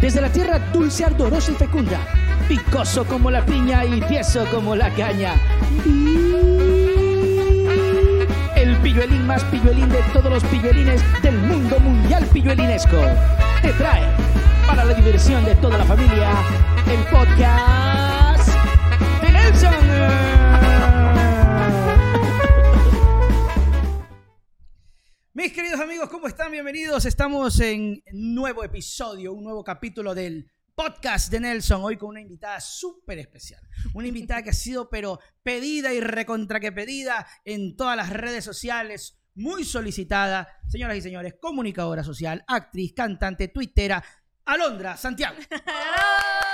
Desde la tierra dulce, ardorosa y fecunda, picoso como la piña y tieso como la caña. El pilluelín más pilluelín de todos los pilluelines del mundo mundial pilluelinesco. Te trae, para la diversión de toda la familia, el podcast ¿cómo están? Bienvenidos. Estamos en nuevo episodio, un nuevo capítulo del podcast de Nelson. Hoy con una invitada súper especial. Una invitada que ha sido, pero pedida y recontra que pedida en todas las redes sociales. Muy solicitada. Señoras y señores, comunicadora social, actriz, cantante, tuitera, Alondra Santiago.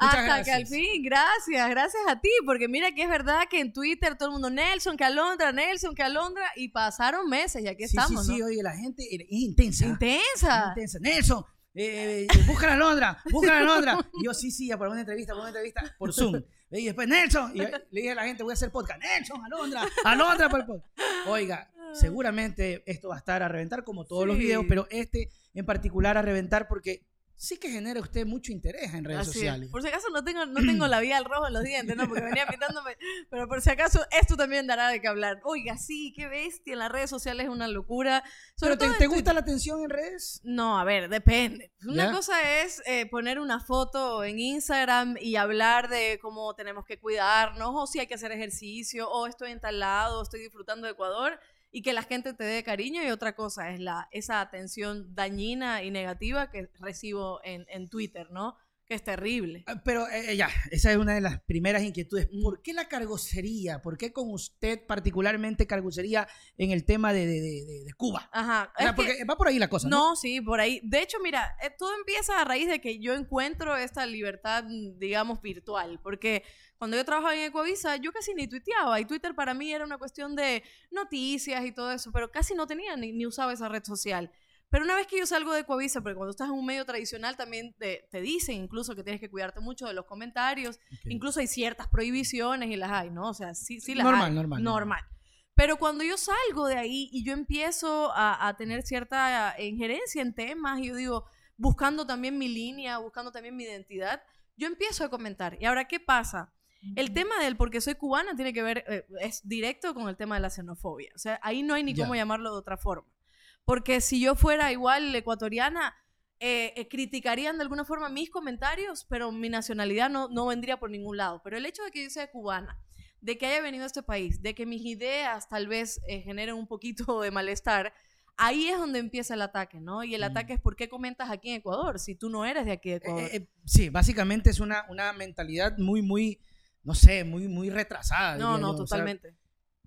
Muchas Hasta que al fin, gracias, gracias a ti, porque mira que es verdad que en Twitter todo el mundo, Nelson, que Alondra, Nelson, que Alondra, y pasaron meses y aquí Sí, estamos, sí, sí, ¿no? oye, la gente es intensa. Intensa. Intensa. Nelson, eh, busca a Londra, busca a Londra. Y yo, sí, sí, para una entrevista, para una entrevista por Zoom. Y después, Nelson, y yo le dije a la gente, voy a hacer podcast. Nelson, Alondra, Alondra por el podcast. Oiga, seguramente esto va a estar a reventar como todos los videos, pero este en particular a reventar porque sí que genera usted mucho interés en redes Así es. sociales. Por si acaso no tengo, no tengo la vía al rojo en los dientes, ¿no? Porque venía pintándome. Pero por si acaso, esto también dará de qué hablar. Oiga, sí, qué bestia. En las redes sociales es una locura. Sobre ¿Pero te, te gusta Twitter. la atención en redes? No, a ver, depende. Una ¿Ya? cosa es eh, poner una foto en Instagram y hablar de cómo tenemos que cuidarnos, o si hay que hacer ejercicio, o estoy en tal lado, estoy disfrutando de Ecuador, y que la gente te dé cariño. Y otra cosa es la, esa atención dañina y negativa que recibo en, en Twitter, ¿no? Que es terrible. Ah, Pero eh, ya, esa es una de las primeras inquietudes. Mm. ¿Por qué la cargocería? ¿Por qué con usted particularmente cargocería en el tema de, de- de- de- Cuba? Ajá. O sea, es que- porque va por ahí la cosa, ¿no? No, sí, por ahí. De hecho, mira, eh, todo empieza a raíz de que yo encuentro esta libertad, mm, digamos, virtual. Porque cuando yo trabajaba en Ecuavisa, yo casi ni tuiteaba. Y Twitter para mí era una cuestión de noticias y todo eso, pero casi no tenía ni, ni usaba esa red social. Pero una vez que yo salgo de Ecuavisa, porque cuando estás en un medio tradicional también te, te dicen incluso que tienes que cuidarte mucho de los comentarios. Ok. Incluso hay ciertas prohibiciones y las hay, ¿no? O sea, sí, sí las Normal, hay. normal, Normal. Pero cuando yo salgo de ahí y yo empiezo a, a tener cierta injerencia en temas, y yo digo, buscando también mi línea, buscando también mi identidad, yo empiezo a comentar. ¿Y ahora qué pasa? El tema del por qué soy cubana tiene que ver, eh, es directo con el tema de la xenofobia. O sea, ahí no hay ni cómo llamarlo de otra forma. Porque si yo fuera igual ecuatoriana, eh, eh, criticarían de alguna forma mis comentarios, pero mi nacionalidad no, no vendría por ningún lado. Pero el hecho de que yo sea cubana, de que haya venido a este país, de que mis ideas tal vez eh, generen un poquito de malestar, ahí es donde empieza el ataque, ¿no? Y el Mm. ataque es por qué comentas aquí en Ecuador, si tú no eres de aquí de Ecuador. Eh, eh, sí, básicamente es una, una mentalidad muy, muy, no sé, muy, muy retrasada. no, no, yo. O sea, totalmente.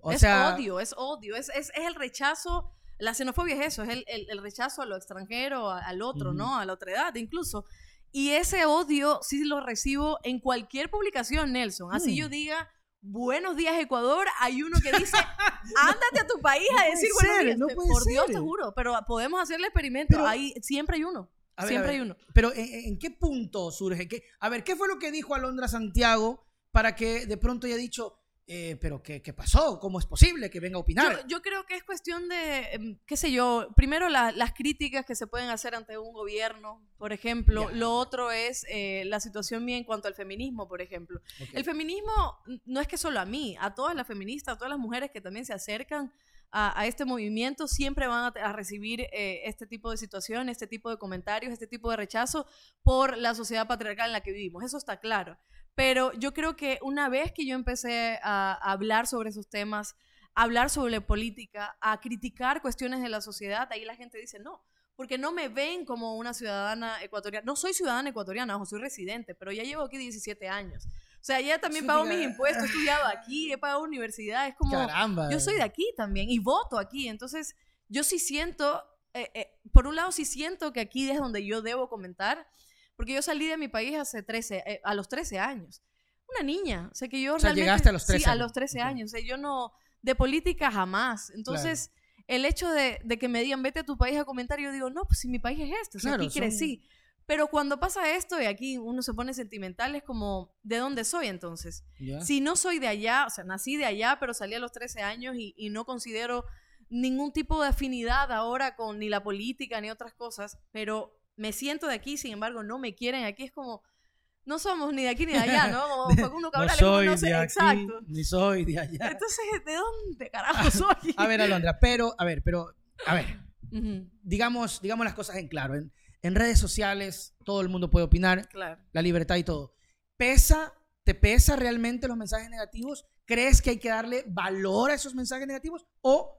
O es sea, odio, es odio, es, es, es el rechazo. La xenofobia es eso, es el, el- el rechazo a lo extranjero, a- al otro. ¿no? A la otra edad incluso. Y ese odio sí lo recibo en cualquier publicación, Nelson. Así Mm. yo diga, buenos días Ecuador, hay uno que dice, ándate a tu país No a decir buenos días. no Por Dios te juro, pero podemos hacer el experimento. Pero- ahí siempre hay uno. ver, siempre hay uno. Pero ¿en, en qué punto surge? ¿Qué, a ver, ¿qué fue lo que dijo Alondra Santiago para que de pronto haya dicho, eh, pero qué, qué pasó? ¿Cómo es posible que venga a opinar? Yo, yo creo que es cuestión de, em, qué sé yo, primero la- las críticas que se pueden hacer ante un gobierno, por ejemplo. Lo otro es eh, la situación mía en cuanto al feminismo, por ejemplo. El feminismo no es que solo a mí, a todas las feministas, a todas las mujeres que también se acercan a, a este movimiento, siempre van a, recibir eh, este tipo de situaciones, este tipo de comentarios, este tipo de rechazo por la sociedad patriarcal en la que vivimos. Eso está claro. Pero yo creo que una vez que yo empecé a, a hablar sobre esos temas, a hablar sobre política, a criticar cuestiones de la sociedad, ahí la gente dice no, porque no me ven como una ciudadana ecuatoriana. No soy ciudadana ecuatoriana, ojo, soy residente, pero ya llevo aquí 17 años. O sea, ya también pago mis impuestos, he estudiado aquí, he pagado universidad, es como Caramba. yo soy de aquí también y voto aquí. Entonces, yo sí siento, eh, eh, por un lado sí siento que aquí es donde yo debo comentar, porque yo salí de mi país hace 13, eh, a los 13 años. Una niña, o sea que yo O sea, realmente... llegaste a los 13 Sí, a años. los 13 Ok. años. O sea, yo no, de política jamás. Entonces, el hecho de, de que me digan, vete a tu país a comentar, yo digo, no, pues si mi país es este, o sea, Claro, aquí son- crecí. Pero cuando pasa esto y aquí uno se pone sentimental, es como, ¿de dónde soy entonces? Ya. Si no soy de allá, o sea, nací de allá, pero salí a los 13 años y, y no considero ningún tipo de afinidad ahora con ni la política ni otras cosas, pero me siento de aquí, sin embargo, no me quieren aquí. Es como, no somos ni de aquí ni de allá, ¿no? Como Facundo Cabral, no soy no sé, de aquí, exacto. ni soy de allá. Entonces, ¿de dónde carajo soy? A ver, Alondra, pero, a ver, pero, a ver, digamos, digamos las cosas en claro. En, en redes sociales todo el mundo puede opinar, Claro. la libertad y todo. ¿Pesa, te pesa realmente los mensajes negativos? ¿Crees que hay que darle valor a esos mensajes negativos? ¿O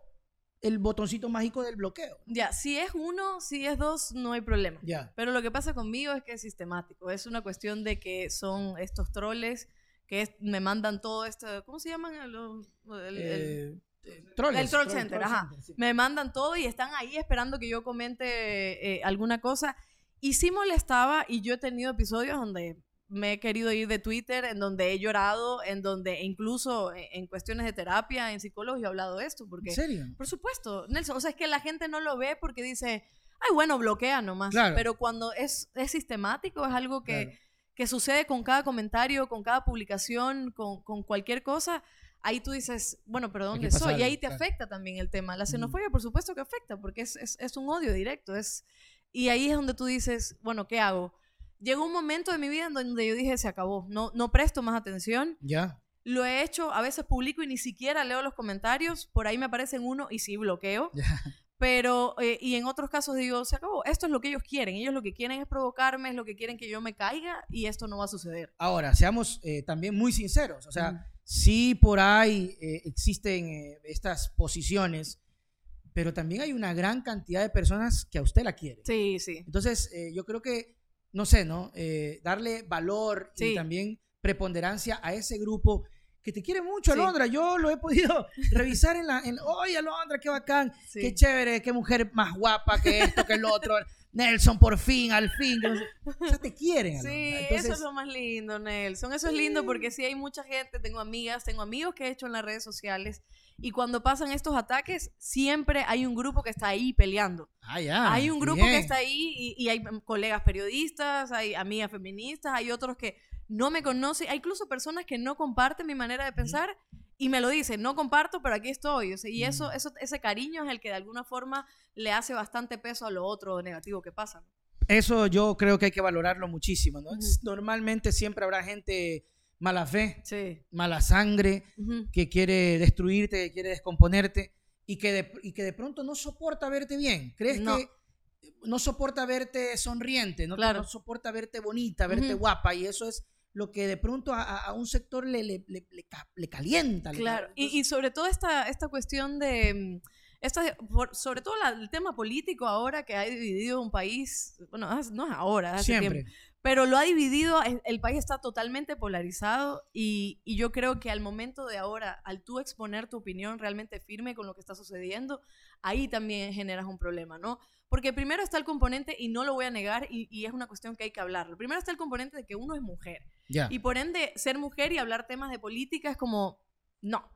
el botoncito mágico del bloqueo? Ya, si es uno, si es dos, no hay problema. Ya. Pero lo que pasa conmigo es que es sistemático. Es una cuestión de que son estos troles que es- me mandan todo esto. ¿Cómo se llaman? El, el- el- Eh, trolls, el troll troll- center, troll ajá. center, sí. me mandan todo y están ahí esperando que yo comente eh, alguna cosa. Y sí molestaba, y yo he tenido episodios donde me he querido ir de Twitter, en donde he llorado, en donde incluso en, en cuestiones de terapia, en psicólogos, yo he hablado de esto. Porque, ¿En serio? por supuesto, Nelson, o sea, es que la gente no lo ve porque dice, ay, bueno, bloquea nomás. Claro. Pero cuando es, es sistemático, es algo que, Claro. que sucede con cada comentario, con cada publicación, con, con cualquier cosa, ahí tú dices, bueno, pero ¿dónde soy? Y ahí te claro. afecta también el tema. La xenofobia, por supuesto que afecta, porque es, es, es un odio directo. Es, y ahí es donde tú dices, bueno, ¿qué hago? Llegó un momento de mi vida en donde yo dije, se acabó, no, no presto más atención. Ya. Lo he hecho, a veces publico y ni siquiera leo los comentarios, por ahí me aparecen uno y sí bloqueo. Ya. Pero, eh, y en otros casos digo, se acabó, esto es lo que ellos quieren, ellos lo que quieren es provocarme, es lo que quieren que yo me caiga y esto no va a suceder. Ahora, seamos eh, también muy sinceros. O sea, Ujú. sí por ahí eh, existen eh, estas posiciones, pero también hay una gran cantidad de personas que a usted la quieren. Sí, sí. Entonces, eh, yo creo que, no sé, ¿no? Eh, darle valor y Sí. también preponderancia a ese grupo que te quiere mucho, Sí. Alondra. Yo lo he podido revisar en la... En, Oye, Alondra, qué bacán, sí. qué chévere, qué mujer más guapa que esto, que el otro. Nelson, por fin, al fin. sé- O sea, te quieren. Sí, Alondra. eso Entonces, es lo más lindo, Nelson. Eso es lindo porque sí hay mucha gente, tengo amigas, tengo amigos que he hecho en las redes sociales y cuando pasan estos ataques siempre hay un grupo que está ahí peleando. Ah, ya, hay un grupo que está ahí y, y hay colegas periodistas, hay amigas feministas, hay otros que no me conocen, hay incluso personas que no comparten mi manera de pensar y me lo dicen, no comparto, pero aquí estoy. O sea, y eso, Mm. eso, ese cariño es el que de alguna forma le hace bastante peso a lo otro negativo que pasa. Eso yo creo que hay que valorarlo muchísimo, ¿no? Normalmente siempre habrá gente mala fe, Sí. mala sangre, que quiere destruirte, que quiere descomponerte y que de, y que de pronto no soporta verte bien. ¿Crees No. que no soporta verte sonriente, no, Claro. no soporta verte bonita, verte Ujú. guapa? Y eso es lo que de pronto a, a- un sector le, le, le- le ca- le calienta. Claro, y, y sobre todo esta, esta cuestión de, mm, esta, por- sobre todo la- el tema político ahora que ha dividido un país, bueno, es- no es ahora, hace siempre. tiempo, pero lo ha dividido, el, el país está totalmente polarizado y, y yo creo que al momento de ahora, al tú exponer tu opinión realmente firme con lo que está sucediendo, ahí también generas un problema, ¿no? Porque primero está el componente, y no lo voy a negar, y, y es una cuestión que hay que hablar. Primero está el componente de que uno es mujer. Ya. Y por ende, ser mujer y hablar temas de política es como, no.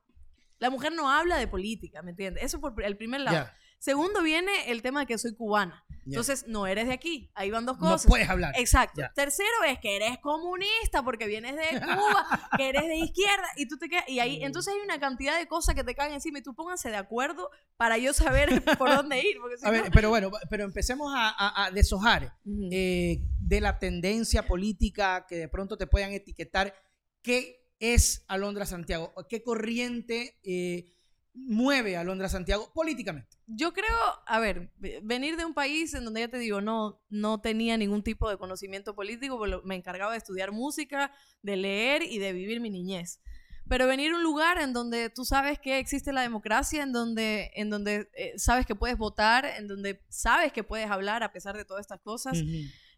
La mujer no habla de política, ¿me entiendes? Eso por el primer lado. Segundo viene el tema de que soy cubana. Entonces, no eres de aquí. Ahí van dos no cosas. puedes hablar. Exacto. Tercero es que eres comunista porque vienes de Cuba, que eres de izquierda y tú te quedas y ahí Mm. entonces hay una cantidad de cosas que te caen encima y tú pónganse de acuerdo para yo saber por dónde ir, si A no- ver, pero bueno, pero empecemos a, a- a deshojar. Eh, de la tendencia política que de pronto te puedan etiquetar. ¿Qué es Alondra Santiago? ¿O ¿Qué corriente eh, mueve a Alondra Santiago políticamente? Yo creo, a ver, ve- venir de un país en donde ya te digo, no, no tenía ningún tipo de conocimiento político, me encargaba de estudiar música, de leer y de vivir mi niñez. Pero venir a un lugar en donde tú sabes que existe la democracia, en donde, en donde eh, sabes que puedes votar, en donde sabes que puedes hablar a pesar de todas estas cosas.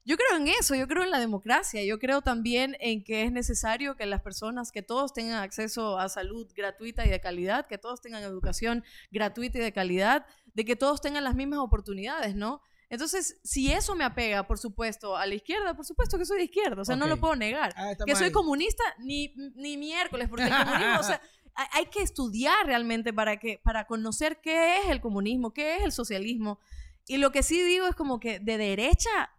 Yo creo en eso, yo creo en la democracia, yo creo también en que es necesario que las personas, que todos tengan acceso a salud gratuita y de calidad, que todos tengan educación gratuita y de calidad, de que todos tengan las mismas oportunidades, ¿no? Entonces, si eso me apega, por supuesto, a la izquierda, por supuesto que soy de izquierda, o sea, no Ok. lo puedo negar. Ah, Que soy ahí. comunista, ni, ni miércoles, porque el comunismo, o sea, hay que estudiar realmente para, que, para conocer qué es el comunismo, qué es el socialismo. Y lo que sí digo es como que de derecha,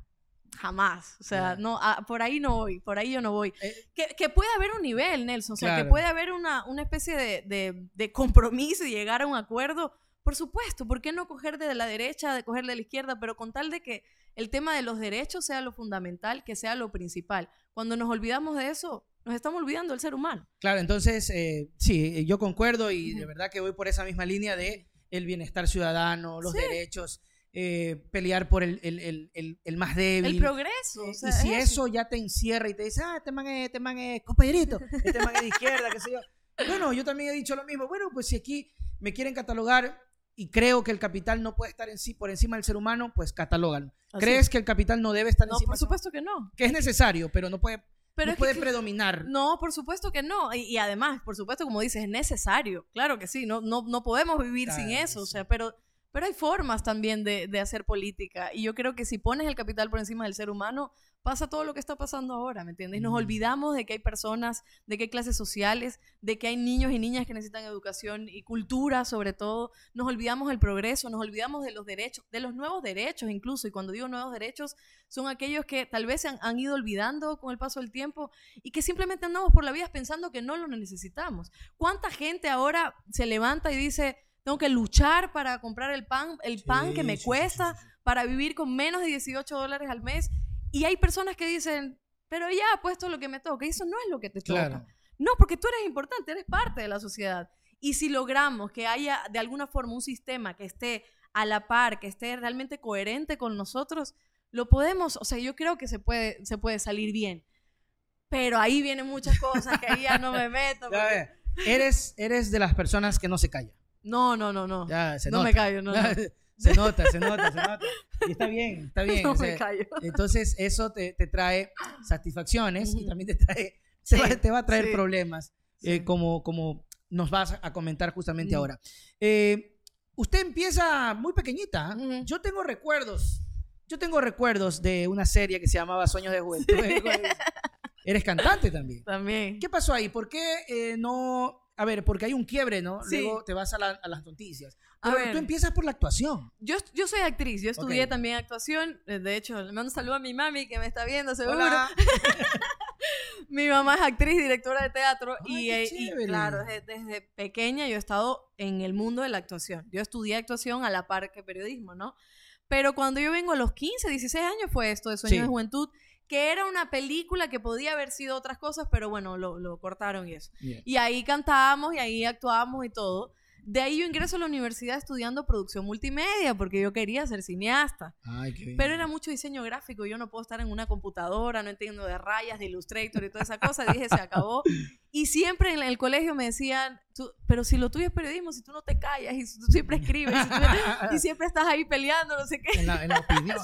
jamás. O sea, no, ah, por ahí no voy, por ahí yo no voy. Eh, Que, que puede haber un nivel, Nelson, o sea, que puede haber una, una especie de, de- de compromiso y llegar a un acuerdo. Por supuesto, ¿por qué no coger de la derecha, de coger de la izquierda, pero con tal de que el tema de los derechos sea lo fundamental, que sea lo principal? Cuando nos olvidamos de eso, nos estamos olvidando del ser humano. Claro, entonces, eh, sí, yo concuerdo y de verdad que voy por esa misma línea de el bienestar ciudadano, los derechos, eh, pelear por el, el, el, el, más débil. El progreso. y si eso. ya te encierra y te dice, ah, este man es, este man es compañerito, este man es de izquierda, qué sé yo. Bueno, yo también he dicho lo mismo. Bueno, pues si aquí me quieren catalogar y creo que el capital no puede estar en sí por encima del ser humano, pues catalogan. ¿Crees que el capital no debe estar no, encima? No, por supuesto que no. Que es necesario, pero no puede, no puede predominar. No, por supuesto que no. Y, además, por supuesto, como dices, es necesario. Claro que sí, no, no, no podemos vivir sin eso. O sea, pero, pero hay formas también de, de hacer política. Y yo creo que si pones el capital por encima del ser humano, pasa todo lo que está pasando ahora, ¿me entiendes? Nos olvidamos de que hay personas, de que hay clases sociales, de que hay niños y niñas que necesitan educación y cultura sobre todo. Nos olvidamos del progreso, nos olvidamos de los derechos, de los nuevos derechos incluso. Y cuando digo nuevos derechos, son aquellos que tal vez se han, han ido olvidando con el paso del tiempo y que simplemente andamos por la vida pensando que no lo necesitamos. ¿Cuánta gente ahora se levanta y dice, tengo que luchar para comprar el pan, el pan que me cuesta, para vivir con menos de 18 dólares al mes? Y hay personas que dicen, pero ya he puesto lo que me toca. Y eso no es lo que te toca. No, porque tú eres importante, eres parte de la sociedad. Y si logramos que haya de alguna forma un sistema que esté a la par, que esté realmente coherente con nosotros, lo podemos, o sea, yo creo que se puede, se puede salir bien. Pero ahí vienen muchas cosas que ahí ya no me meto. eres, eres de las personas que no se calla. No, no, no, no. no me callo, no. Se nota, se nota, se nota. Y está bien, está bien. Entonces, eso te, te trae satisfacciones y también te trae, te, va, a traer problemas, eh, como, como nos vas a comentar justamente ahora. Eh, usted empieza muy pequeñita. ¿ah? Yo tengo recuerdos. Yo tengo recuerdos de una serie que se llamaba Sueños de Juventud. Eres cantante también. También. ¿Qué pasó ahí? ¿Por qué eh, no a ver, porque hay un quiebre, ¿no? Luego te vas a, las noticias. Pero tú empiezas por la actuación. Yo, yo soy actriz, yo estudié también actuación. Eh, de hecho, le mando un saludo a mi mami que me está viendo, seguro. mi mamá es actriz, directora de teatro. y, eh, claro, desde, pequeña yo he estado en el mundo de la actuación. Yo estudié actuación a la par que periodismo, ¿no? Pero cuando yo vengo a los 15, 16 años fue esto de Sueños de Juventud que era una película que podía haber sido otras cosas, pero bueno, lo, cortaron y eso. Y ahí cantábamos y ahí actuábamos y todo. De ahí yo ingreso a la universidad estudiando producción multimedia porque yo quería ser cineasta. Pero era mucho diseño gráfico. Yo no puedo estar en una computadora, no entiendo de rayas, de Illustrator y toda esa cosa. Dije, se acabó. Y siempre en el colegio me decían, pero si lo tuyo es periodismo, si tú no te callas y tú siempre escribes y, siempre estás ahí peleando, no sé qué. En la, opinión.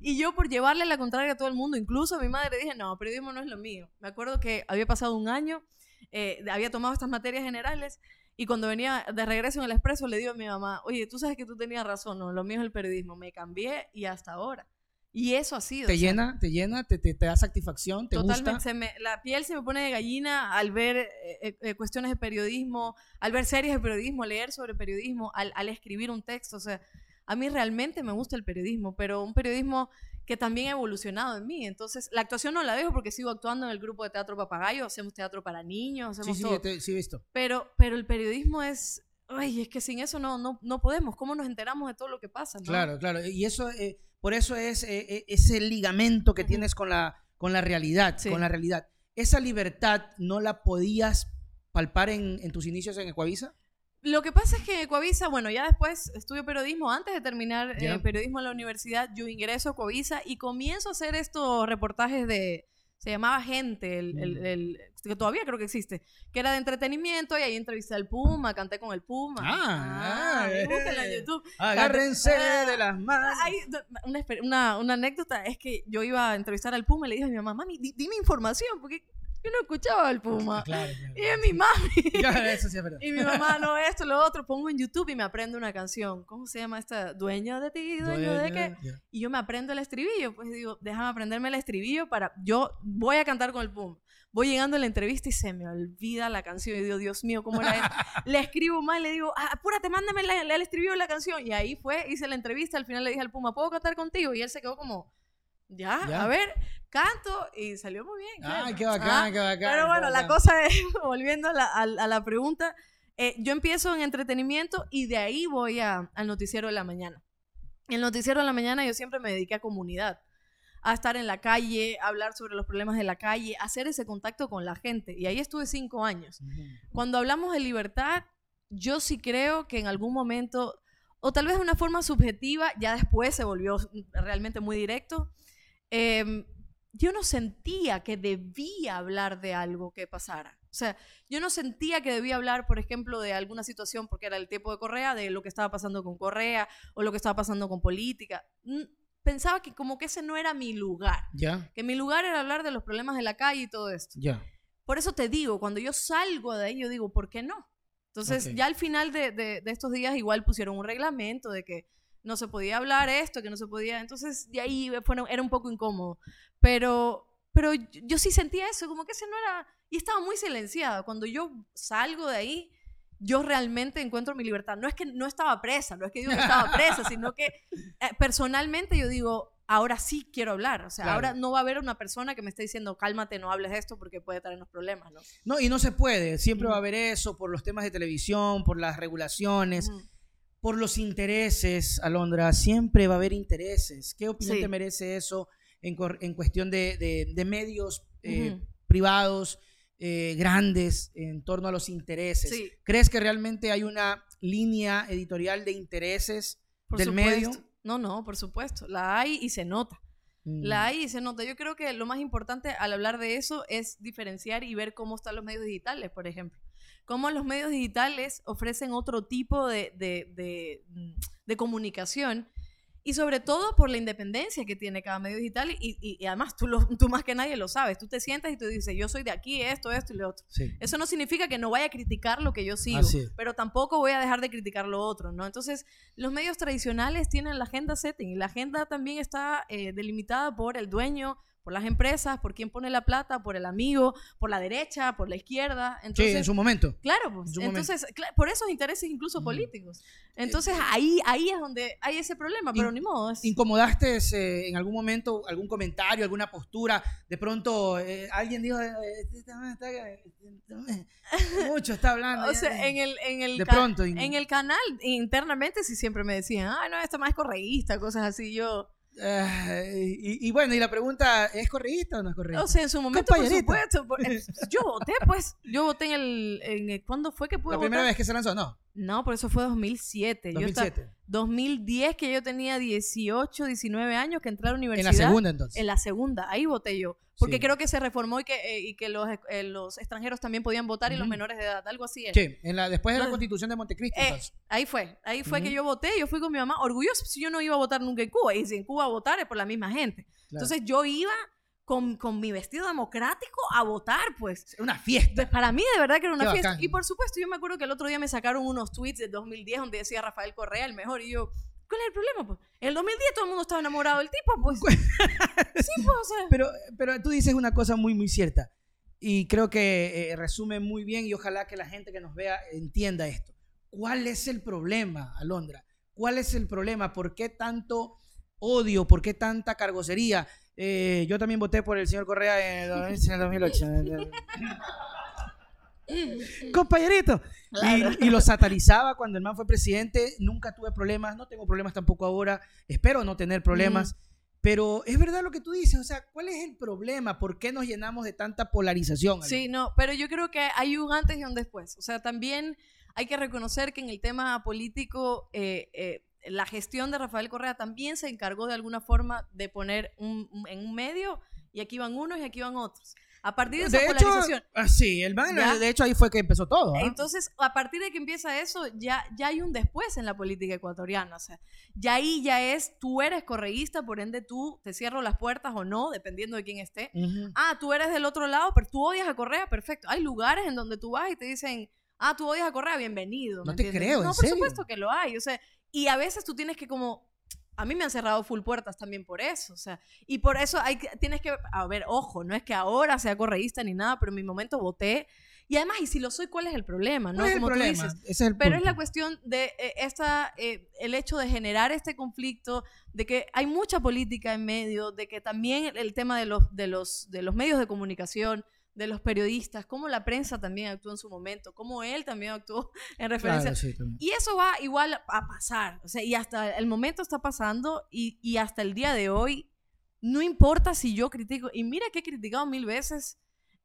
Y yo por llevarle la contraria a todo el mundo, incluso a mi madre dije, no, periodismo no es lo mío. Me acuerdo que había pasado un año, eh, había tomado estas materias generales y cuando venía de regreso en el expreso le digo a mi mamá, oye, tú sabes que tú tenías razón, no, lo mío es el periodismo. Me cambié y hasta ahora. Y eso ha sido. ¿Te llena? ¿Te llena? ¿Te, te, da satisfacción? ¿Te totalmente. gusta? Se me, la piel se me pone de gallina al ver eh, eh, eh, cuestiones de periodismo, al ver series de periodismo, leer sobre periodismo, al, al, escribir un texto. O sea, a mí realmente me gusta el periodismo, pero un periodismo que también ha evolucionado en mí. Entonces, la actuación no la dejo porque sigo actuando en el grupo de teatro Papagayo, hacemos teatro para niños, hacemos sí, todo. Sí, sí, visto. Pero, pero el periodismo es... Ay, es que sin eso no, no, no podemos. ¿Cómo nos enteramos de todo lo que pasa? Claro, claro. Y eso, eh, por eso es eh, ese ligamento que tienes con la, con la realidad, con la realidad. Esa libertad no la podías palpar en, en tus inicios en Ecuavisa. Lo que pasa es que Coavisa, bueno, ya después estudio periodismo, antes de terminar eh, periodismo en la universidad, yo ingreso a Coavisa y comienzo a hacer estos reportajes de, se llamaba Gente, el, el, mm. que todavía creo que existe, que era de entretenimiento y ahí entrevisté al Puma, canté con el Puma. Ah, ah en YouTube. Agárrense ah, de las manos. una, una, una, anécdota es que yo iba a entrevistar al Puma y le dije a mi mamá, mami, dime información, porque yo no escuchaba al Puma. Y es mi mami. eso sí es verdad. Y mi mamá, no, esto, lo otro. Pongo en YouTube y me aprendo una canción. ¿Cómo se llama esta? Dueño de ti, dueño, de qué. Y yo me aprendo el estribillo. Pues digo, déjame aprenderme el estribillo para. Yo voy a cantar con el Puma. Voy llegando a la entrevista y se me olvida la canción. Y digo, Dios mío, ¿cómo era esto? le escribo mal, le digo, ah, apúrate, mándame el estribillo de la canción. Y ahí fue, hice la entrevista. Al final le dije al Puma, ¿puedo cantar contigo? Y él se quedó como ya, a ver, canto y salió muy bien. Ah, qué bacán, qué bacán. Pero bueno, la cosa es, volviendo a la, a, la pregunta, Eh, yo empiezo en entretenimiento y de ahí voy a- al noticiero de la mañana. El noticiero de la mañana yo siempre me dediqué a comunidad, a estar en la calle, a hablar sobre los problemas de la calle, a hacer ese contacto con la gente. Y ahí estuve cinco años. Cuando hablamos de libertad, yo sí creo que en algún momento, o tal vez de una forma subjetiva, ya después se volvió realmente muy directo, em, yo no sentía que debía hablar de algo que pasara. O sea, yo no sentía que debía hablar, por ejemplo, de alguna situación, porque era el tiempo de Correa, de lo que estaba pasando con Correa o lo que estaba pasando con política. Pensaba que como que ese no era mi lugar, Ya, que mi lugar era hablar de los problemas de la calle y todo esto. ya. Por eso te digo, cuando yo salgo de ahí, yo digo, ¿por qué no? Entonces, ya al final de, de- de estos días, igual pusieron un reglamento de que no se podía hablar esto, que no se podía. Entonces, de ahí era un poco incómodo. Pero, pero yo, sí sentía eso, como que ese no era. Y estaba muy silenciada. Cuando yo salgo de ahí, yo realmente encuentro mi libertad. No es que no estaba presa, no es que digo que estaba presa, sino que eh, personalmente yo digo, ahora sí quiero hablar. O sea, Claro. ahora no va a haber una persona que me esté diciendo, cálmate, no hables de esto porque puede traernos problemas, ¿no? No, y no se puede. Siempre va a haber eso por los temas de televisión, por las regulaciones. Por los intereses, Alondra. Siempre va a haber intereses. ¿Qué opinión Sí. te merece eso en, en cuestión de, de- de medios eh, privados, eh, grandes, en torno a los intereses? Sí. ¿Crees que realmente hay una línea editorial de intereses Por del supuesto. medio? No, no, por supuesto. La hay y se nota. Mm. La hay y se nota. Yo creo que lo más importante al hablar de eso es diferenciar y ver cómo están los medios digitales, por ejemplo. Cómo los medios digitales ofrecen otro tipo de, de- de, mm, de comunicación y sobre todo por la independencia que tiene cada medio digital y, y- y además tú, lo- tú más que nadie lo sabes. Tú te sientas y tú dices, yo soy de aquí, esto, esto y lo otro. Sí. Eso no significa que no vaya a criticar lo que yo sigo, pero tampoco voy a dejar de criticar lo otro, ¿no? Entonces, los medios tradicionales tienen la agenda setting y la agenda también está eh, delimitada por el dueño, por las empresas, por quién pone la plata, por el amigo, por la derecha, por la izquierda. Sí, Entonces, en su momento. Claro, pues. en su momento. Entonces, por esos intereses incluso Ujú. políticos. Entonces, ahí, ahí es donde hay ese problema, pero In- ni modo. es- ¿Incomodaste eh, en algún momento algún comentario, alguna postura? De pronto eh, alguien dijo, eh, este mucho está hablando. O ya, sea, eh". en el, en el, de pronto, en el canal, internamente, sí siempre me decían, ah, no, esta más es correísta, cosas así. Yo, Ah, y, y bueno, y la pregunta, ¿es correísta o no es correísta? o sea, en su momento, por supuesto. por- yo voté, pues. Yo voté en el, en el- ¿Cuándo fue que pude la primera votar? vez que se lanzó, no, No, por eso fue 2007. Yo estaba- 2007. 2010, que yo tenía 18, 19 años, que entré a la En universidad. la segunda entonces. En la segunda, ahí voté yo. Porque Sí. creo que se reformó y que, eh, y que los, eh, los extranjeros también podían votar y los menores de edad, algo así. es. Sí, en la, después de la constitución de Montecristo. Eh, ahí fue, ahí fue que yo voté, yo fui con mi mamá, orgulloso, si yo no iba a votar nunca en Cuba, y si en Cuba a votar es por la misma gente. Claro. Entonces yo iba con, con mi vestido democrático a votar, pues. una fiesta. Pues para mí de verdad que era una Qué fiesta. bacán. Y por supuesto, yo me acuerdo que el otro día me sacaron unos tweets de 2010 donde decía Rafael Correa el mejor, y yo... ¿Cuál es el problema? Pues? En el 2010 todo el mundo estaba enamorado del tipo, pues. sí, pues, o sea. Pero, pero tú dices una cosa muy, muy cierta. Y creo que eh, resume muy bien y ojalá que la gente que nos vea entienda esto. ¿Cuál es el problema, Alondra? ¿Cuál es el problema? ¿Por qué tanto odio? ¿Por qué tanta cargocería? Eh, yo también voté por el señor Correa en el 2008. Compañerito. Claro. Y, y lo satarizaba cuando el man fue presidente. Nunca tuve problemas, no tengo problemas tampoco ahora. Espero no tener problemas. Pero es verdad lo que tú dices, o sea, ¿cuál es el problema? ¿Por qué nos llenamos de tanta polarización? Sí, no, pero yo creo que hay un antes y un después. O sea, también hay que reconocer que en el tema político, eh, eh, la gestión de Rafael Correa también se encargó de alguna forma de poner un- un- en un medio y aquí van unos y aquí van otros. A partir de esa De hecho, polarización. ah, sí, el man, de hecho ahí fue que empezó todo. ¿ah? Entonces, a partir de que empieza eso, ya, ya hay un después en la política ecuatoriana. O sea, ya ahí ya es, tú eres correísta, por ende tú te cierro las puertas o no, dependiendo de quién esté. Ujú. Ah, tú eres del otro lado, pero tú odias a Correa, perfecto. Hay lugares en donde tú vas y te dicen, ah, tú odias a Correa, bienvenido. No ¿me te entiendes? creo, ¿en No, por serio? supuesto que lo hay. O sea, y a veces tú tienes que como... A mí me han cerrado full puertas también por eso, o sea, y por eso hay tienes que, a ver, ojo, no es que ahora sea correísta ni nada, pero en mi momento voté, y además, y si lo soy, ¿cuál es el problema? ¿no? ¿Cuál es el Como tú problema? dices, Ese es el pero es la cuestión de eh, esta, eh, el hecho de generar este conflicto, de que hay mucha política en medio, de que también el, el tema de los, de, los, de los medios de comunicación de los periodistas, cómo la prensa también actuó en su momento, cómo él también actuó en referencia. Claro, sí. Y eso va igual a pasar, o sea, y hasta el momento está pasando y, y hasta el día de hoy, no importa si yo critico, y mira que he criticado mil veces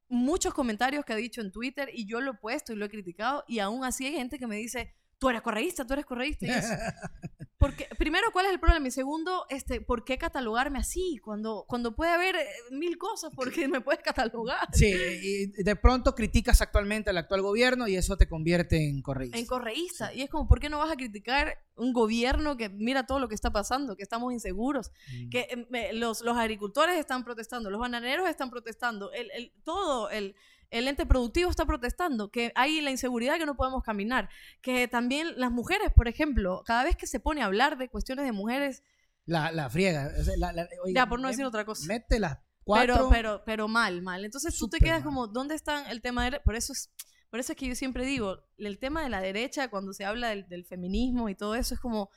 muchos comentarios que ha dicho en Twitter y yo lo he puesto y lo he criticado y aún así hay gente que me dice, tú eres correísta, tú eres correísta. Y es- porque, primero, ¿cuál es el problema? Y segundo, este, ¿por qué catalogarme así? Cuando, cuando puede haber eh, mil cosas por qué me puedes catalogar. Sí, y de pronto criticas actualmente al actual gobierno y eso te convierte en correísta. En correísta. Y es como, ¿por qué no vas a criticar un gobierno que mira todo lo que está pasando, que estamos inseguros, Mm. que eh, me- los, los agricultores están protestando, los bananeros están protestando, el, el- todo el, el ente productivo está protestando, que hay la inseguridad que no podemos caminar, que también las mujeres, por ejemplo, cada vez que se pone a hablar de cuestiones de mujeres, La, la friega. o sea, la- la- oiga, ya por no me- decir otra cosa. Mete las cuatro. Pero, pero, pero mal, mal. Entonces tú te quedas mal. como, ¿dónde está el tema de... Por eso es, por eso es que yo siempre digo, el tema de la derecha, cuando se habla del, del feminismo y todo eso, es como,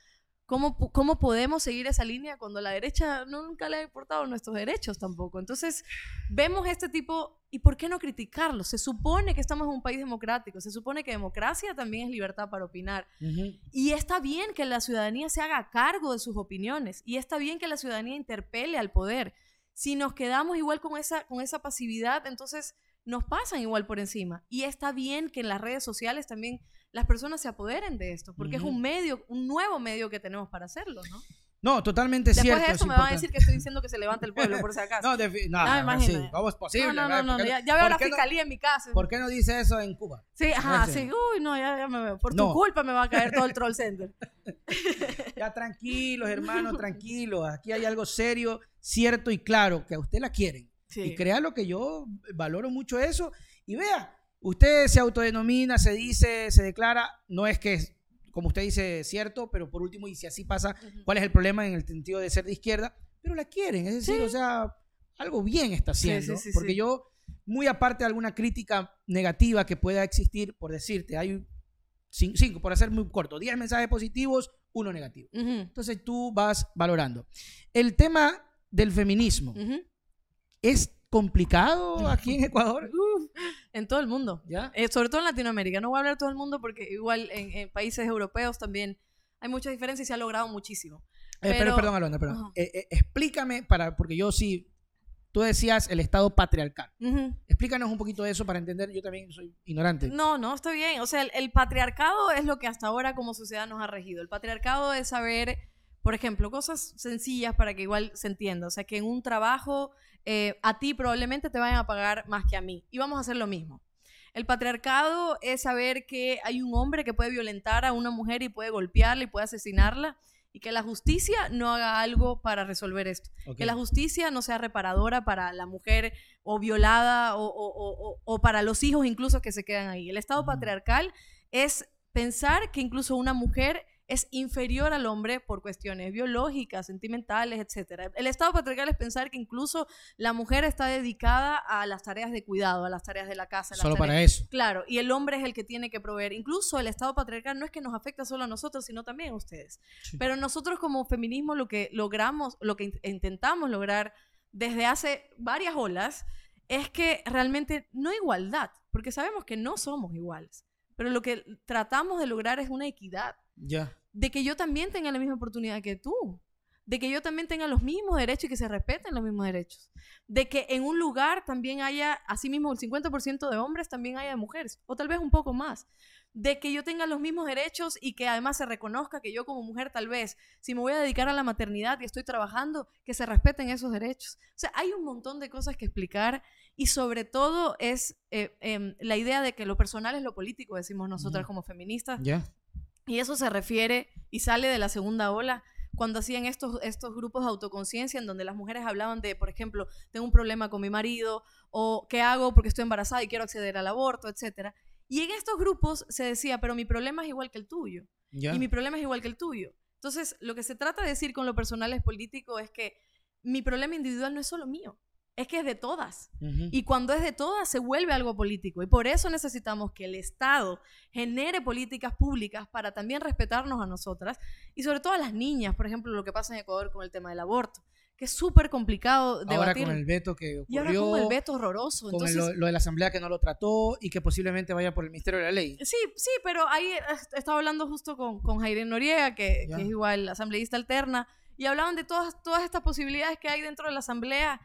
¿cómo, ¿cómo podemos seguir esa línea cuando la derecha no, nunca le ha importado nuestros derechos tampoco? Entonces, vemos este tipo, ¿y por qué no criticarlo? Se supone que estamos en un país democrático, se supone que democracia también es libertad para opinar. Y está bien que la ciudadanía se haga cargo de sus opiniones y está bien que la ciudadanía interpele al poder. Si nos quedamos igual con esa, con esa pasividad, entonces nos pasan igual por encima. Y está bien que en las redes sociales también las personas se apoderen de esto, porque es un medio, un nuevo medio que tenemos para hacerlo, ¿no? No, totalmente Después cierto. de es eso me van a decir que estoy diciendo que se levante el pueblo, por si acaso. No, no, no, imagínate. sí, ¿Cómo es posible? no, no, no, ¿Por no, ya, ya veo la no- fiscalía en mi casa. ¿Por qué no dice eso en Cuba? Sí, ajá, sí. Uy, no, ya, ya me veo. Por No. tu culpa me va a caer todo el troll center. Ya tranquilos, hermanos, tranquilos. Aquí hay algo serio, cierto y claro, que a usted la quieren. Sí. Y crea lo que yo valoro mucho eso. Y vea, usted se autodenomina, se dice, se declara, no es que, es, como usted dice, cierto, pero por último, y si así pasa. ¿cuál es el problema en el sentido de ser de izquierda? Pero la quieren, es decir, Sí. o sea, algo bien está haciendo. sí, sí, porque yo, muy aparte de alguna crítica negativa que pueda existir, por decirte, hay cin- cinco, por hacer muy corto, 10 mensajes positivos, uno negativo. Entonces tú vas valorando. El tema del feminismo es complicado aquí en Ecuador. Uf, en todo el mundo. ¿Ya? Eh, sobre todo en Latinoamérica. No voy a hablar de todo el mundo porque igual en, en países europeos también hay muchas diferencias y se ha logrado muchísimo. Eh, pero, Pero- perdón, Alondra, perdón. Eh, eh, explícame, para, porque yo sí, tú decías el Estado patriarcal. Explícanos un poquito de eso para entender, yo también soy ignorante. No, no, está bien. O sea, el, el patriarcado es lo que hasta ahora como sociedad nos ha regido. El patriarcado es saber, por ejemplo, cosas sencillas para que igual se entienda. O sea, que en un trabajo eh, a ti probablemente te vayan a pagar más que a mí. Y vamos a hacer lo mismo. El patriarcado es saber que hay un hombre que puede violentar a una mujer y puede golpearla y puede asesinarla y que la justicia no haga algo para resolver esto. Que la justicia no sea reparadora para la mujer o violada o, o- o- o- para los hijos incluso que se quedan ahí. El Estado patriarcal es pensar que incluso una mujer es inferior al hombre por cuestiones biológicas, sentimentales, etc. El Estado patriarcal es pensar que incluso la mujer está dedicada a las tareas de cuidado, a las tareas de la casa. Solo tareas- para eso. Claro, y el hombre es el que tiene que proveer. Incluso el Estado patriarcal no es que nos afecta solo a nosotros, sino también a ustedes. Sí. Pero nosotros como feminismo lo que logramos, lo que in- intentamos lograr desde hace varias olas es que realmente no igualdad, porque sabemos que no somos iguales, pero lo que tratamos de lograr es una equidad, Ya. de que yo también tenga la misma oportunidad que tú, de que yo también tenga los mismos derechos y que se respeten los mismos derechos, de que en un lugar también haya, así mismo el 50% de hombres, también haya de mujeres, o tal vez un poco más, de que yo tenga los mismos derechos y que además se reconozca que yo como mujer tal vez, si me voy a dedicar a la maternidad y estoy trabajando, que se respeten esos derechos. O sea, hay un montón de cosas que explicar y sobre todo es eh, em, la idea de que lo personal es lo político, decimos nosotras como feministas, y eso se refiere y sale de la segunda ola cuando hacían estos, estos grupos de autoconciencia en donde las mujeres hablaban de, por ejemplo, tengo un problema con mi marido o qué hago porque estoy embarazada y quiero acceder al aborto, etcétera. Y en estos grupos se decía, pero mi problema es igual que el tuyo Ya. y mi problema es igual que el tuyo. Entonces, lo que se trata de decir con lo personal es político es que mi problema individual no es solo mío, es que es de todas. Y cuando es de todas, se vuelve algo político. Y por eso necesitamos que el Estado genere políticas públicas para también respetarnos a nosotras y sobre todo a las niñas, por ejemplo, lo que pasa en Ecuador con el tema del aborto. que es súper complicado Ahora debatir. con el veto que y ahora ocurrió, con el veto horroroso. con Entonces, lo, lo de la asamblea que no lo trató y que posiblemente vaya por el Ministerio de la Ley. Sí, sí, pero ahí estaba hablando justo con, con Jairén Noriega, que, que es igual asambleísta alterna, y hablaban de todas, todas estas posibilidades que hay dentro de la asamblea,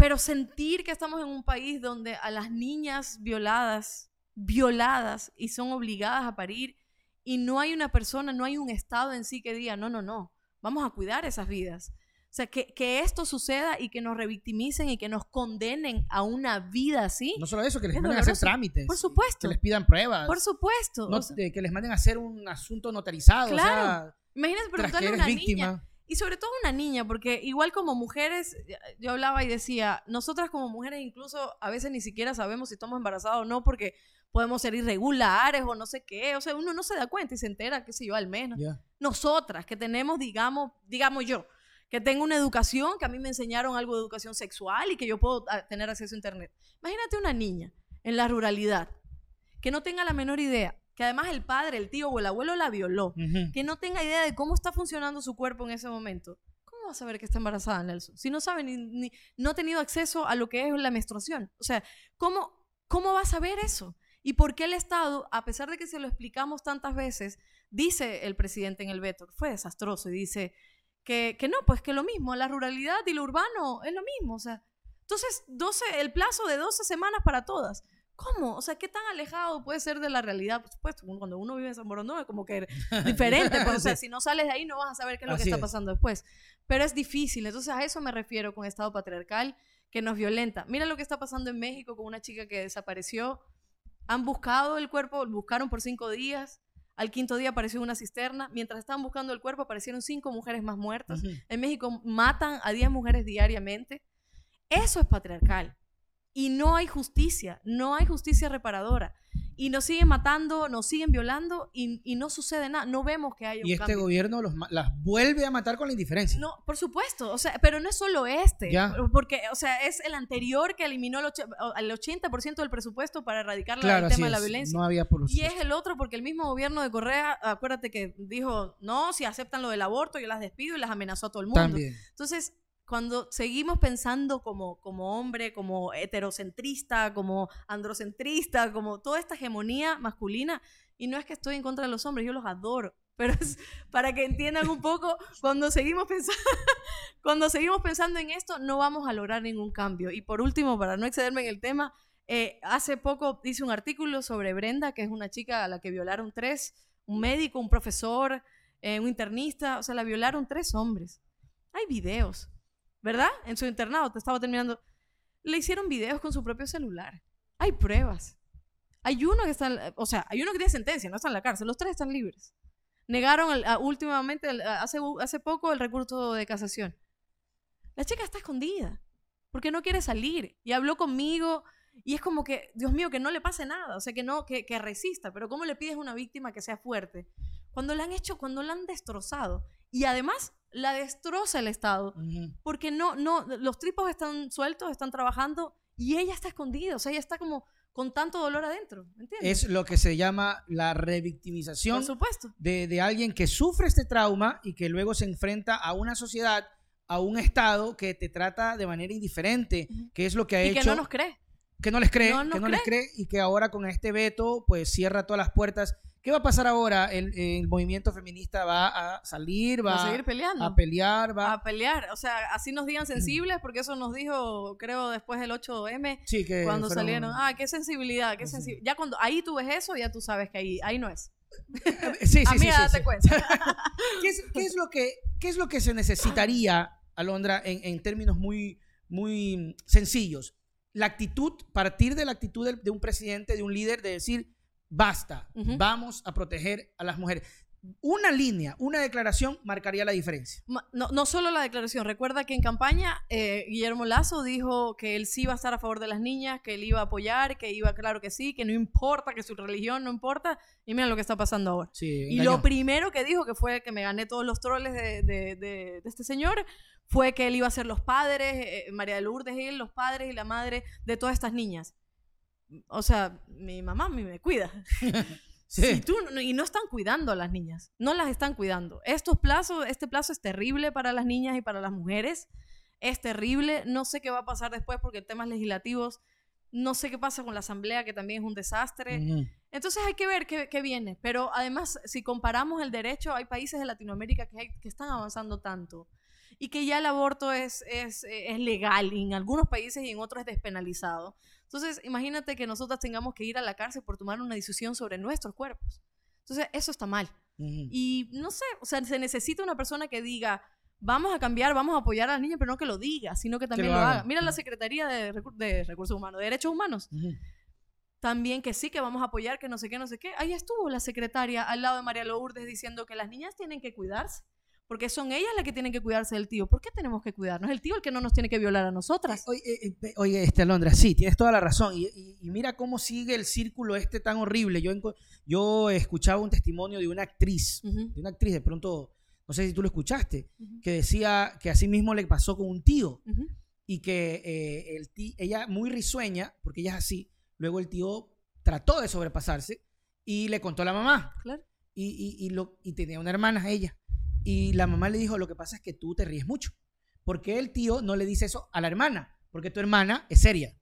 pero sentir que estamos en un país donde a las niñas violadas, violadas y son obligadas a parir, y no hay una persona, no hay un Estado en sí que diga, no, no, no, vamos a cuidar esas vidas. O sea, que, que esto suceda y que nos revictimicen y que nos condenen a una vida así. No solo eso, que les Es manden a hacer trámites. Por supuesto. Que les pidan pruebas. Por supuesto. no- o sea, de que les manden a hacer un asunto notarizado. Claro. O Imagínate sea, que preguntarle a una víctima. niña. Y sobre todo una niña, porque igual como mujeres, yo hablaba y decía, nosotras como mujeres incluso a veces ni siquiera sabemos si estamos embarazadas o no, porque podemos ser irregulares o no sé qué. O sea, uno no se da cuenta y se entera, qué sé yo, al menos. Nosotras que tenemos, digamos, digamos yo, que tengo una educación, que a mí me enseñaron algo de educación sexual y que yo puedo ah, tener acceso a Internet. Imagínate una niña en la ruralidad que no tenga la menor idea, que además el padre, el tío o el abuelo la violó que no tenga idea de cómo está funcionando su cuerpo en ese momento, ¿cómo va a saber que está embarazada, Nelson? Si no sabe ni, ni- no ha tenido acceso a lo que es la menstruación. O sea, ¿cómo, ¿cómo va a saber eso? ¿Y por qué el Estado, a pesar de que se lo explicamos tantas veces, dice el presidente en el veto, fue desastroso, y dice que, que no, pues que lo mismo, la ruralidad y lo urbano es lo mismo. O sea, entonces, 12, el plazo de 12 semanas para todas. ¿Cómo? O sea, ¿qué tan alejado puede ser de la realidad? Por supuesto, cuando uno vive en San Borondón es como que diferente, pues, o sea, si no sales de ahí no vas a saber qué es lo que Así está es. pasando después. Pero es difícil, entonces a eso me refiero con Estado patriarcal que nos violenta. Mira lo que está pasando en México con una chica que desapareció. Han buscado el cuerpo, buscaron por cinco días. Al quinto día apareció una cisterna. Mientras estaban buscando el cuerpo, aparecieron cinco mujeres más muertas. En México matan a 10 mujeres diariamente. Eso es patriarcal. Y no hay justicia, no hay justicia reparadora. Y nos siguen matando, nos siguen violando y, y no sucede nada. No vemos que haya un Y este cambio. gobierno los, las vuelve a matar con la indiferencia. No, por supuesto, o sea, pero no es solo este, Ya. porque, o sea, es el anterior que eliminó el, och- el 80% del presupuesto para erradicar la- claro, el tema de la es. violencia. No había Y es el otro porque el mismo gobierno de Correa, acuérdate que dijo, no, si aceptan lo del aborto, yo las despido y las amenazó a todo el mundo. También. Entonces, cuando seguimos pensando como, como hombre, como heterocentrista, como androcentrista, como toda esta hegemonía masculina, y no es que estoy en contra de los hombres, yo los adoro, pero es para que entiendan un poco, cuando seguimos pensando, cuando seguimos pensando en esto, no vamos a lograr ningún cambio. Y por último, para no excederme en el tema, eh, hace poco hice un artículo sobre Brenda, que es una chica a la que violaron tres, un médico, un profesor, eh, un internista, o sea, la violaron tres hombres. Hay videos, ¿verdad? En su internado, te estaba terminando. Le hicieron videos con su propio celular. Hay pruebas. Hay uno que está, o sea, hay uno que tiene sentencia, no está en la cárcel, los tres están libres. Negaron últimamente, hace, hace poco, el recurso de casación. La chica está escondida porque no quiere salir y habló conmigo y es como que, Dios mío, que no le pase nada, o sea, que no, que, que resista, pero ¿cómo le pides a una víctima que sea fuerte? Cuando la han hecho, cuando la han destrozado y además la destroza el Estado porque no, no, los tripos están sueltos, están trabajando y ella está escondida, o sea, ella está como con tanto dolor adentro, ¿entiendes? Es lo que se llama la revictimización de, de alguien que sufre este trauma y que luego se enfrenta a una sociedad, a un Estado que te trata de manera indiferente, que es lo que ha Y hecho. que no nos cree. que no les cree, No que no les cree y que ahora con este veto pues cierra todas las puertas. ¿Qué va a pasar ahora? El, el movimiento feminista va a salir, va Va a seguir peleando. a pelear, va a pelear. O sea, así nos digan sensibles, porque eso nos dijo, creo, después del 8M, sí que cuando fueron- salieron. Ah, qué sensibilidad, qué Sí. sensibilidad. Ya cuando ahí tú ves eso, ya tú sabes que ahí, ahí no es. Sí, sí, sí, Amiga, sí, date sí. cuenta. ¿Qué es, qué es lo que, ¿Qué es lo que se necesitaría, Alondra, en, en términos muy, muy sencillos? La actitud, partir de la actitud de, de un presidente, de un líder, de decir, basta, vamos a proteger a las mujeres. Una línea, una declaración marcaría la diferencia. No, no solo la declaración, recuerda que en campaña eh, Guillermo Lazo dijo que él sí iba a estar a favor de las niñas, que él iba a apoyar, que iba, claro que sí, que no importa, que su religión no importa, y mira lo que está pasando ahora. Sí, Y lo primero que dijo, que fue que me gané todos los troles de, de- de- de este señor, fue que él iba a ser los padres, eh, María de Lourdes, él, los padres y la madre de todas estas niñas. O sea, mi mamá a mí me cuida. Sí. Si tú, no- y no están cuidando a las niñas, no las están cuidando. Estos plazos, este plazo es terrible para las niñas y para las mujeres, es terrible. No sé qué va a pasar después porque temas legislativos, no sé qué pasa con la asamblea, que también es un desastre. Entonces hay que ver qué, qué viene. Pero además, si comparamos el derecho, hay países de Latinoamérica que, hay- que están avanzando tanto y que ya el aborto es, es, es legal y en algunos países y en otros es despenalizado. Entonces, imagínate que nosotras tengamos que ir a la cárcel por tomar una decisión sobre nuestros cuerpos. Entonces, eso está mal. Y no sé, o sea, se necesita una persona que diga, vamos a cambiar, vamos a apoyar a las niñas, pero no que lo diga, sino que también lo lo, haga. haga. Mira la Secretaría de, Recu- de Recursos Humanos, de Derechos Humanos también que sí, que vamos a apoyar, que no sé qué, no sé qué. Ahí estuvo la secretaria al lado de María Lourdes diciendo que las niñas tienen que cuidarse, porque son ellas las que tienen que cuidarse del tío. ¿Por qué tenemos que cuidarnos? El tío el que no nos tiene que violar a nosotras. Oye, eh, eh, oye, este Alondra, sí, tienes toda la razón. Y, y- y mira cómo sigue el círculo este tan horrible. Yo, yo escuchaba un testimonio de una actriz, de una actriz, de pronto, no sé si tú lo escuchaste, que decía que así mismo le pasó con un tío y que eh, el tí- ella muy risueña, porque ella es así, luego el tío trató de sobrepasarse y le contó a la mamá. Claro. y, y- y lo, y tenía una hermana ella. Y la mamá le dijo, lo que pasa es que tú te ríes mucho. porque el tío no le dice eso a la hermana? Porque tu hermana es seria.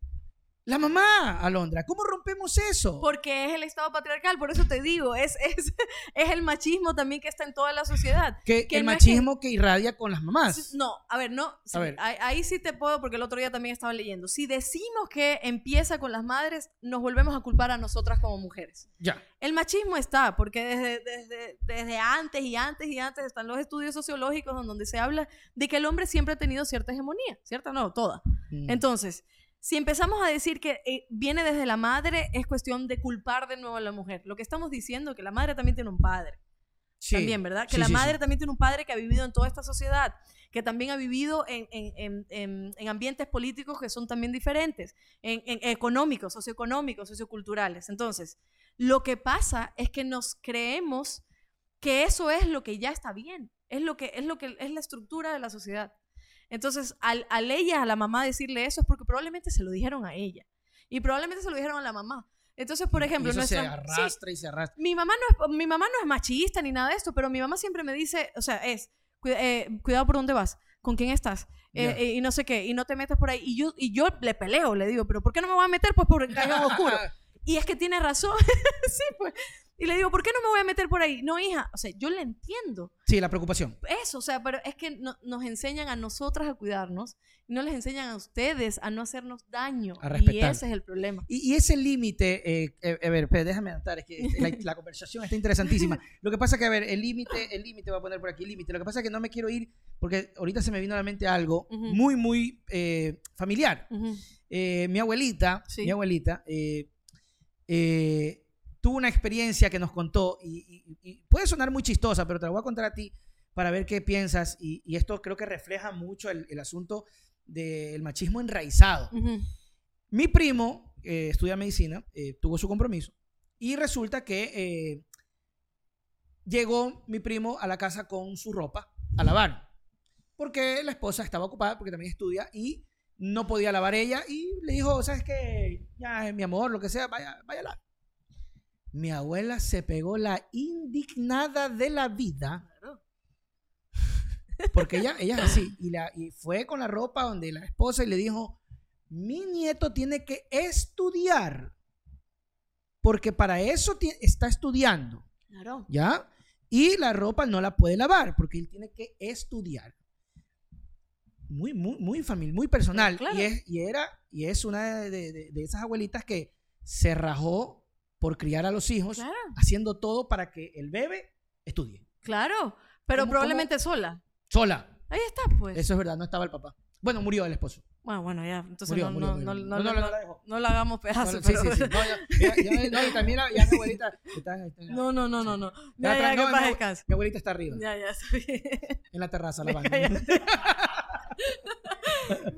La mamá, Alondra, ¿cómo rompemos eso? Porque es el Estado patriarcal, por eso te digo, es, es, es el machismo también que está en toda la sociedad. que, que el no es que- machismo que... irradia con las mamás. No, a ver, no. sí, ver. Ahí, ahí sí te puedo, porque el otro día también estaba leyendo. Si decimos que empieza con las madres, nos volvemos a culpar a nosotras como mujeres. Ya. El machismo está, porque desde, desde, desde antes y antes y antes están los estudios sociológicos donde se habla de que el hombre siempre ha tenido cierta hegemonía, ¿cierta? No, toda. Mm. Entonces, si empezamos a decir que eh, viene desde la madre, es cuestión de culpar de nuevo a la mujer. Lo que estamos diciendo es que la madre también tiene un padre Sí. también, ¿verdad? Que Sí, la sí, madre también tiene un padre que ha vivido en toda esta sociedad, que también ha vivido en, en- en- en- en ambientes políticos que son también diferentes, en, en económicos, socioeconómicos, socioculturales. Entonces, lo que pasa es que nos creemos que eso es lo que ya está bien, es lo que es, lo que, es la estructura de la sociedad. Entonces, al, al ella, a la mamá decirle eso es porque probablemente se lo dijeron a ella y probablemente se lo dijeron a la mamá. Entonces, por ejemplo, Y eso nuestra, se sí, arrastra y se arrastra. mi mamá no es, mi mamá no es machista ni nada de esto, pero mi mamá siempre me dice, o sea, es, "Cuida- eh, cuidado por dónde vas, con quién estás, eh, eh, y no sé qué, y no te metas por ahí. Y yo, y yo le peleo, le digo, pero ¿por qué no me voy a meter? Pues por el callejón oscuro. Y es que tiene razón, sí, pues. Y le digo, ¿por qué no me voy a meter por ahí? No, hija, o sea, yo le entiendo Sí, la preocupación. eso, o sea, pero es que no- nos enseñan a nosotras a cuidarnos y no les enseñan a ustedes a no hacernos daño. A y respetar. ese es el problema. Y, y ese límite, eh, eh, a ver, déjame anotar, es que la, la conversación está interesantísima. Lo que pasa es que, a ver, el límite, el límite, voy a poner por aquí límite. Lo que pasa es que no me quiero ir porque ahorita se me vino a la mente algo muy, muy eh, familiar. Mi abuelita, Sí. mi abuelita, eh, tuvo una experiencia que nos contó y, y- y puede sonar muy chistosa, pero te la voy a contar a ti para ver qué piensas y, y esto creo que refleja mucho el, el asunto del machismo enraizado. Mi primo eh, estudia medicina, eh, tuvo su compromiso y resulta que eh, llegó mi primo a la casa con su ropa a lavar porque la esposa estaba ocupada porque también estudia y no podía lavar ella y le dijo, ¿sabes qué? Ya, mi amor, lo que sea, vaya, vaya a lavar. Mi abuela se pegó la indignada de la vida Claro. porque ella, ella es así. Y, la, y fue con la ropa donde la esposa y le dijo, mi nieto tiene que estudiar. Porque para eso está estudiando, Claro. ¿ya? Y la ropa no la puede lavar porque él tiene que estudiar. Muy, muy, muy familiar, muy personal. Claro. Y, es, y era, y es una de, de- de esas abuelitas que se rajó por criar a los hijos, Claro. haciendo todo para que el bebé estudie. Claro. Pero ¿Cómo- probablemente sola. Sola. Ahí está, pues. Eso es verdad, no estaba el papá. Bueno, murió el esposo. Bueno, bueno, ya. Entonces Murió, no, murió, no, murió. no, No, no, no, no, no la la hagamos pedazos. No, sí, pero- sí, sí. No, ya, también la- ya mi abuelita está, está- No, no, no, no, no. Ya Ya, que paz descanse. Mi abuelita está arriba, Ya, ya, está bien. en la terraza, lavando. Cállate.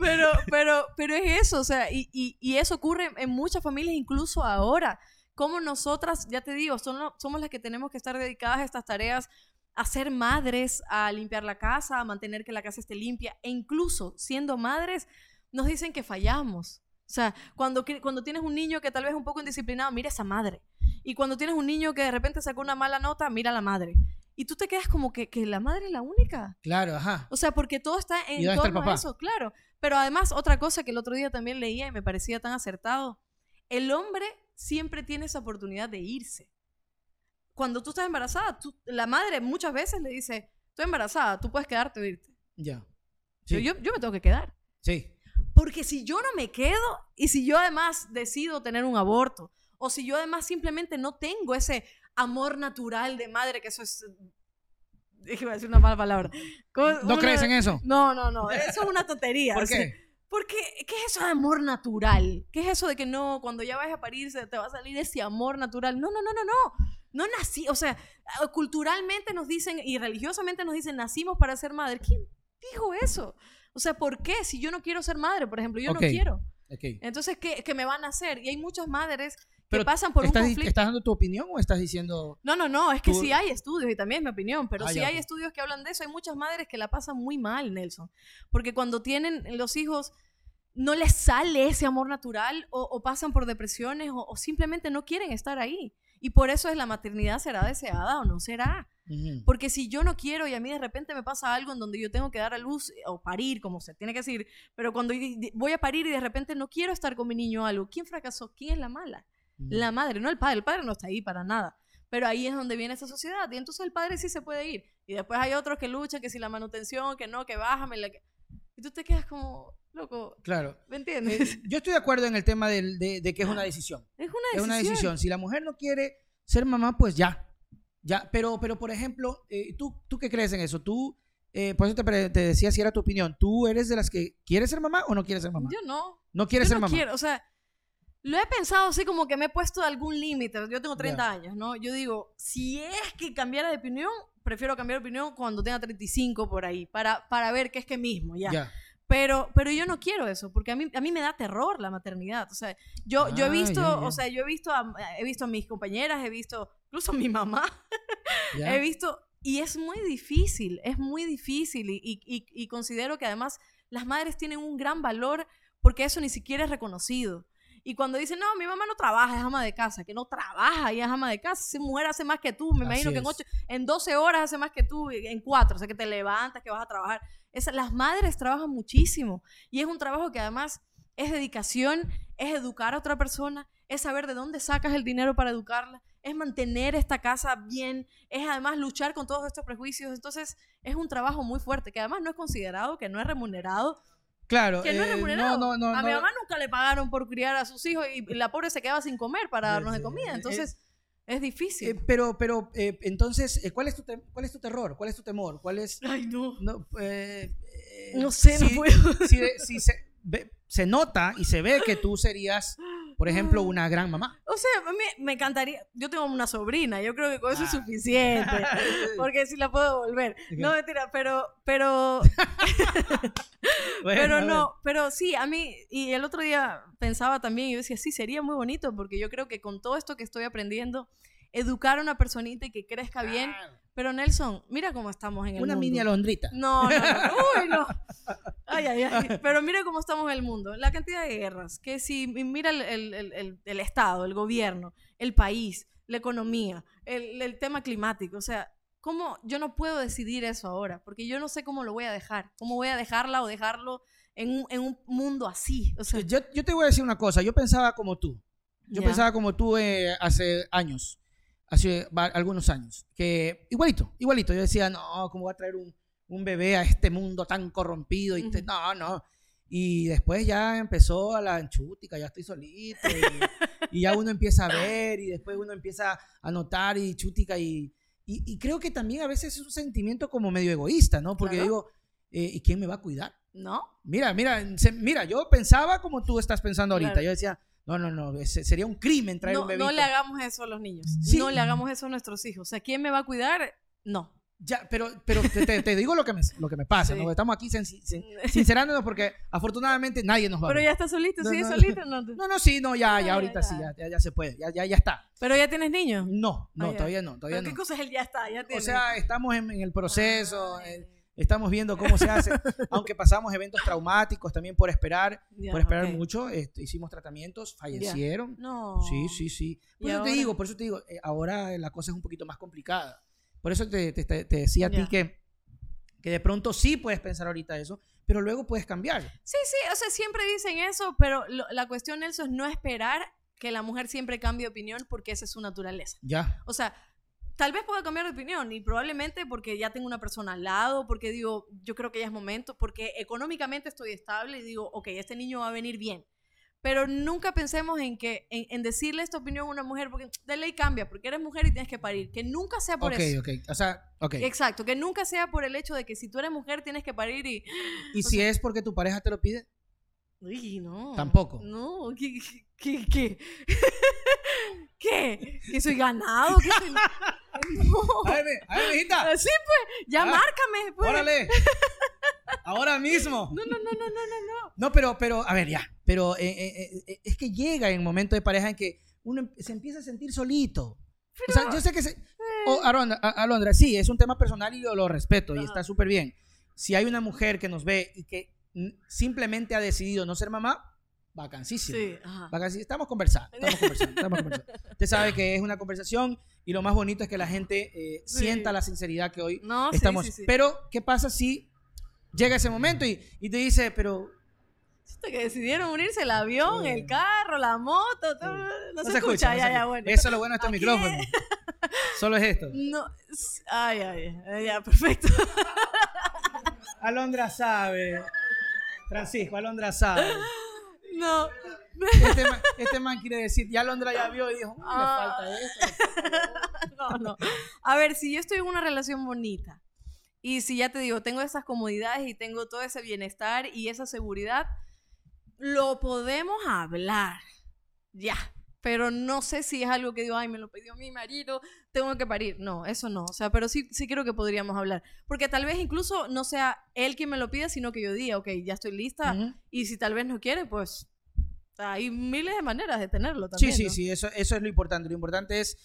pero, pero, pero es eso, o sea, y, y, y eso ocurre en muchas familias, incluso ahora. Como nosotras, ya te digo, son lo- somos las que tenemos que estar dedicadas a estas tareas, a ser madres, a limpiar la casa, a mantener que la casa esté limpia, e incluso siendo madres, nos dicen que fallamos. O sea, cuando, cuando tienes un niño que tal vez es un poco indisciplinado, mira esa madre. Y cuando tienes un niño que de repente sacó una mala nota, mira a la madre. Y tú te quedas como que, que la madre es la única. Claro, ajá. O sea, porque todo está ¿Y en dónde está torno a eso, claro. Pero además, otra cosa que el otro día también leía y me parecía tan acertado, el hombre siempre tiene esa oportunidad de irse. Cuando tú estás embarazada, tú- la madre muchas veces le dice, estoy embarazada, tú puedes quedarte o irte. Ya. Sí. Yo, yo me tengo que quedar. sí. Porque si yo no me quedo y si yo además decido tener un aborto, o si yo además simplemente no tengo ese amor natural de madre, que eso es... Iba a decir una mala palabra. ¿Cómo- ¿No crees en eso? No, no, no. Eso es una tontería. ¿Por o sea, qué? Porque, ¿qué es eso de amor natural? ¿Qué es eso de que no, cuando ya vayas a parir, se te va a salir ese amor natural? No, no, no, no, no. No nací, o sea, ah, culturalmente nos dicen y religiosamente nos dicen, nacimos para ser madre. ¿Quién dijo eso? O sea, ¿por qué? Si yo no quiero ser madre, por ejemplo, yo no quiero. Entonces, ¿qué, qué me van a hacer? Y hay muchas madres que Pero pasan por un ¿Estás, di- conflicto. ¿Estás dando tu opinión o estás diciendo.? No, no, no, es que Tú- sí hay estudios y también es mi opinión, pero Ah, sí ya, hay estudios que hablan de eso. Hay muchas madres que la pasan muy mal, Nelson, porque cuando tienen los hijos no les sale ese amor natural o, o pasan por depresiones o, o simplemente no quieren estar ahí. Y por eso es la maternidad será deseada o no será. Porque si yo no quiero y a mí de repente me pasa algo en donde yo tengo que dar a luz eh, o parir, como se tiene que decir, pero cuando voy a parir y de repente no quiero estar con mi niño algo, ¿quién fracasó? ¿Quién es la mala? La madre, no el padre. El padre no está ahí para nada. Pero ahí es donde viene esa sociedad. Y entonces el padre sí se puede ir. Y después hay otros que luchan, que si la manutención, que no, que bájame. la que- Y tú te quedas como, loco, Claro. ¿me Eh, entiendes? yo estoy de acuerdo en el tema de, de que es una decisión. es una Es decisión. una decisión. Si la mujer no quiere ser mamá, pues ya. Ya, pero, pero por ejemplo, eh, ¿tú, ¿tú qué crees en eso? Tú, eh, por eso te, te decía si era tu opinión. ¿Tú eres de las que quieres ser mamá o no quieres ser mamá? Yo no. no quieres Yo ser no mamá. quiero, o sea, lo he pensado así como que me he puesto algún límite. Yo tengo 30 Ya. años, ¿no? Yo digo, si es que cambiara de opinión, prefiero cambiar de opinión cuando tenga 35 por ahí, para, para ver qué es que mismo, ya. Ya. Pero, pero yo no quiero eso, porque a mí, a mí me da terror la maternidad. O sea, yo, yo he Ah, visto, ya. o sea, yo he visto, a, he visto a mis compañeras, he visto, incluso a mi mamá, he visto, y es muy difícil, es muy difícil, y, y- y- y considero que además las madres tienen un gran valor porque eso ni siquiera es reconocido. Y cuando dicen, no, mi mamá no trabaja, es ama de casa, que no trabaja y es ama de casa, esa mujer hace más que tú, me Así imagino que en, es. ocho, en 12 horas hace más que tú, en 4, o sea, que te levantas, que vas a trabajar. Esa- las madres trabajan muchísimo y es un trabajo que además es dedicación, es educar a otra persona, es saber de dónde sacas el dinero para educarla, es mantener esta casa bien, es además luchar con todos estos prejuicios. Entonces, es un trabajo muy fuerte que además no es considerado, que no es remunerado, Claro. que no es eh, remunerado. No, no, no. a mi no. mamá nunca le pagaron por criar a sus hijos y la pobre se quedaba sin comer para Sí, darnos de comida. Eh, Entonces, es difícil. Eh, pero, pero, eh, entonces, eh, ¿cuál es, tu ¿cuál es tu terror? ¿Cuál es tu temor? ¿Cuál es...? Ay, no. No, eh, eh, No sé, no si- puedo. Si, de- si se, ve- se nota y se ve que tú serías, por ejemplo, una gran mamá. O sea, a mí me encantaría. Yo tengo una sobrina, yo creo que con eso es Ah. suficiente. Porque si la puedo volver. No, mentira, pero, pero, Bueno, pero no, pero sí, a mí, y el otro día pensaba también, yo decía, sí, sería muy bonito, porque yo creo que con todo esto que estoy aprendiendo, educar a una personita y que crezca bien. Pero Nelson, mira cómo estamos en el Una mundo. mini alondrita. No, no, no. Uy, no. Ay, ay, ay. Pero mira cómo estamos en el mundo. La cantidad de guerras. Que si mira el, el- el- el- Estado, el gobierno, el país, la economía, el, el tema climático. O sea, ¿cómo yo no puedo decidir eso ahora? Porque yo no sé cómo lo voy a dejar. ¿Cómo voy a dejarla o dejarlo en un, en un mundo así? O sea, Yo, yo te voy a decir una cosa. Yo pensaba como tú. Yo pensaba como tú eh, hace años. Hace algunos años. Que igualito, igualito. Yo decía, no, ¿cómo va a traer un, un bebé a este mundo tan corrompido? Y te- Ujú. no, no. Y después ya empezó a la anchútica, ya estoy solito. Y, y ya uno empieza a ver y después uno empieza a notar y chútica. Y, y, y creo que también a veces es un sentimiento como medio egoísta, ¿no? Porque Claro. digo, eh, ¿y quién me va a cuidar? ¿No? Mira, mira, se- mira, yo pensaba como tú estás pensando ahorita. Claro. Yo decía, no, no, no, ese- sería un crimen traer No, un bebito. no le hagamos eso a los niños. Sí. No le hagamos eso a nuestros hijos. O sea, ¿quién me va a cuidar? No. Ya, pero, pero te, te- te digo lo que me, lo que me pasa, Sí. ¿no? Estamos aquí sin- sin- sincerándonos porque afortunadamente nadie nos va a Pero ya está solito, No, ¿sigue no, solito? No, No, no, sí, no, ya, Ah, ya ahorita ya. sí, ya, ya, ya se puede, ya, ya, ya está. Pero ya tienes niños. No, no, Ah, todavía no, todavía ¿Pero no. ¿Qué cosa es el ya está? Ya O sea, estamos en, en el proceso, Ay. Estamos viendo cómo se hace, aunque pasamos eventos traumáticos también por esperar, Ya, por esperar ok. mucho, este, hicimos tratamientos, fallecieron. No. Sí, sí, sí. Por ¿Y eso te ahora? digo, por eso te digo, eh, ahora la cosa es un poquito más complicada. Por eso te, te- te- te decía a ti que, que de pronto sí puedes pensar ahorita eso, pero luego puedes cambiar. Sí, sí, o sea, siempre dicen eso, pero lo- la cuestión, Nelson, es no esperar que la mujer siempre cambie de opinión porque esa es su naturaleza. Ya. O sea, tal vez pueda cambiar de opinión y probablemente porque ya tengo una persona al lado, porque digo, yo creo que ya es momento, porque económicamente estoy estable y digo, ok, este niño va a venir bien. Pero nunca pensemos en que en, en decirle esta opinión a una mujer, porque de ley cambia, porque eres mujer y tienes que parir. Que nunca sea por Ok, eso. ok. O sea, ok. Exacto, que nunca sea por el hecho de que si tú eres mujer tienes que parir y... Y si es porque tu pareja te lo pide, Uy, no. Tampoco. No, ¿qué? ¿Qué? ¿Qué? ¿Qué? ¿Que soy ganado? ¿Que soy... No. a ver, ve, a ver, mijita, Sí, pues, ya Ah, márcame. Pues. órale. Ahora mismo. No, no, no, no, no, no, no. No, pero, pero, a ver, ya. Pero eh, eh, eh, es que llega en momentos de pareja en que uno em- se empieza a sentir solito. o sea, yo sé que... Se, oh, Alondra, sí, es un tema personal y yo lo respeto y está súper bien. Si hay una mujer que nos ve y que simplemente ha decidido no ser mamá, vacancísimo. Sí, ajá. Vacancísimo. Estamos conversando, estamos conversando, estamos conversando. Usted sabe que es una conversación y lo más bonito es que la gente eh, Sí. sienta la sinceridad que hoy No, estamos. sí. Pero, ¿qué pasa si llega ese momento y, y te dice, pero que decidieron unirse el avión, el carro, la moto, todo. No, se, escucha, no se ya, ya, escucha. bueno. Eso es lo bueno de estos micrófonos. Solo es esto. No, ay, ay, ay, ya, perfecto. Alondra sabe. Francisco, Alondra sabe. No. Este man, este man quiere decir, ya Alondra ya vio y dijo, "Mm, Ah. le falta esto. No, no. A ver, si yo estoy en una relación bonita y si ya te digo, tengo esas comodidades y tengo todo ese bienestar y esa seguridad, lo podemos hablar. Ya. Pero no sé si es algo que digo, ay, me lo pidió mi marido, tengo que parir. No, eso no. O sea, pero sí, sí creo que podríamos hablar. Porque tal vez incluso no sea él quien me lo pida, sino que yo diga, ok, ya estoy lista. Y si tal vez no quiere, pues hay miles de maneras de tenerlo Sí, también. sí, ¿no? sí, eso, eso es lo importante. Lo importante es,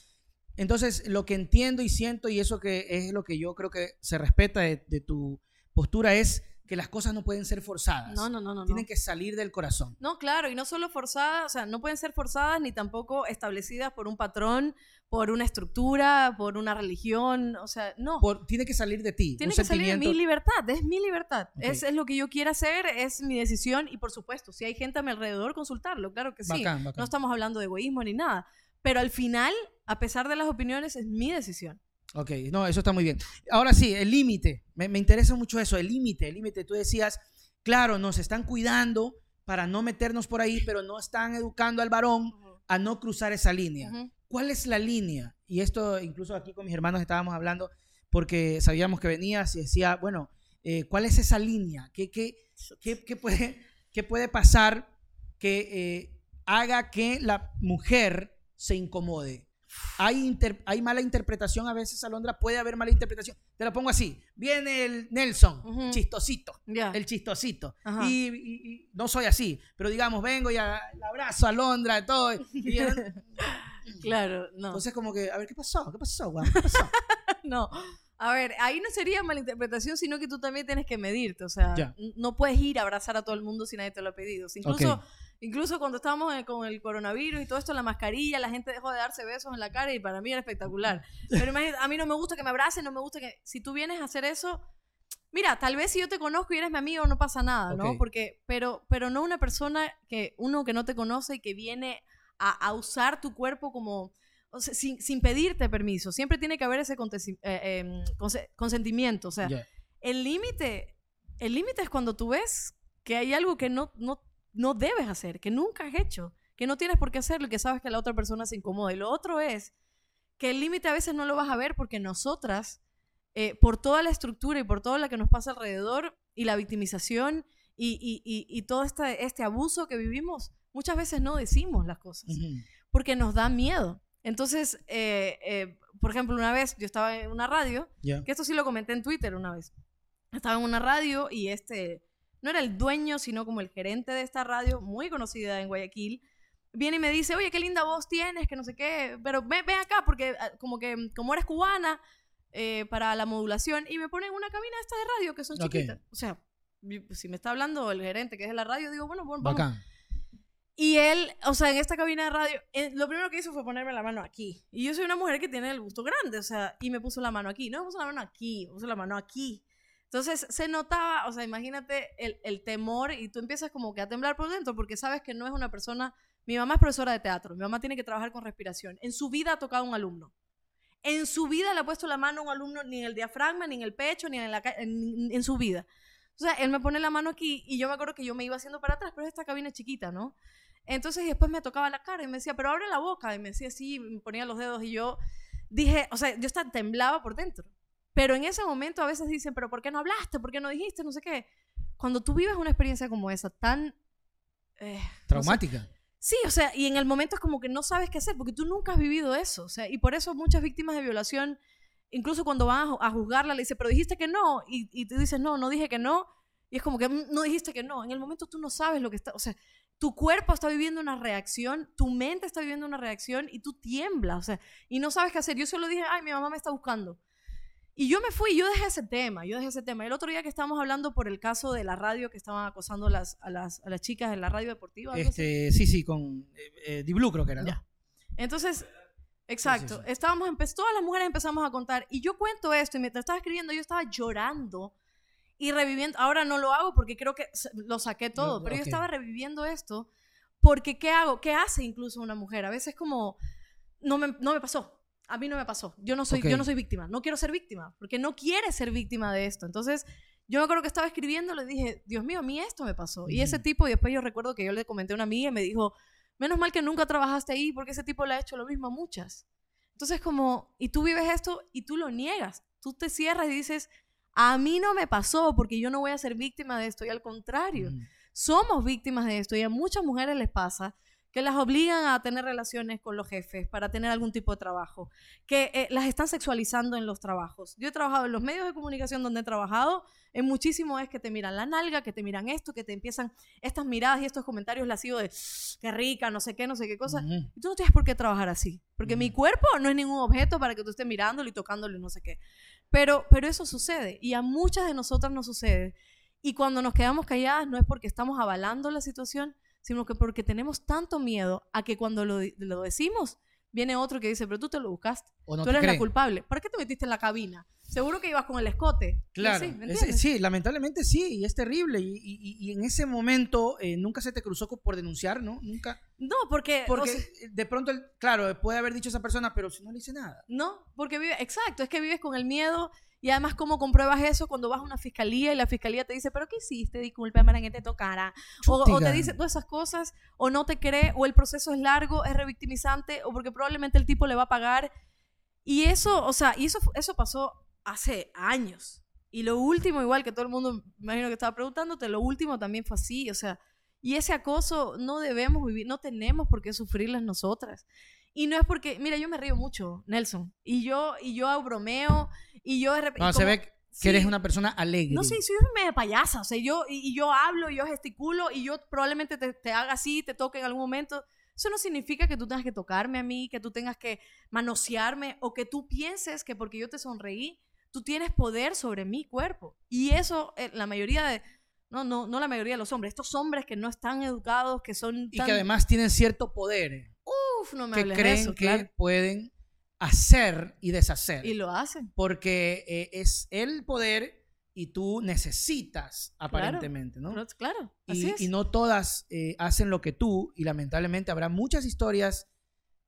entonces, lo que entiendo y siento y eso que es lo que yo creo que se respeta de, de tu postura es que las cosas no pueden ser forzadas. No, no, no, no. no. Tienen que salir del corazón. No, claro, y no solo forzadas, o sea, no pueden ser forzadas ni tampoco establecidas por un patrón, por una estructura, por una religión, o sea, no. Por- tiene que salir de ti. Tiene un que salir de mi libertad, es mi libertad, Ok. es, es lo que yo quiera hacer, es mi decisión y por supuesto, si hay gente a mi alrededor, consultarlo, claro que sí. Bacán, bacán. No estamos hablando de egoísmo ni nada, pero al final, a pesar de las opiniones, es mi decisión. Ok, no, eso está muy bien. Ahora sí, el límite. Me, me interesa mucho eso, el límite. El límite, tú decías, claro, nos están cuidando para no meternos por ahí, pero no están educando al varón a no cruzar esa línea. ¿Cuál es la línea? Y esto incluso aquí con mis hermanos estábamos hablando porque sabíamos que venías y decía, bueno, eh, ¿cuál es esa línea? ¿Qué, qué, qué- qué puede, qué puede pasar que eh, haga que la mujer se incomode? Hay, inter- hay mala interpretación a veces, Alondra, puede haber mala interpretación. Te lo pongo así. Viene el Nelson, chistosito, el chistosito. Y, y- y no soy así, pero digamos, vengo y a- abrazo a Alondra, todo. y- Claro, no. entonces como que, a ver, ¿qué pasó? ¿Qué pasó, guau? ¿Qué pasó? No. A ver, ahí no sería malinterpretación, sino que tú también tienes que medirte. O sea, Ya. no puedes ir a abrazar a todo el mundo si nadie te lo ha pedido. Incluso, incluso cuando estábamos con el coronavirus y todo esto, la mascarilla, la gente dejó de darse besos en la cara y para mí era espectacular. Pero imagínate, a mí no me gusta que me abracen, no me gusta que... Si tú vienes a hacer eso... Mira, tal vez si yo te conozco y eres mi amigo no pasa nada, ¿no? Porque, pero, pero no una persona que, uno que no te conoce y que viene a, a usar tu cuerpo como, o sea, sin, sin pedirte permiso. Siempre tiene que haber ese contesi- eh, em, conse- consentimiento. O sea, Ya. el límite, el límite es cuando tú ves que hay algo que no, no, no debes hacer, que nunca has hecho, que no tienes por qué hacerlo y que sabes que la otra persona se incomoda. Y lo otro es que el límite a veces no lo vas a ver porque nosotras, eh, por toda la estructura y por todo lo que nos pasa alrededor y la victimización y, y- y- y todo este, este abuso que vivimos, muchas veces no decimos las cosas Ujú. porque nos da miedo. Entonces, eh, eh, por ejemplo, una vez yo estaba en una radio, Ya. que esto sí lo comenté en Twitter una vez. Estaba en una radio y este, no era el dueño, sino como el gerente de esta radio, muy conocida en Guayaquil, viene y me dice, oye, qué linda voz tienes, que no sé qué, pero ven, ven acá, porque ah, como que como eres cubana, eh, para la modulación y me ponen una cabina esta de radio que son Ok. chiquitas. O sea, si me está hablando el gerente que es de la radio, digo, bueno, bueno, vamos. Bacán. Y él, o sea, en esta cabina de radio, lo primero que hizo fue ponerme la mano aquí. Y yo soy una mujer que tiene el gusto grande, o sea, y me puso la mano aquí. No me puso la mano aquí, me puso la mano aquí. Entonces se notaba, o sea, imagínate el, el temor y tú empiezas como que a temblar por dentro porque sabes que no es una persona. Mi mamá es profesora de teatro, mi mamá tiene que trabajar con respiración. En su vida ha tocado a un alumno. En su vida le ha puesto la mano a un alumno ni en el diafragma, ni en el pecho, ni en, la, en, en su vida. O sea, él me pone la mano aquí y yo me acuerdo que yo me iba haciendo para atrás, pero esta cabina es chiquita, ¿no? Entonces y después me tocaba la cara y me decía, pero abre la boca. Y me decía así, me ponía los dedos y yo dije, o sea, yo estaba, temblaba por dentro. Pero en ese momento a veces dicen, pero ¿por qué no hablaste? ¿Por qué no dijiste? No sé qué. Cuando tú vives una experiencia como esa, tan... eh, no sé, Traumática. Sí, o sea, y en el momento es como que no sabes qué hacer porque tú nunca has vivido eso. O sea, y por eso muchas víctimas de violación, incluso cuando van a, a juzgarla, le dicen, pero dijiste que no. Y, y tú dices, no, no dije que no. Y es como que "Mm, no dijiste que no. En el momento tú no sabes lo que está. O sea, tu cuerpo está viviendo una reacción, tu mente está viviendo una reacción y tú tiemblas. O sea, y no sabes qué hacer. Yo solo dije, ay, mi mamá me está buscando. Y yo me fui, yo dejé ese tema, yo dejé ese tema. El otro día que estábamos hablando por el caso de la radio que estaban acosando las, a, las, a las chicas en la radio deportiva. algo así. Este, sí, sí, con eh, eh, Di Blue creo que era, ¿no? Ya. Entonces, exacto, sí. estábamos, empe- todas las mujeres empezamos a contar y yo cuento esto y mientras estaba escribiendo yo estaba llorando y reviviendo, ahora no lo hago porque creo que lo saqué todo, pero yo estaba reviviendo esto porque ¿qué hago? ¿Qué hace incluso una mujer? A veces como, no me, no me pasó. A mí no me pasó. Yo no soy, yo no soy víctima. No quiero ser víctima porque no quiere ser víctima de esto. Entonces, yo me acuerdo que estaba escribiendo, le dije, Dios mío, a mí esto me pasó. Y ese tipo, y después yo recuerdo que yo le comenté a una amiga y me dijo, menos mal que nunca trabajaste ahí porque ese tipo le ha hecho lo mismo a muchas. Entonces, como, y tú vives esto y tú lo niegas. Tú te cierras y dices, a mí no me pasó porque yo no voy a ser víctima de esto. Y al contrario, Ujú. somos víctimas de esto y a muchas mujeres les pasa que las obligan a tener relaciones con los jefes para tener algún tipo de trabajo, que eh, las están sexualizando en los trabajos. Yo he trabajado en los medios de comunicación donde he trabajado, en muchísimo es que te miran la nalga, que te miran esto, que te empiezan estas miradas y estos comentarios lascivos de qué rica, no sé qué, no sé qué cosa. Y tú no tienes por qué trabajar así, porque mi cuerpo no es ningún objeto para que tú estés mirándolo y tocándolo y no sé qué. Pero, pero eso sucede y a muchas de nosotras nos sucede. Y cuando nos quedamos calladas no es porque estamos avalando la situación, sino que porque tenemos tanto miedo a que cuando lo, lo decimos, viene otro que dice, pero tú te lo buscaste, O no tú eres la creen. culpable. ¿Para qué te metiste en la cabina? Seguro que ibas con el escote. Claro, así, ¿me es- sí, lamentablemente sí, y es terrible. Y, y- y en ese momento eh, nunca se te cruzó por denunciar, ¿no? Nunca. No, porque... o Porque sea, eh, de pronto, el- claro, puede haber dicho esa persona, pero si no le hice nada. No, porque vive, exacto, es que vives con el miedo y además cómo compruebas eso cuando vas a una fiscalía y la fiscalía te dice, pero ¿qué hiciste? Disculpa para que te tocara. O, o te dice todas esas cosas, o no te cree, o el proceso es largo, es revictimizante, o porque probablemente el tipo le va a pagar. Y eso, o sea, y eso, eso pasó hace años. Y lo último, igual que todo el mundo, me imagino que estaba preguntándote, lo último también fue así, o sea, y ese acoso no debemos vivir, no tenemos por qué sufrirlas nosotras. Y no es porque, mira, yo me río mucho, Nelson, y yo, y yo bromeo, y yo de repente... No, se ve que sí. eres una persona alegre. No sé, soy media payasa, o sea, yo, y, y yo hablo, y yo gesticulo, y yo probablemente te, te haga así, te toque en algún momento. Eso no significa que tú tengas que tocarme a mí, que tú tengas que manosearme, o que tú pienses que porque yo te sonreí, tú tienes poder sobre mi cuerpo. Y eso, eh, la mayoría de, no, no, no la mayoría de los hombres, estos hombres que no están educados, que son Y tan... que además tienen cierto poder. Uf, no me que de creen eso, que claro. pueden hacer y deshacer. Y lo hacen. porque eh, es el poder y tú necesitas aparentemente, ¿no? Pero, Claro, así Y, es. y no todas eh, hacen lo que tú y lamentablemente habrá muchas historias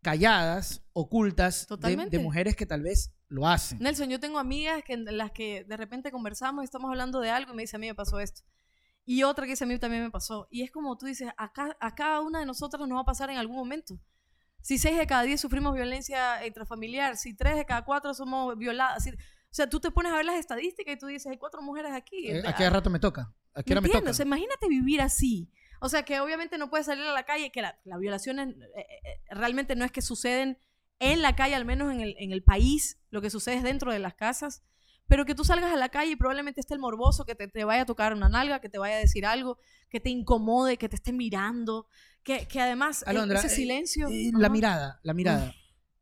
calladas, ocultas, de, Totalmente. de mujeres que tal vez lo hacen. Nelson, yo tengo amigas que, en las que de repente conversamos y estamos hablando de algo y me dice, a mí me pasó esto. Y otra que dice, a mí también me pasó. Y es como tú dices, a cada una de nosotras nos va a pasar en algún momento. Si seis de cada diez sufrimos violencia intrafamiliar, si tres de cada cuatro somos violadas, si- o sea, tú te pones a ver las estadísticas y tú dices, hay cuatro mujeres aquí. Eh, ¿A qué rato me toca? ¿A qué ¿Me hora me entiendes? toca? O sea, imagínate vivir así. O sea, que obviamente no puedes salir a la calle, que la, la violaciones eh, eh, realmente no es que suceden en la calle, al menos en el, en el país, lo que sucede es dentro de las casas, pero que tú salgas a la calle y probablemente esté el morboso que te, te vaya a tocar una nalga, que te vaya a decir algo, que te incomode, que te esté mirando, que, que además eh, Alondra, ese eh, silencio... Eh, ajá. la mirada, la mirada.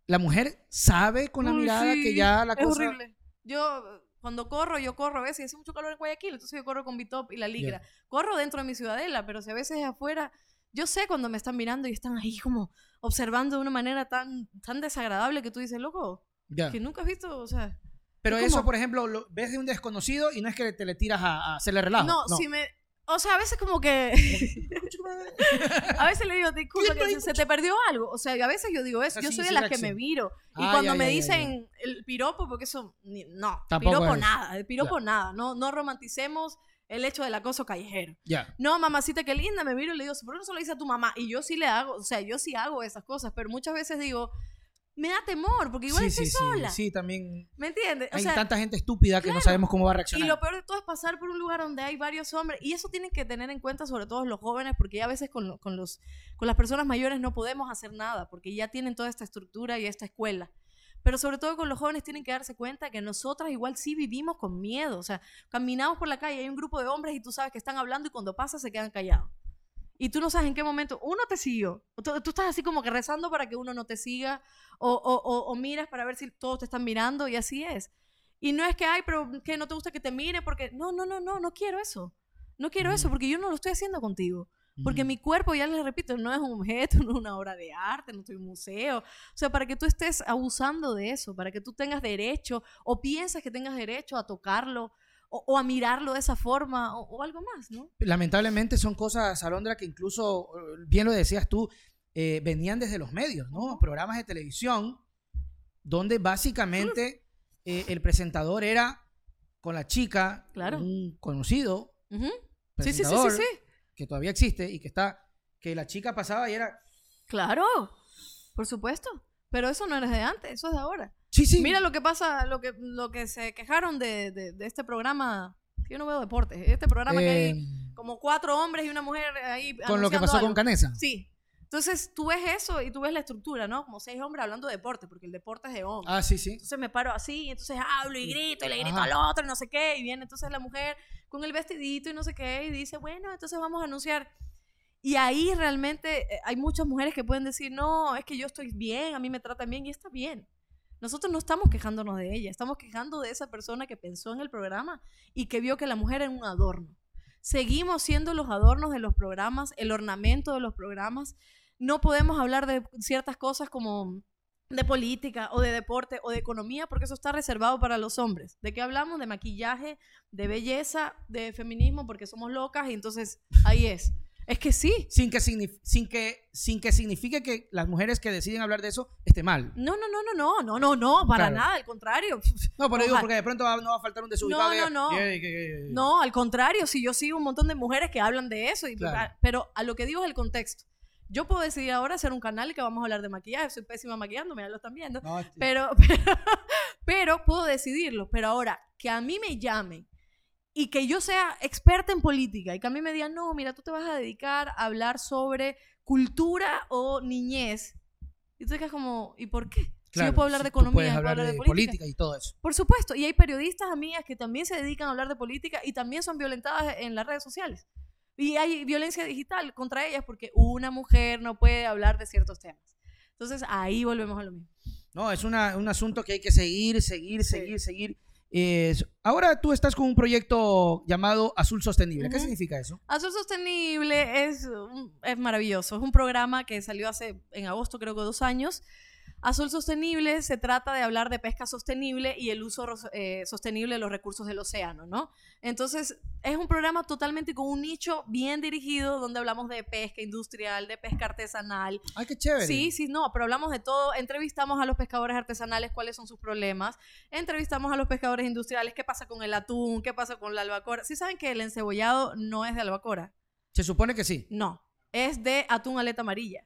La mujer sabe con la Ay, mirada sí, que ya la es cosa... horrible. Yo, cuando corro, yo corro a veces, y hace mucho calor en Guayaquil, entonces yo corro con Bitop y la ligra. Corro dentro de mi ciudadela, pero si a veces es afuera, yo sé cuando me están mirando y están ahí como observando de una manera tan, tan desagradable que tú dices, loco, que nunca has visto, o sea... Pero eso, por ejemplo, lo ves de un desconocido y no es que te le tiras a, a hacerle relajo. No, si me... O sea, a veces como que... a veces le digo, disculpa, que se te perdió algo. O sea, a veces yo digo eso. yo soy de las que me viro. Y ah, cuando me dicen el piropo, porque eso... No, piropo nada. El piropo nada. No, no romanticemos el hecho del acoso callejero. Ya. No, mamacita, qué linda, me miro y le digo, ¿por qué no se lo dice a tu mamá? Y yo sí le hago, o sea, yo sí hago esas cosas, pero muchas veces digo, me da temor, porque igual estoy sola. Sí, también. ¿Me entiendes? hay tanta gente estúpida que no sabemos cómo va a reaccionar. Y lo peor de todo es pasar por un lugar donde hay varios hombres. Y eso tienen que tener en cuenta, sobre todo los jóvenes, porque ya a veces con, con, los, con las personas mayores no podemos hacer nada, porque ya tienen toda esta estructura y esta escuela. Pero sobre todo con los jóvenes tienen que darse cuenta que nosotras igual sí vivimos con miedo. O sea, caminamos por la calle, hay un grupo de hombres y tú sabes que están hablando y cuando pasa se quedan callados y tú no sabes en qué momento uno te siguió. Tú, tú, estás así como que rezando para que uno no te siga o, o, o, miras para ver si todos te están mirando y así es. Y no es que, ay, pero que no te gusta que te mire porque no, no, no, no, no quiero eso. No quiero eso porque yo no lo estoy haciendo contigo. Porque mi cuerpo, ya les repito, no es un objeto, no es una obra de arte, no estoy un museo. O sea, para que tú estés abusando de eso, para que tú tengas derecho o piensas que tengas derecho a tocarlo o, a mirarlo de esa forma o, algo más, ¿no? Lamentablemente son cosas, Alondra, que incluso, eh, bien lo decías tú, eh, venían desde los medios, ¿no? Programas de televisión, donde básicamente eh, el presentador era con la chica, claro. un conocido, sí, sí, sí, que todavía existe y que está, que la chica pasaba y era... Claro, por supuesto. Pero eso no es de antes, eso es de ahora. Sí, sí. Mira lo que pasa, lo que, lo que se quejaron de, de, este programa. Yo no veo deportes. Este programa que hay em. como cuatro hombres y una mujer ahí. Con lo que pasó con Canesa. Sí. Entonces tú ves eso y tú ves la estructura, ¿no? Como seis hombres hablando de deporte, porque el deporte es de hombres. Ah, sí, sí. Entonces me paro así, y entonces hablo y grito y le grito al otro y no sé qué. Y viene entonces la mujer con el vestidito y no sé qué y dice, bueno, entonces vamos a anunciar. Y ahí realmente eh, hay muchas mujeres que pueden decir, no, es que yo estoy bien, a mí me tratan bien y está bien. Nosotros no estamos quejándonos de ella, estamos quejando de esa persona que pensó en el programa y que vio que la mujer era un adorno. Seguimos siendo los adornos de los programas, el ornamento de los programas. No podemos hablar de ciertas cosas como de política o de deporte o de economía porque eso está reservado para los hombres. ¿De qué hablamos? De maquillaje, de belleza, de feminismo porque somos locas y entonces ahí es. Es que sí. Sin que, sin, que, sin que signifique que las mujeres que deciden hablar de eso esté mal. No, no, no, no, no, no, no, no, para nada, al contrario. No, pero digo, porque de pronto no va a faltar un desubicado. No, no, no. No, al contrario, si yo sigo un montón de mujeres que hablan de eso, y, pero a lo que digo es el contexto. Yo puedo decidir ahora hacer un canal que vamos a hablar de maquillaje. Soy pésima maquillando, mira, lo están viendo. pero, pero, pero puedo decidirlo. Pero ahora, que a mí me llamen y que yo sea experta en política y que a mí me digan, no, mira, tú te vas a dedicar a hablar sobre cultura o niñez. Y tú te quedas como, ¿y por qué? si yo puedo hablar de economía, puedo hablar de, política. y todo eso. Por supuesto, y hay periodistas amigas que también se dedican a hablar de política y también son violentadas en las redes sociales. Y hay violencia digital contra ellas porque una mujer no puede hablar de ciertos temas. Entonces ahí volvemos a lo mismo. No, es una, un asunto que hay que seguir, seguir, seguir, seguir ahora tú estás con un proyecto llamado Azul Sostenible. ¿Qué significa eso? Azul Sostenible es, es maravilloso. Es un programa que salió hace, en agosto creo que dos años, Azul Sostenible se trata de hablar de pesca sostenible y el uso eh, sostenible de los recursos del océano, ¿no? Entonces, es un programa totalmente con un nicho bien dirigido donde hablamos de pesca industrial, de pesca artesanal. ¡Ay, qué chévere! Sí, sí, no, pero hablamos de todo. Entrevistamos a los pescadores artesanales, cuáles son sus problemas. Entrevistamos a los pescadores industriales, qué pasa con el atún, qué pasa con la albacora. ¿Sí saben que el encebollado no es de albacora? Se supone que sí. No, es de atún aleta amarilla.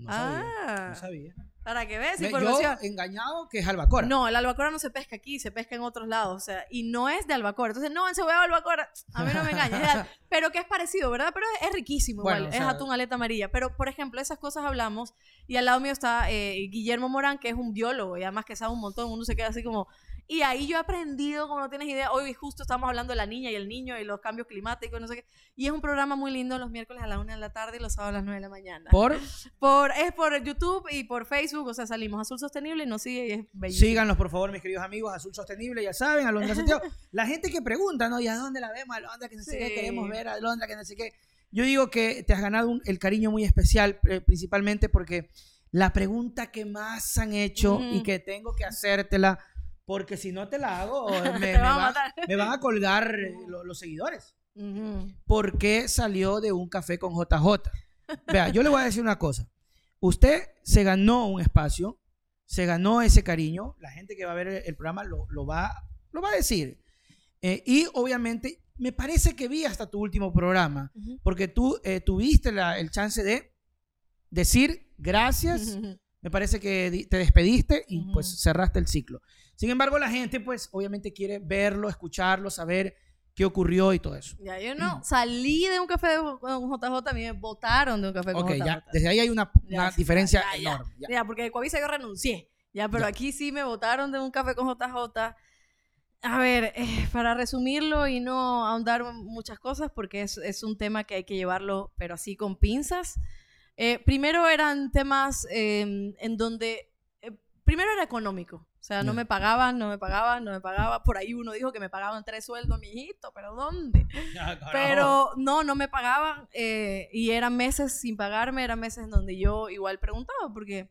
No sabía. Ah. No sabía. Para que veas información. Yo engañado que es albacora. No, el albacora no se pesca aquí, se pesca en otros lados. O sea, y no es de albacora. Entonces, no, en cebolla albacora. A mí no me engañes. pero que es parecido, ¿verdad? Pero es, riquísimo igual. es atún aleta amarilla. Pero, por ejemplo, esas cosas hablamos. Y al lado mío está eh, Guillermo Morán, que es un biólogo y además que sabe un montón. Uno se queda así como. Y ahí yo he aprendido, como no tienes idea, hoy justo estamos hablando de la niña y el niño y los cambios climáticos, no sé qué. Y es un programa muy lindo los miércoles a la una de la tarde y los sábados a las nueve de la mañana. ¿Por? Por, es por YouTube y por Facebook, o sea, salimos Azul Sostenible y nos sigue y es bello. Síganos, por favor, mis queridos amigos, Azul Sostenible, ya saben, Alondra Santiago. La gente que pregunta, ¿no? ¿Y a dónde la vemos? Alondra, que no sé qué, queremos ver a Alondra, que no sé qué. Yo digo que te has ganado un- el cariño muy especial, eh, principalmente porque la pregunta que más han hecho y que tengo que hacértela, porque si no te la hago, me, va- me van a colgar eh, lo- los seguidores. Ujú. ¿Por qué salió de un café con JJ? Vea, yo le voy a decir una cosa. Usted se ganó un espacio, se ganó ese cariño. La gente que va a ver el, el programa lo, lo va, lo va a decir. Eh, y obviamente, me parece que vi hasta tu último programa, porque tú eh, tuviste la- el chance de decir gracias. Me parece que te despediste y pues cerraste el ciclo. Sin embargo, la gente pues obviamente quiere verlo, escucharlo, saber qué ocurrió y todo eso. Ya, yo no salí de un café con JJ, a mí me votaron de un café con Ok, JJ. ya, desde ahí hay una, Ya, una ya, diferencia ya, ya. enorme. ya. Porque de Coavisa yo renuncié. Ya, pero aquí sí me votaron de un café con JJ. A ver, eh, para resumirlo y no ahondar muchas cosas, porque es, es un tema que hay que llevarlo, pero así con pinzas. Eh, primero eran temas eh, en donde, primero era económico. O sea, no me pagaban, no me pagaban, no me pagaban. Por ahí uno dijo que me pagaban tres sueldos, mijito, pero ¿dónde? Pero no, no me pagaban eh, y eran meses sin pagarme, eran meses en donde yo igual preguntaba, porque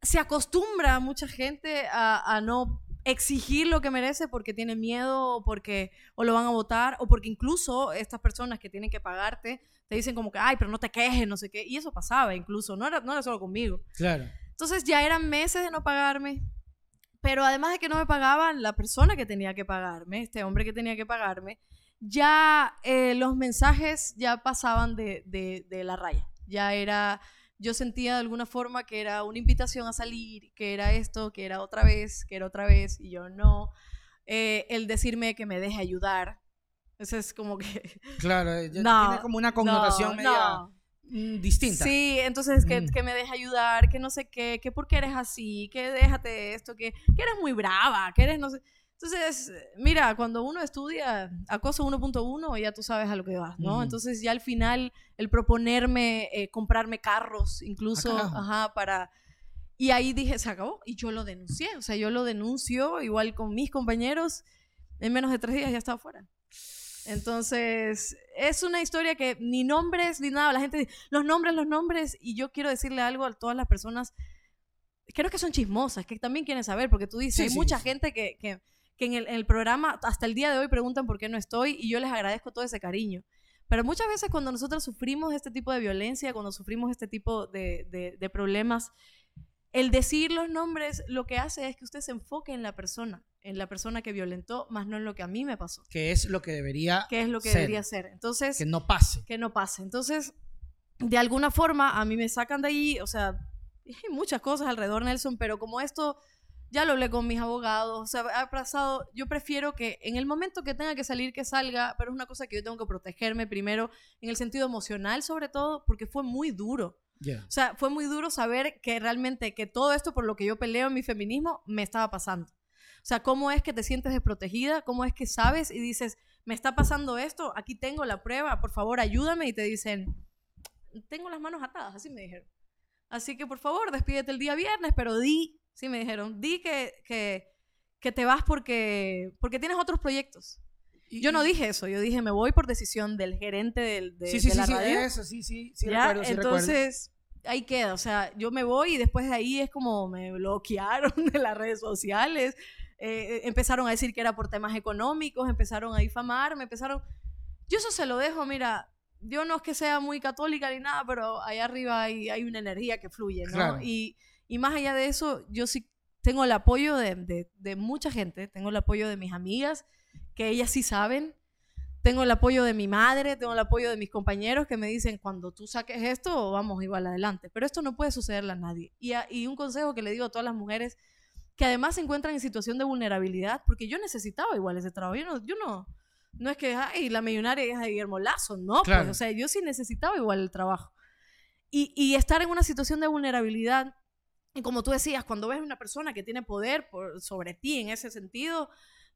se acostumbra mucha gente a, a no exigir lo que merece porque tiene miedo o porque o lo van a votar o porque incluso estas personas que tienen que pagarte te dicen como que, ay, pero no te quejes, no sé qué. Y eso pasaba incluso, no era, no era solo conmigo. Claro. Entonces ya eran meses de no pagarme. Pero además de que no me pagaban, la persona que tenía que pagarme, este hombre que tenía que pagarme, ya eh, los mensajes ya pasaban de, de- de la raya. Ya era, yo sentía de alguna forma que era una invitación a salir, que era esto, que era otra vez, que era otra vez, y yo no. Eh, el decirme que me deje ayudar. Eso es como que... Claro, eh, No, tiene como una connotación no, media no. Mm, distinta. Sí, entonces que, Mm. que me deje ayudar, que no sé qué, que por qué eres así, que déjate de esto, que, que eres muy brava, que eres no sé. Entonces, mira, cuando uno estudia acoso 1.1, ya tú sabes a lo que vas, ¿no? Ujú. Entonces, ya al final, el proponerme eh, comprarme carros, incluso, Ah, ajá, para. Y ahí dije, se acabó. Y yo lo denuncié. O sea, yo lo denuncio igual con mis compañeros. En menos de tres días ya estaba fuera. Entonces, es una historia que ni nombres ni nada. La gente dice, los nombres, los nombres. Y yo quiero decirle algo a todas las personas. Creo que son chismosas, que también quieren saber, porque tú dices, Sí, hay sí, mucha sí. gente que, que, que en, el, en el programa hasta el día de hoy preguntan por qué no estoy y yo les agradezco todo ese cariño. Pero muchas veces cuando nosotros sufrimos este tipo de violencia, cuando sufrimos este tipo de, de- de problemas, el decir los nombres lo que hace es que usted se enfoque en la persona, en la persona que violentó, más no en lo que a mí me pasó, Que es lo que debería que es lo que ser, debería ser. Entonces, Que no pase. que no pase. Entonces, de alguna forma, a mí me sacan de ahí, o sea, hay muchas cosas alrededor, Nelson, pero como esto, ya lo hablé con mis abogados, o sea, ha pasado, yo prefiero que en el momento que tenga que salir, que salga, pero es una cosa que yo tengo que protegerme primero, en el sentido emocional sobre todo, porque fue muy duro. Ya. O sea, fue muy duro saber que realmente que todo esto por lo que yo peleo en mi feminismo me estaba pasando. O sea, ¿cómo es que te sientes desprotegida? ¿Cómo es que sabes y dices, me está pasando esto, aquí tengo la prueba, por favor ayúdame? Y te dicen, tengo las manos atadas, así me dijeron. Así que por favor, despídete el día viernes, pero di, sí me dijeron, di que, que, que te vas porque, porque tienes otros proyectos. Y- Yo no dije eso, yo dije, me voy por decisión del gerente del, de, Sí, sí, de la sí, radio. eso, sí, sí, sí, ¿ya? recuerdo. Entonces, ahí queda. O sea, yo me voy y después de ahí es como me bloquearon de las redes sociales. Eh, empezaron a decir que era por temas económicos, empezaron a difamarme, empezaron... Yo eso se lo dejo, mira, yo no es que sea muy católica ni nada, pero ahí arriba hay, hay una energía que fluye, ¿no? Claro. Y, y más allá de eso, yo sí tengo el apoyo de, de- de mucha gente, tengo el apoyo de mis amigas, que ellas sí saben, tengo el apoyo de mi madre, tengo el apoyo de mis compañeros que me dicen, cuando tú saques esto, vamos igual adelante. Pero esto no puede sucederle a nadie. Y, a- y un consejo que le digo a todas las mujeres que además se encuentran en situación de vulnerabilidad, porque yo necesitaba igual ese trabajo. Yo no, yo no, no es que, ay, la millonaria es a Guillermo Lazo, no, pues, Claro. o sea, yo sí necesitaba igual el trabajo. Y, y estar en una situación de vulnerabilidad Y como tú decías, cuando ves una persona que tiene poder por, sobre ti en ese sentido,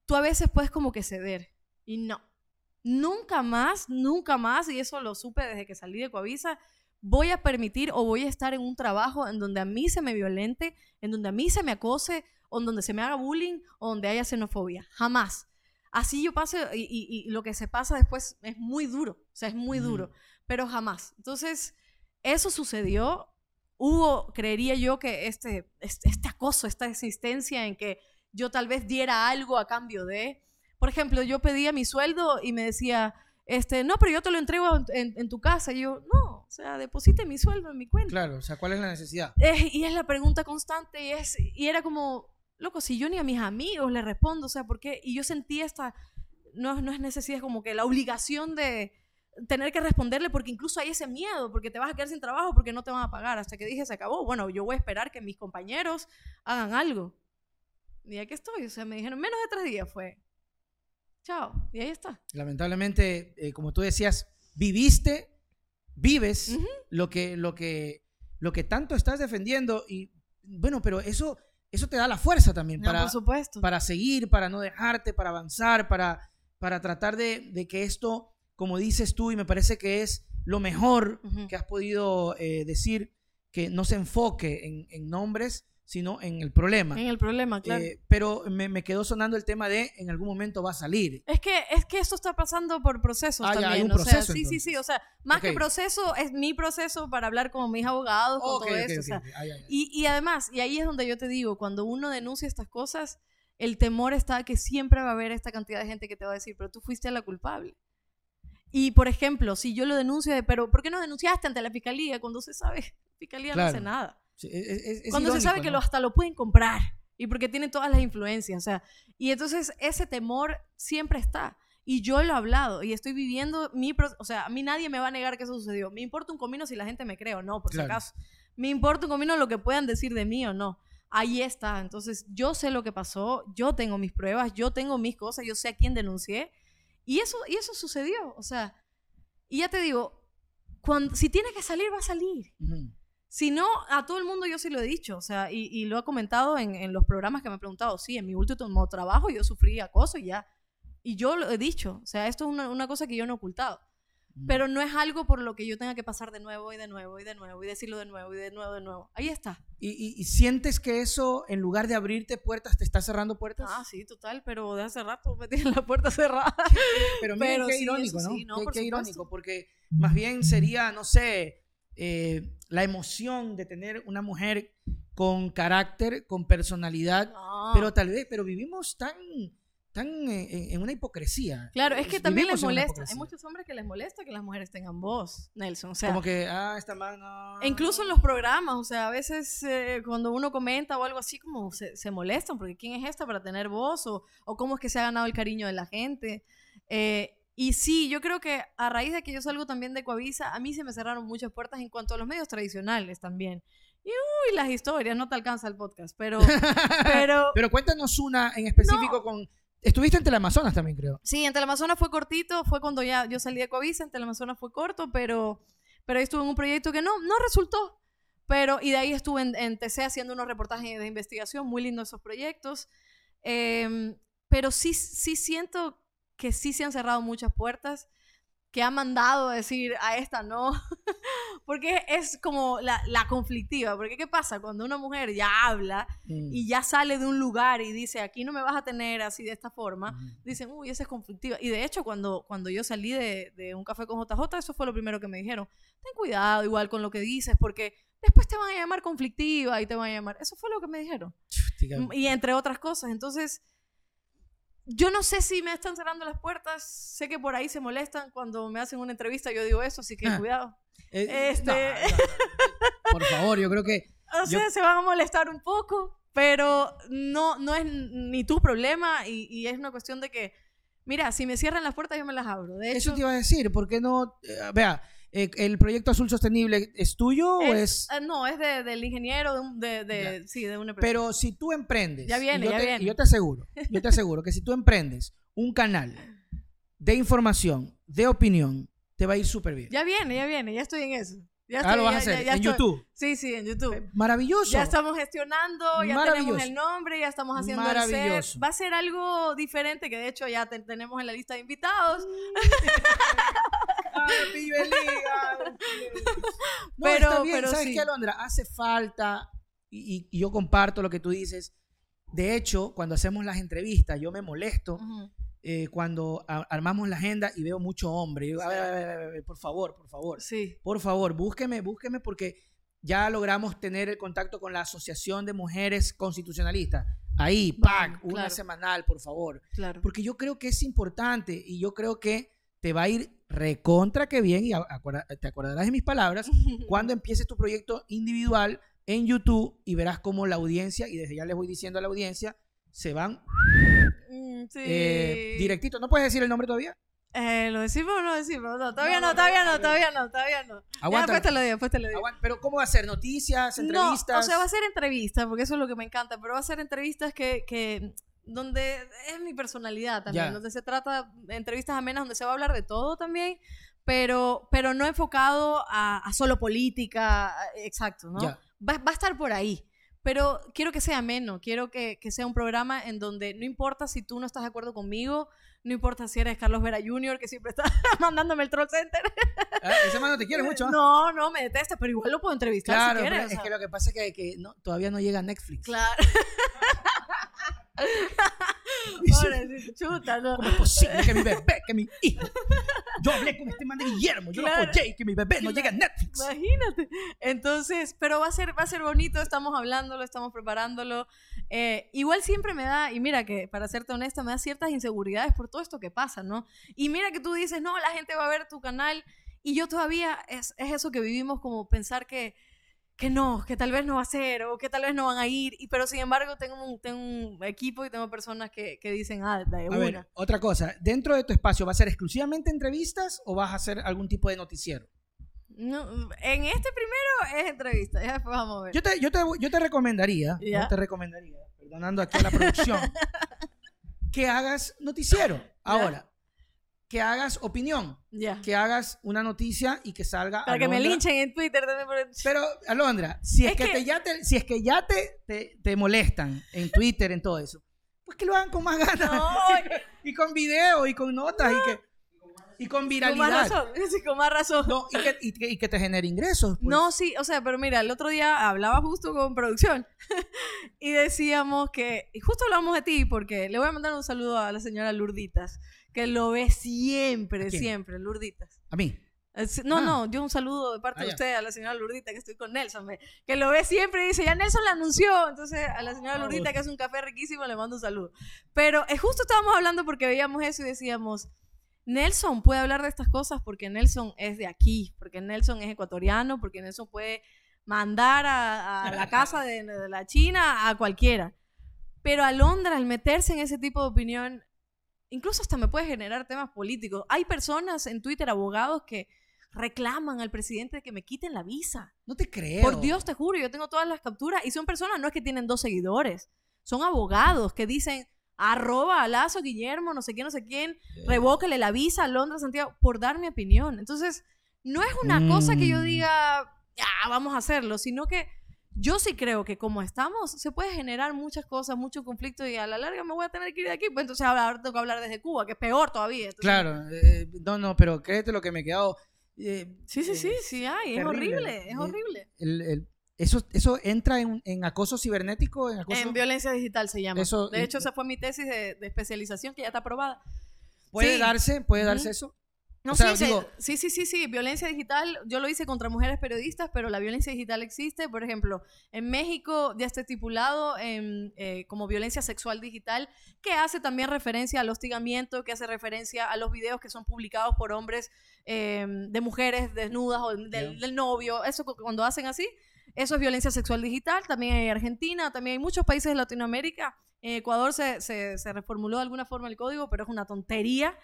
tú a veces puedes como que ceder. Y no. Nunca más, nunca más, y eso lo supe desde que salí de Coavisa, voy a permitir o voy a estar en un trabajo en donde a mí se me violente, en donde a mí se me acose, o en donde se me haga bullying, o donde haya xenofobia. Jamás. Así yo pase, y, y lo que se pasa después es muy duro, o sea, es muy duro, pero jamás. Entonces, eso sucedió. Hubo, creería yo, que este, este, este acoso, esta existencia en que yo tal vez diera algo a cambio de. Por ejemplo, yo pedía mi sueldo y me decía, este, no, pero yo te lo entrego en, en tu casa. Y yo, no, o sea, deposite mi sueldo en mi cuenta. Claro, o sea, ¿cuál es la necesidad? y es la pregunta constante y, es, y era como, loco, si yo ni a mis amigos le respondo, o sea, ¿por qué? Y yo sentí esta, no, no es necesidad, como que la obligación de tener que responderle porque incluso hay ese miedo, porque te vas a quedar sin trabajo, porque no te van a pagar. Hasta que dije, se acabó, bueno, yo voy a esperar que mis compañeros hagan algo. Y aquí estoy, o sea, me dijeron, menos de tres días fue. Chao, y ahí está. Lamentablemente, eh, como tú decías, viviste, vives lo, que, lo, que, lo que tanto estás defendiendo y bueno, pero eso, eso te da la fuerza también para, por supuesto. para seguir, para no dejarte, para avanzar, para, para tratar de, de, que esto, como dices tú, y me parece que es lo mejor que has podido eh, decir, que no se enfoque en, en nombres, sino en el problema. En el problema, claro. Eh, pero me, me, quedó sonando el tema de en algún momento va a salir. Es que, es que esto está pasando por procesos ah, también. Ya, hay un o proceso, sea, sí, sí, sí. O sea, más okay. que proceso, es mi proceso para hablar con mis abogados, con okay, todo okay, eso. O sea, ay, ay. Y, y además, y ahí es donde yo te digo, cuando uno denuncia estas cosas, el temor está que siempre va a haber esta cantidad de gente que te va a decir, pero tú fuiste la culpable. Y, por ejemplo, si yo lo denuncio, de, pero ¿por qué no denunciaste ante la fiscalía cuando se sabe? La fiscalía Claro. no hace nada. Sí, es- es- es cuando se sabe que lo, hasta lo pueden comprar y porque tienen todas las influencias, o sea, y entonces ese temor siempre está. Y yo lo he hablado y estoy viviendo mi, o sea, a mí nadie me va a negar que eso sucedió. Me importa un comino si la gente me cree o no, por Claro. si acaso. Me importa un comino lo que puedan decir de mí o no. Ahí está. Entonces, yo sé lo que pasó, yo tengo mis pruebas, yo tengo mis cosas, yo sé a quién denuncié. Y eso, y eso sucedió. O sea, y ya te digo, cuando, si tiene que salir, va a salir. Si no, a todo el mundo yo sí lo he dicho, o sea, y, y lo he comentado en, en los programas que me han preguntado, sí, en mi último trabajo yo sufrí acoso y ya. Y yo lo he dicho, o sea, esto es una, una cosa que yo no he ocultado. Pero no es algo por lo que yo tenga que pasar de nuevo y de nuevo y de nuevo y decirlo de nuevo y de nuevo de nuevo. Ahí está. ¿Y, y- y sientes que eso, en lugar de abrirte puertas, te está cerrando puertas? Ah, sí, total, pero de hace rato me tienen la puerta cerrada. Pero miren Pero qué sí, irónico, ¿no? sí, no, qué por qué irónico, porque más bien sería, no sé, eh, la emoción de tener una mujer con carácter, con personalidad, No. pero tal vez, pero vivimos tan, tan eh, en, en una hipocresía. Claro, es que también les Vivimos molesta. Hay muchos hombres que les molesta que las mujeres tengan voz, Nelson. O sea, Como que, ah, esta man, no. E incluso en los programas, o sea, a veces eh, cuando uno comenta o algo así, como se, se molestan, porque ¿quién es esta para tener voz? O, o cómo es que se ha ganado el cariño de la gente. Eh, y sí, yo creo que a raíz de que yo salgo también de Coavisa, a mí se me cerraron muchas puertas en cuanto a los medios tradicionales también. Y uy, las historias, no te alcanza el podcast, pero, pero Pero cuéntanos una en específico con... Estuviste en Teleamazonas también, creo. Sí, en Teleamazonas fue cortito, fue cuando ya yo salí de Coavisa, en Teleamazonas fue corto, pero, pero ahí estuve en un proyecto que no, no resultó. Pero, y de ahí estuve en, en TC haciendo unos reportajes de investigación, muy lindos esos proyectos. Em, pero sí, sí siento que sí se han cerrado muchas puertas, que ha mandado a decir a esta no, porque es como la, la conflictiva, porque ¿qué pasa? Cuando una mujer ya habla Mm. y ya sale de un lugar y dice, aquí no me vas a tener así de esta forma, Ujú. dicen, uy, esa es conflictiva. Y de hecho, cuando, cuando yo salí de, de un café con JJ, eso fue lo primero que me dijeron. Ten cuidado igual con lo que dices, porque después te van a llamar conflictiva y te van a llamar. Eso fue lo que me dijeron. Y entre otras cosas. Entonces, yo no sé si me están cerrando las puertas. Sé que por ahí se molestan cuando me hacen una entrevista. Yo digo eso, así que Ah. cuidado. eh, este- no. Por favor, yo creo que... O Yo- sea, se van a molestar un poco, pero no, no es ni tu problema y, y es una cuestión de que, mira, si me cierran las puertas yo me las abro. De hecho, Eso te iba a decir, ¿por qué no? eh, vea, eh, ¿el proyecto Azul Sostenible es tuyo o es...? ah, no, es de- del ingeniero de, de, de- sí, de una empresa. Pero si tú emprendes... Ya viene, yo ya te, viene. Yo te aseguro, yo te aseguro que si tú emprendes un canal de información, de opinión, te va a ir súper bien. Ya viene, ya viene, ya estoy en eso. Ya ah, lo estoy- vas a hacer ya- en estoy- YouTube. Sí, sí, en YouTube. Maravilloso. Ya estamos gestionando, ya tenemos el nombre, ya estamos haciendo el Maravilloso. set. Va a ser algo diferente que de hecho ya te- tenemos en la lista de invitados. Pibe liga. No, Pero- está bien. pero ¿Sabes sí. qué, Alondra? Hace falta, y, y- yo comparto lo que tú dices. De hecho, cuando hacemos las entrevistas, yo me molesto eh, cuando a- armamos la agenda y veo mucho hombre. Y digo, a ver, a ver, a ver, a ver, por favor, por favor. Sí. Por favor, búsqueme, búsqueme porque ya logramos tener el contacto con la Asociación de Mujeres Constitucionalistas. Ahí, PAC, una claro. semanal, por favor. Claro. Porque yo creo que es importante y yo creo que te va a ir recontra que bien, y acuerda- te acordarás de mis palabras, cuando empieces tu proyecto individual en YouTube y verás cómo la audiencia, y desde ya les voy diciendo a la audiencia, se van Mm, sí. eh, directito. ¿No puedes decir el nombre todavía? Eh, ¿Lo decimos o no decimos? No, todavía No, no, no, todavía no, todavía no, todavía no. Después te lo digo, después te lo digo. Aguanta. Pero ¿cómo va a ser? ¿Noticias? ¿Entrevistas? No, o sea, va a ser entrevistas, porque eso es lo que me encanta, pero va a ser entrevistas que, que donde es mi personalidad también, donde se trata de entrevistas amenas, donde se va a hablar de todo también, pero, pero no enfocado a, a solo política, a- exacto, ¿no? Va, va a estar por ahí. Pero quiero que sea ameno, quiero que, que sea un programa en donde no importa si tú no estás de acuerdo conmigo, no importa si eres Carlos Vera Jr., que siempre está mandándome el troll center. Ah, ese man no te quiere mucho. ¿ah? No, no, me detesta, pero igual lo puedo entrevistar Claro, si quieres. es sea. que lo que pasa es que, que no, todavía no llega a Netflix. Claro. Pobrecito, chuta, no. ¿Cómo es posible que mi bebé, que mi hijo? Yo hablé con este man de Guillermo, yo Claro. lo apoyé y que mi bebé no llegue a Netflix. Imagínate. Entonces, pero va a ser, va a ser bonito, estamos hablándolo, estamos preparándolo. Eh, igual siempre me da, y mira que para serte honesta, me da ciertas inseguridades por todo esto que pasa, ¿no? Y mira que tú dices, no, la gente va a ver tu canal, y yo todavía, es, es eso que vivimos como pensar que, que no, que tal vez no va a ser, o que tal vez no van a ir, y, pero sin embargo tengo un, tengo un equipo y tengo personas que, que dicen, ah, de A una. ver, otra cosa, dentro de tu espacio, ¿va a ser exclusivamente entrevistas o vas a hacer algún tipo de noticiero? No, en este primero es entrevista, ya después vamos a ver. Yo te, yo te, yo te recomendaría, Ya. te recomendaría, perdonando aquí a la producción, que hagas noticiero. Ahora, que hagas opinión, que hagas una noticia y que salga Para que me linchen en Twitter también por Pero, Alondra, si es, Es que, que- te ya te, si es que ya te, te, te molestan en Twitter, en todo eso, pues que lo hagan con más ganas. No, y con video y con notas y que y con con más viralidad. razón, sí, con más razón. No, y, que, y, que, y que te genere ingresos. pues. No, sí, o sea, pero mira, el otro día hablaba justo con producción y decíamos que, y justo hablamos de ti porque le voy a mandar un saludo a la señora Lurditas, que lo ve siempre, ¿A siempre, Lurditas. A mí. No, Ah. no, yo un saludo de parte Ah, de usted a la señora Lurdita, que estoy con Nelson, ve, que lo ve siempre y dice, ya Nelson la anunció. Entonces a la señora Ah, Lurdita, que es un café riquísimo, le mando un saludo. Pero eh, justo estábamos hablando porque veíamos eso y decíamos, Nelson puede hablar de estas cosas porque Nelson es de aquí, porque Nelson es ecuatoriano, porque Nelson puede mandar a, a la casa de, de la China a cualquiera. Pero Alondra, al meterse en ese tipo de opinión, incluso hasta me puede generar temas políticos. Hay personas en Twitter, abogados, que reclaman al presidente que me quiten la visa. No te creo. Por Dios, te juro, yo tengo todas las capturas y son personas, no es que tienen dos seguidores, son abogados que dicen arroba a Lazo, Guillermo, no sé quién, no sé quién, revócale la visa a Londres, Santiago, por dar mi opinión. Entonces, no es una cosa que yo Mm. diga, ya, vamos a hacerlo, sino que yo sí creo que como estamos, se puede generar muchas cosas, mucho conflicto y a la larga me voy a tener que ir de aquí. Pues entonces ahora tengo que hablar desde Cuba, que es peor todavía. Entonces, Claro. eh, no, no, pero créete lo que me he quedado. eh, Sí, sí, eh, sí, sí hay, es horrible, es Eh, horrible. el- el- eso, eso entra en, en acoso cibernético, en acoso. En violencia digital se llama. Eso- de hecho, esa fue mi tesis de, de especialización que ya está aprobada. puede sí. darse, puede darse eso. No, O sea, sí, digo- sí, sí, sí, sí, violencia digital, yo lo hice contra mujeres periodistas, pero la violencia digital existe. Por ejemplo, en México ya está estipulado en, eh, como violencia sexual digital, que hace también referencia al hostigamiento, que hace referencia a los videos que son publicados por hombres eh, de mujeres desnudas o del, del novio. Eso cu- cuando hacen así, eso es violencia sexual digital. También hay Argentina, también hay muchos países de Latinoamérica. En Ecuador se, se, se reformuló de alguna forma el código, pero es una tontería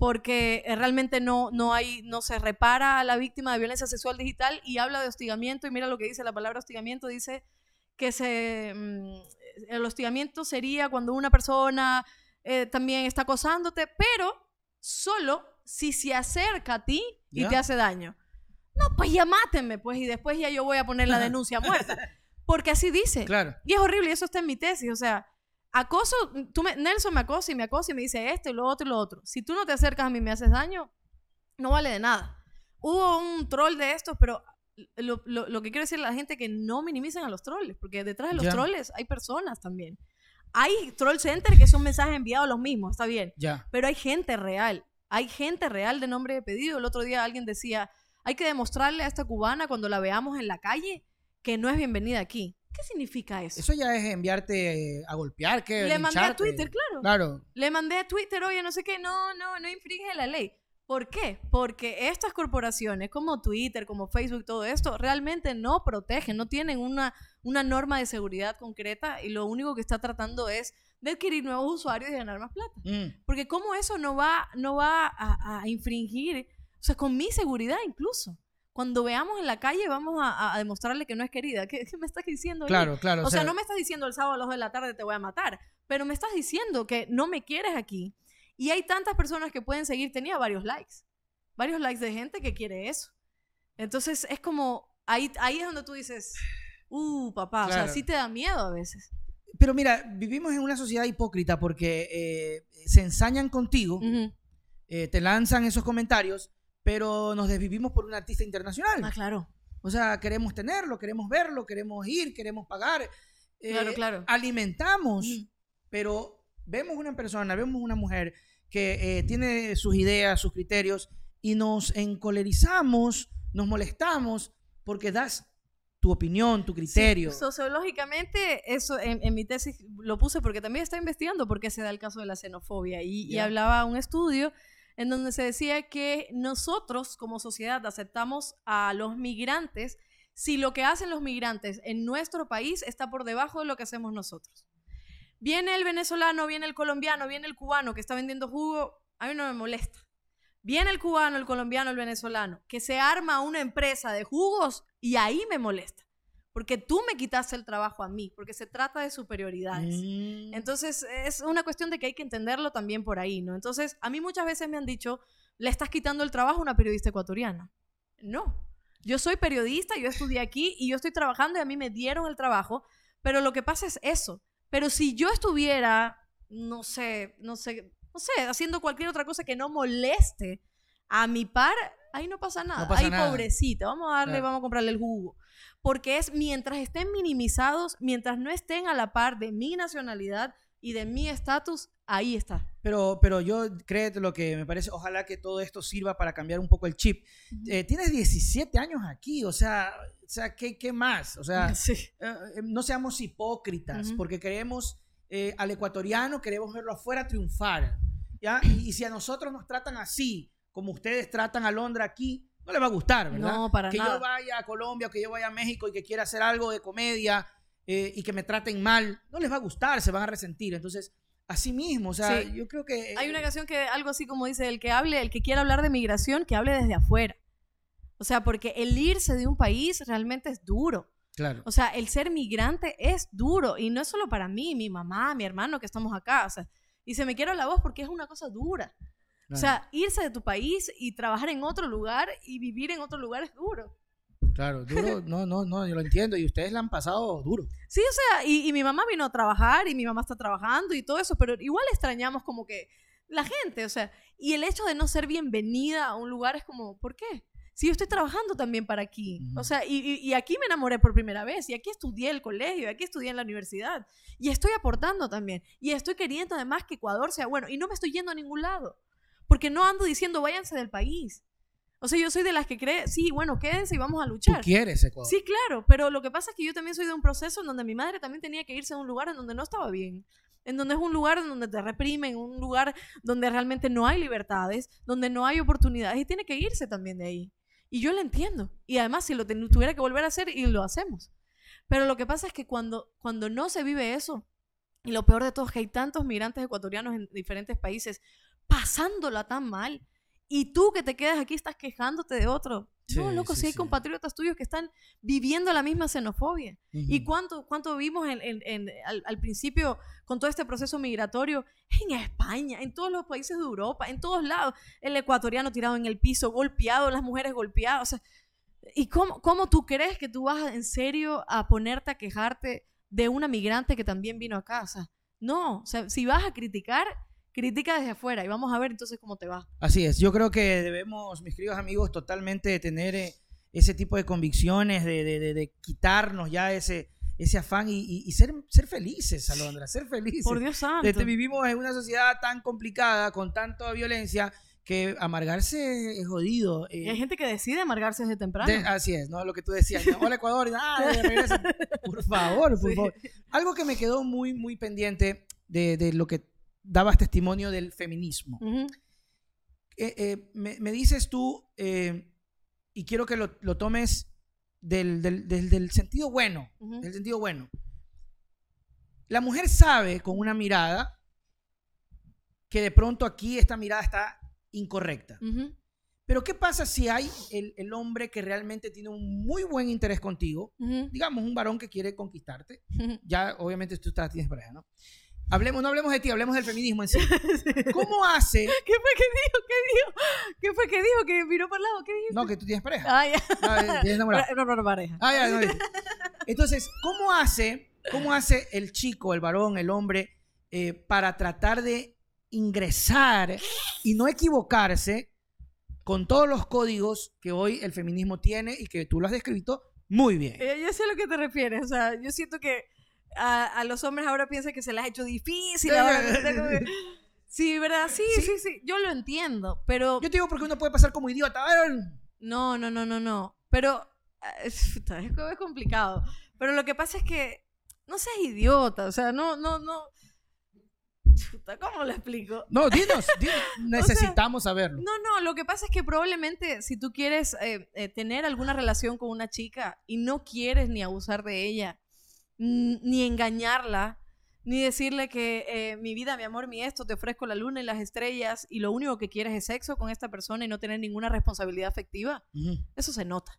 porque eh, realmente no, no, hay, no se repara a la víctima de violencia sexual digital y habla de hostigamiento y mira lo que dice la palabra hostigamiento, dice que se, mm, el hostigamiento sería cuando una persona eh, también está acosándote, pero solo si se acerca a ti y te hace daño. No, pues ya mátenme, pues, y después ya yo voy a poner la denuncia a muerte. Porque así dice. Claro. Y es horrible, y eso está en mi tesis. O sea, acoso, tú me, Nelson me acosa y me acosa y me dice esto y lo otro y lo otro. Si tú no te acercas a mí y me haces daño, no vale de nada. Hubo un troll de estos, pero lo, lo- lo que quiero decirle a la gente es que no minimicen a los trolls, porque detrás de los Ya. trolls hay personas también. Hay troll center que son mensajes enviados los mismos, está bien. Ya. Pero hay gente real. Hay gente real de nombre de pedido. El otro día alguien decía, hay que demostrarle a esta cubana cuando la veamos en la calle que no es bienvenida aquí. ¿Qué significa eso? Eso ya es enviarte eh, a golpear, que Le mandé a. Twitter, claro. Claro. Le mandé a Twitter, oye, no sé qué, no, no, no infringe la ley. ¿Por qué? Porque estas corporaciones como Twitter, como Facebook, todo esto, realmente no protegen, no tienen una, una norma de seguridad concreta y lo único que está tratando es de adquirir nuevos usuarios y ganar más plata. Mm, Porque cómo eso no va, no va a, a infringir, o sea, con mi seguridad incluso. Cuando veamos en la calle vamos a, a demostrarle que no es querida. ¿Qué, qué me estás diciendo? ahí? Claro, claro. O sea, no me estás diciendo el sábado a las 2 de la tarde te voy a matar, pero me estás diciendo que no me quieres aquí. Y hay tantas personas que pueden seguir, tenía varios likes, varios likes de gente que quiere eso. Entonces es como, ahí, ahí es donde tú dices, uh, papá, o Claro. sea, sí te da miedo a veces. Pero mira, vivimos en una sociedad hipócrita porque eh, se ensañan contigo, Ujú. eh, te lanzan esos comentarios, pero nos desvivimos por un artista internacional. Ah, claro. O sea, queremos tenerlo, queremos verlo, queremos ir, queremos pagar. eh, Claro, claro. Alimentamos, Ujú. pero vemos una persona, vemos una mujer que eh, tiene sus ideas, sus criterios, y nos encolerizamos, nos molestamos porque das tu opinión, tu criterio. Sí, sociológicamente, eso en, en mi tesis lo puse porque también está investigando por qué se da el caso de la xenofobia. Y, y Ya. hablaba un estudio en donde se decía que nosotros como sociedad aceptamos a los migrantes si lo que hacen los migrantes en nuestro país está por debajo de lo que hacemos nosotros. Viene el venezolano, viene el colombiano, viene el cubano que está vendiendo jugo, a mí no me molesta. Viene el cubano, el colombiano, el venezolano, que se arma una empresa de jugos y ahí me molesta. Porque tú me quitaste el trabajo a mí, porque se trata de superioridades. Mm, Entonces, es una cuestión de que hay que entenderlo también por ahí, ¿no? Entonces, a mí muchas veces me han dicho, le estás quitando el trabajo a una periodista ecuatoriana. No. Yo soy periodista, yo estudié aquí y yo estoy trabajando y a mí me dieron el trabajo, pero lo que pasa es eso. Pero si yo estuviera, no sé, no sé, no sé, haciendo cualquier otra cosa que no moleste a mi par, ahí no pasa nada. pasa ahí nada. pobrecita, vamos a darle, Claro. vamos a comprarle el jugo. Porque es mientras estén minimizados, mientras no estén a la par de mi nacionalidad y de mi estatus, ahí está. Pero, pero yo créete lo que me parece, ojalá que todo esto sirva para cambiar un poco el chip. Eh, tienes 17 años aquí, o sea, o sea ¿qué, qué más? O sea, Sí. eh, eh, no seamos hipócritas, porque queremos eh, al ecuatoriano, queremos verlo afuera triunfar. ¿ya? Y, y si a nosotros nos tratan así, como ustedes tratan a Londra aquí, no le va a gustar, ¿verdad? No, para que nada. yo vaya a Colombia o que yo vaya a México y que quiera hacer algo de comedia eh, y que me traten mal, no les va a gustar, se van a resentir. Entonces, así mismo, o sea, Sí. yo creo que... Hay una canción que algo así como dice, el que hable, el que quiera hablar de migración, que hable desde afuera. O sea, porque el irse de un país realmente es duro. Claro. O sea, el ser migrante es duro y no es solo para mí, mi mamá, mi hermano que estamos acá. O sea, y se me quiebra la voz porque es una cosa dura. O claro, sea, irse de tu país y trabajar en otro lugar y vivir en otro lugar es duro. claro, duro, no, no, no, yo lo entiendo y ustedes la han pasado duro. Sí, o sea, y, y mi mamá vino a trabajar y mi mamá está trabajando y todo eso, pero igual extrañamos como que la gente, o sea, y el hecho de no ser bienvenida a un lugar es como, ¿por qué? Si yo estoy trabajando también para aquí, Ujú. o sea, y, y- y aquí me enamoré por primera vez, y aquí estudié el colegio, y aquí estudié en la universidad, y estoy aportando también, y estoy queriendo además que Ecuador sea bueno, y no me estoy yendo a ningún lado, porque no ando diciendo váyanse del país. O sea, yo soy de las que cree, sí, bueno, quédense y vamos a Tú luchar. quieres Ecuador. Sí, claro, pero lo que pasa es que yo también soy de un proceso en donde mi madre también tenía que irse a un lugar en donde no estaba bien, en donde es un lugar en donde te reprimen, un lugar donde realmente no hay libertades, donde no hay oportunidades y tiene que irse también de ahí. Y yo lo entiendo. Y además, si lo tuviera que volver a hacer, y lo hacemos. Pero lo que pasa es que cuando, cuando no se vive eso, y lo peor de todo es que hay tantos migrantes ecuatorianos en diferentes países pasándola tan mal, y tú que te quedas aquí estás quejándote de otro. no, Sí, loco, sí, si hay sí. compatriotas tuyos que están viviendo la misma xenofobia. ¿Y cuánto, cuánto vimos en- en- en- al, al principio con todo este proceso migratorio en España, en todos los países de Europa, en todos lados? El ecuatoriano tirado en el piso, golpeado, las mujeres golpeadas. O sea, ¿Y cómo, cómo tú crees que tú vas en serio a ponerte a quejarte de una migrante que también vino a casa? No, o sea, si vas a criticar, critica desde afuera y vamos a ver entonces cómo te va. Así es, yo creo que debemos, mis queridos amigos, totalmente tener eh, ese tipo de convicciones, de, de- de- de quitarnos ya ese, ese afán y, y- y ser, ser felices, Alondra, ser felices. Por Dios santo. Este, vivimos en una sociedad tan complicada, con tanta violencia, que amargarse es jodido. eh, Y hay gente que decide amargarse desde temprano. de- así es, ¿no? Lo que tú decías, ¿no? hola Ecuador, y, ah, de por favor, por Sí. favor. Algo que me quedó muy, muy pendiente de, de lo que dabas testimonio del feminismo. Eh, eh, me, me dices tú, eh, y quiero que lo, lo tomes del, del- del- del sentido bueno, Ujú. del sentido bueno. La mujer sabe con una mirada que de pronto aquí esta mirada está incorrecta. Pero ¿qué pasa si hay el, el hombre que realmente tiene un muy buen interés contigo? Digamos, un varón que quiere conquistarte. Ya, obviamente, tú estás, tienes pareja, ¿no? Hablemos, no hablemos de ti, hablemos del feminismo en sí. ¿Cómo hace? ¿Qué fue que dijo? ¿Qué dijo? ¿Qué fue que dijo? ¿Que miró por el lado? ¿Qué dijiste? No, que tú tienes pareja. Ah, ya. Ah, tienes enamorada. No, no, no, pareja. Ah, ya, no. Entonces, ¿cómo hace, cómo hace el chico, el varón, el hombre, eh, para tratar de ingresar y no equivocarse con todos los códigos que hoy el feminismo tiene y que tú lo has descrito muy bien? Eh, yo sé a lo que te refieres. O sea, yo siento que a, a los hombres ahora piensan que se les ha hecho difícil. ahora Sí, ¿verdad? Sí, Sí. sí, sí, Yo lo entiendo. Pero Yo te digo porque uno puede pasar como idiota. No, no, no, no, no. Pero ah, es, es co- es complicado. Pero lo que pasa es que no seas idiota. O sea, no, no, no. Chuta, ¿Cómo lo explico? No, dinos, dinos. necesitamos saberlo. No, no, lo que pasa es que probablemente si tú quieres eh, eh, tener alguna relación con una chica y no quieres ni abusar de ella, ni engañarla, ni decirle que eh, mi vida, mi amor, mi esto, te ofrezco la luna y las estrellas y lo único que quieres es sexo con esta persona y no tener ninguna responsabilidad afectiva, eso se nota.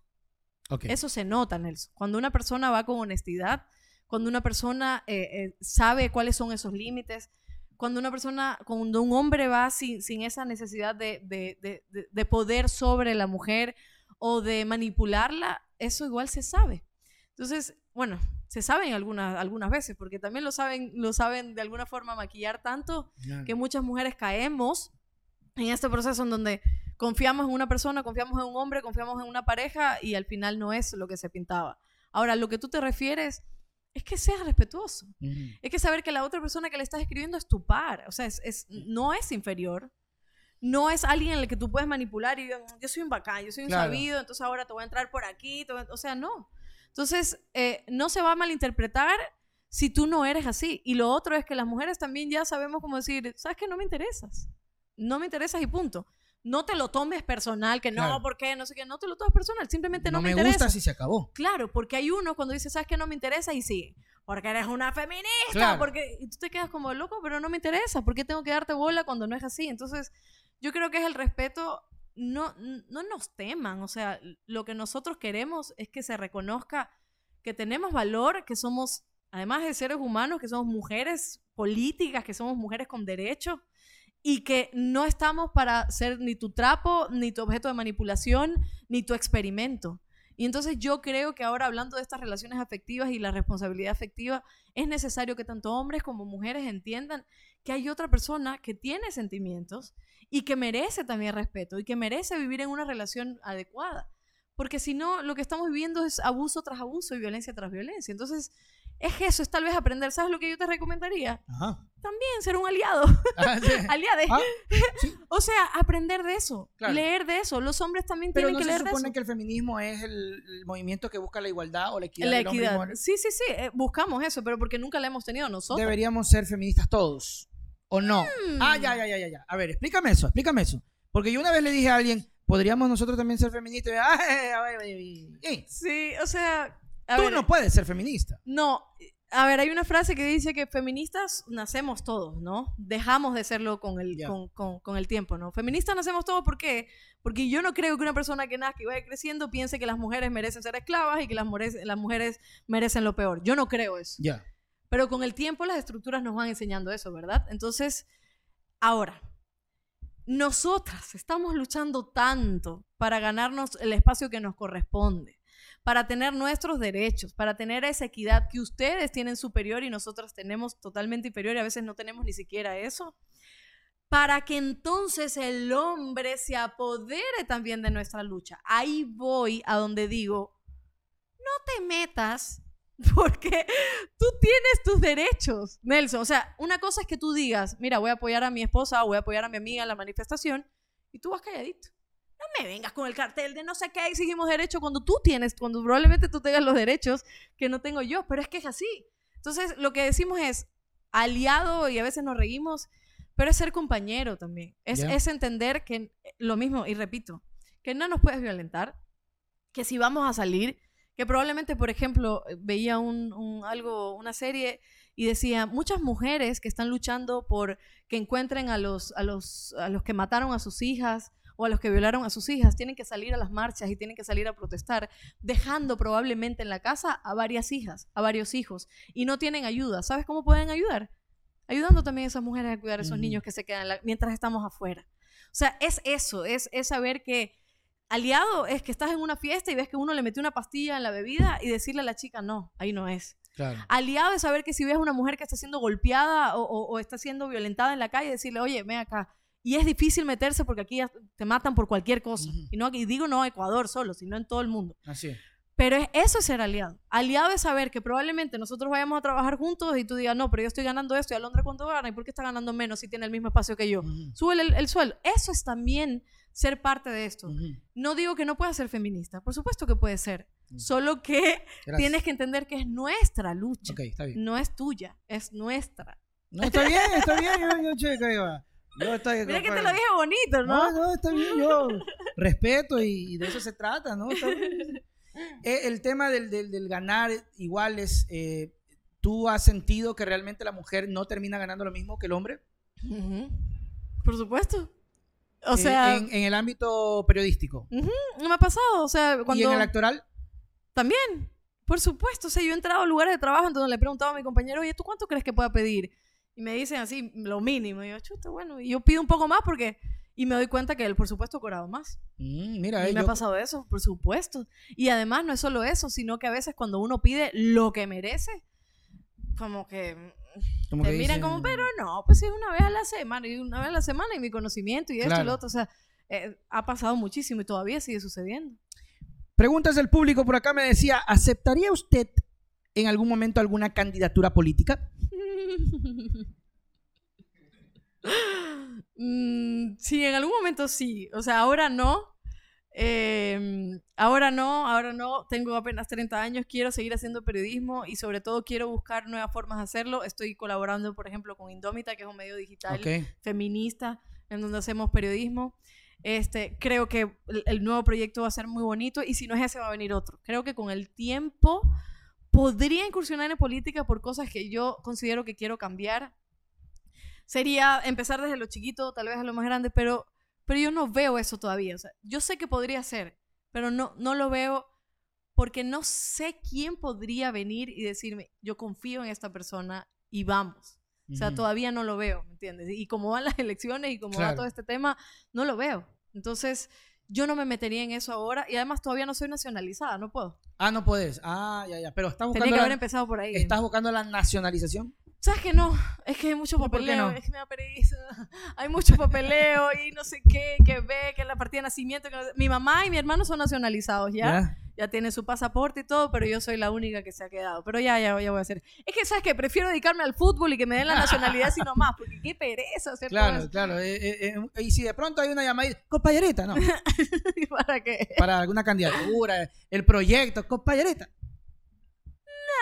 Eso se nota, Nelson. Cuando una persona va con honestidad, cuando una persona eh, eh, sabe cuáles son esos límites, cuando una persona, cuando un hombre va sin, sin esa necesidad de, de- de- de- de poder sobre la mujer o de manipularla, eso igual se sabe. Entonces, bueno, se saben algunas, algunas veces, porque también lo saben, lo saben de alguna forma maquillar tanto que muchas mujeres caemos en este proceso en donde confiamos en una persona, confiamos en un hombre, confiamos en una pareja y al final no es lo que se pintaba. Ahora, lo que tú te refieres es que seas respetuoso. Es que saber que la otra persona que le estás escribiendo es tu par. O sea, es, es- no es inferior. No es alguien en el que tú puedes manipular y "Mm, yo soy un bacán, yo soy un Claro. sabido, entonces ahora te voy a entrar por aquí. te voy a-". O sea, no. Entonces, eh, no se va a malinterpretar si tú no eres así. Y lo otro es que las mujeres también ya sabemos cómo decir, ¿sabes qué? No me interesas. No me interesas y punto. No te lo tomes personal, que no, Claro. ¿por qué? No sé qué. No te lo tomes personal, simplemente no, no me, me interesa. gusta si se acabó. Claro, porque hay uno cuando dice, ¿sabes qué? No me interesa y sigue. Porque eres una feminista. Claro. Porque... Y tú te quedas como loco, pero no me interesa. ¿Por qué tengo que darte bola cuando no es así? Entonces, yo creo que es el respeto. No, no nos teman. O sea, lo que nosotros queremos es que se reconozca que tenemos valor, que somos, además de seres humanos, que somos mujeres políticas, que somos mujeres con derechos y que no estamos para ser ni tu trapo, ni tu objeto de manipulación, ni tu experimento. Y entonces yo creo que ahora hablando de estas relaciones afectivas y la responsabilidad afectiva, es necesario que tanto hombres como mujeres entiendan que hay otra persona que tiene sentimientos y que merece también respeto y que merece vivir en una relación adecuada. Porque si no, lo que estamos viviendo es abuso tras abuso y violencia tras violencia. Entonces, es eso, es tal vez aprender. ¿Sabes lo que yo te recomendaría? Ajá. También ser un aliado. Ah, sí. Aliade. Ah, sí. O sea, aprender de eso, Claro. leer de eso. Los hombres también Pero tienen no que se leer de supone eso. que el feminismo es el, el movimiento que busca la igualdad o la equidad. La del hombre y equidad. Sí, sí, sí. eh, buscamos eso, pero porque nunca la hemos tenido nosotros. Deberíamos ser feministas todos. ¿O no? Mm. Ah, ya, ya, ya, ya, ya. A ver, explícame eso, explícame eso. Porque yo una vez le dije a alguien, ¿podríamos nosotros también ser feministas? Y, "Ay, a ver, y- y- Sí, o sea. A Tú ver, no puedes ser feminista. No, a ver, hay una frase que dice que feministas nacemos todos, ¿no? Dejamos de serlo con el, con, con- con el tiempo, ¿no? Feministas nacemos todos, ¿por qué? Porque yo no creo que una persona que nazca y vaya creciendo piense que las mujeres merecen ser esclavas y que las mujeres, las mujeres merecen lo peor. Yo no creo eso. Ya. Pero con el tiempo las estructuras nos van enseñando eso, ¿verdad? Entonces, ahora, nosotras estamos luchando tanto para ganarnos el espacio que nos corresponde, para tener nuestros derechos, para tener esa equidad que ustedes tienen superior y nosotras tenemos totalmente inferior y a veces no tenemos ni siquiera eso, para que entonces el hombre se apodere también de nuestra lucha. Ahí voy a donde digo, no te metas porque tú tienes tus derechos, Nelson. O sea, una cosa es que tú digas, mira, voy a apoyar a mi esposa voy a apoyar a mi amiga en la manifestación y tú vas calladito. No me vengas con el cartel de no sé qué exigimos derechos cuando tú tienes, cuando probablemente tú tengas los derechos que no tengo yo, pero es que es así. Entonces, lo que decimos es aliado y a veces nos reímos, pero es ser compañero también. Es, es entender que lo mismo, y repito, que no nos puedes violentar, que si vamos a salir, que probablemente, por ejemplo, eh, veía un, algo, una serie y decía, muchas mujeres que están luchando por que encuentren a los, a los, a los que mataron a sus hijas o a los que violaron a sus hijas, tienen que salir a las marchas y tienen que salir a protestar, dejando probablemente en la casa a varias hijas, a varios hijos, y no tienen ayuda. ¿Sabes cómo pueden ayudar? Ayudando también a esas mujeres a cuidar a esos niños que se quedan mientras estamos afuera. O sea, es eso, es, es saber que Aliado es que estás en una fiesta y ves que uno le metió una pastilla en la bebida y decirle a la chica, no, ahí no es. Aliado es saber que si ves a una mujer que está siendo golpeada o, está siendo violentada en la calle, decirle, oye, ven acá. Y es difícil meterse porque aquí te matan por cualquier cosa. Y no y digo no Ecuador solo, sino en todo el mundo. Así Pero eso es ser aliado. Aliado es saber que probablemente nosotros vayamos a trabajar juntos y tú digas, no, pero yo estoy ganando esto y Alondra cuánto gana y por qué está ganando menos si tiene el mismo espacio que yo. Sube el, el, sueldo. Eso es también ser parte de esto. No digo que no pueda ser feminista, por supuesto que puede ser, mm. solo que tienes que entender que es nuestra lucha, no es tuya, es nuestra. No, está bien, está bien, yo, yo checo, yo estoy, Mira que te lo dije bonito, ¿no? No, no, está bien, yo respeto y, de eso se trata, ¿no? Eh, el tema del, del, ganar igual es, eh, ¿tú has sentido que realmente la mujer no termina ganando lo mismo que el hombre? Por supuesto. O sea. En, el ámbito periodístico. no me ha pasado. O sea, cuando. ¿Y en el actoral? También. Por supuesto. O sea, yo he entrado a lugares de trabajo en donde le he preguntado a mi compañero, oye, ¿tú cuánto crees que pueda pedir? Y me dicen así, lo mínimo. Y yo, chuta, bueno. Y yo pido un poco más porque. Y me doy cuenta que él, por supuesto, ha cobrado más. Mm, mira, y eh, me ha pasado eso, por supuesto. Y además no es solo eso, sino que a veces cuando uno pide lo que merece, como que como te miran como, pero no, pues es una vez a la semana, y una vez a la semana y mi conocimiento y esto y lo otro. O sea, eh, ha pasado muchísimo y todavía sigue sucediendo. Preguntas del público por acá me decía, ¿aceptaría usted en algún momento alguna candidatura política? Mm, sí, en algún momento sí. O sea, ahora no, Em, ahora no, ahora no, tengo apenas 30 años, quiero seguir haciendo periodismo y sobre todo quiero buscar nuevas formas de hacerlo. Estoy colaborando, por ejemplo, con Indómita, que es un medio digital feminista en donde hacemos periodismo. Este, creo que el, nuevo proyecto va a ser muy bonito y si no es ese va a venir otro. Creo que con el tiempo podría incursionar en política por cosas que yo considero que quiero cambiar. Sería empezar desde lo chiquito, tal vez a lo más grande, pero pero yo no veo eso todavía. O sea, yo sé que podría ser, pero no, no lo veo porque no sé quién podría venir y decirme, yo confío en esta persona y vamos. O sea, todavía no lo veo, ¿me entiendes? Y como van las elecciones y como va todo este tema, no lo veo. Entonces, yo no me metería en eso ahora y además todavía no soy nacionalizada, no puedo. Ah, no puedes. Ah, ya, ya. Pero estás buscando. Tenía que haber empezado por ahí. ¿Estás buscando la nacionalización? ¿Sabes que no? Es que hay mucho papeleo, es que me da pereza. Hay mucho papeleo y no sé qué, que ve, que la partida de nacimiento. Mi mamá y mi hermano son nacionalizados, ¿ya? ¿ya? Tienen su pasaporte y todo, pero yo soy la única que se ha quedado. Pero ya, ya, ya voy a hacer. Es que, ¿sabes qué? Prefiero dedicarme al fútbol y que me den la nacionalidad sino más, porque qué pereza hacer Claro, claro. Eh, eh, eh, y si de pronto hay una llamada, compañerita, ¿no? ¿Para qué? Para alguna candidatura, el proyecto, compañerita.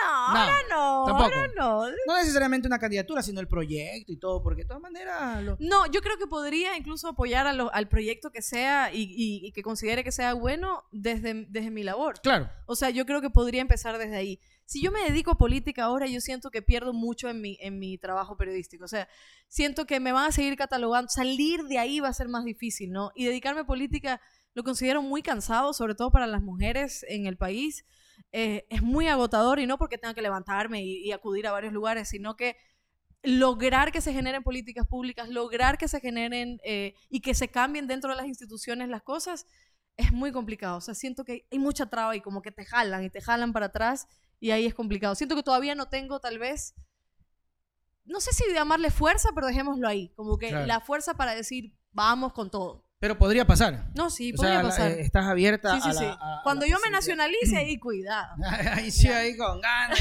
No, ahora no, ahora no. No necesariamente una candidatura, sino el proyecto y todo, porque de todas maneras... No, yo creo que podría incluso apoyar al proyecto que sea y, que considere que sea bueno desde, desde mi labor. Claro. O sea, yo creo que podría empezar desde ahí. Si yo me dedico a política ahora, yo siento que pierdo mucho en mi, en mi trabajo periodístico. O sea, siento que me van a seguir catalogando. Salir de ahí va a ser más difícil, ¿no? Y dedicarme a política lo considero muy cansado, sobre todo para las mujeres en el país. Eh, es muy agotador y no porque tenga que levantarme y, acudir a varios lugares, sino que lograr que se generen políticas públicas, lograr que se generen eh, y que se cambien dentro de las instituciones las cosas, es muy complicado. O sea, siento que hay mucha traba y como que te jalan y te jalan para atrás y ahí es complicado. Siento que todavía no tengo tal vez, no sé si llamarle fuerza, pero dejémoslo ahí, como que Claro. la fuerza para decir, vamos con todo. Pero podría pasar. No, sí, O podría sea, la- pasar. eh, estás abierta sí, sí, a la- sí. a- a Cuando la yo me nacionalice, ahí cuidado. Ahí sí, ahí con ganas.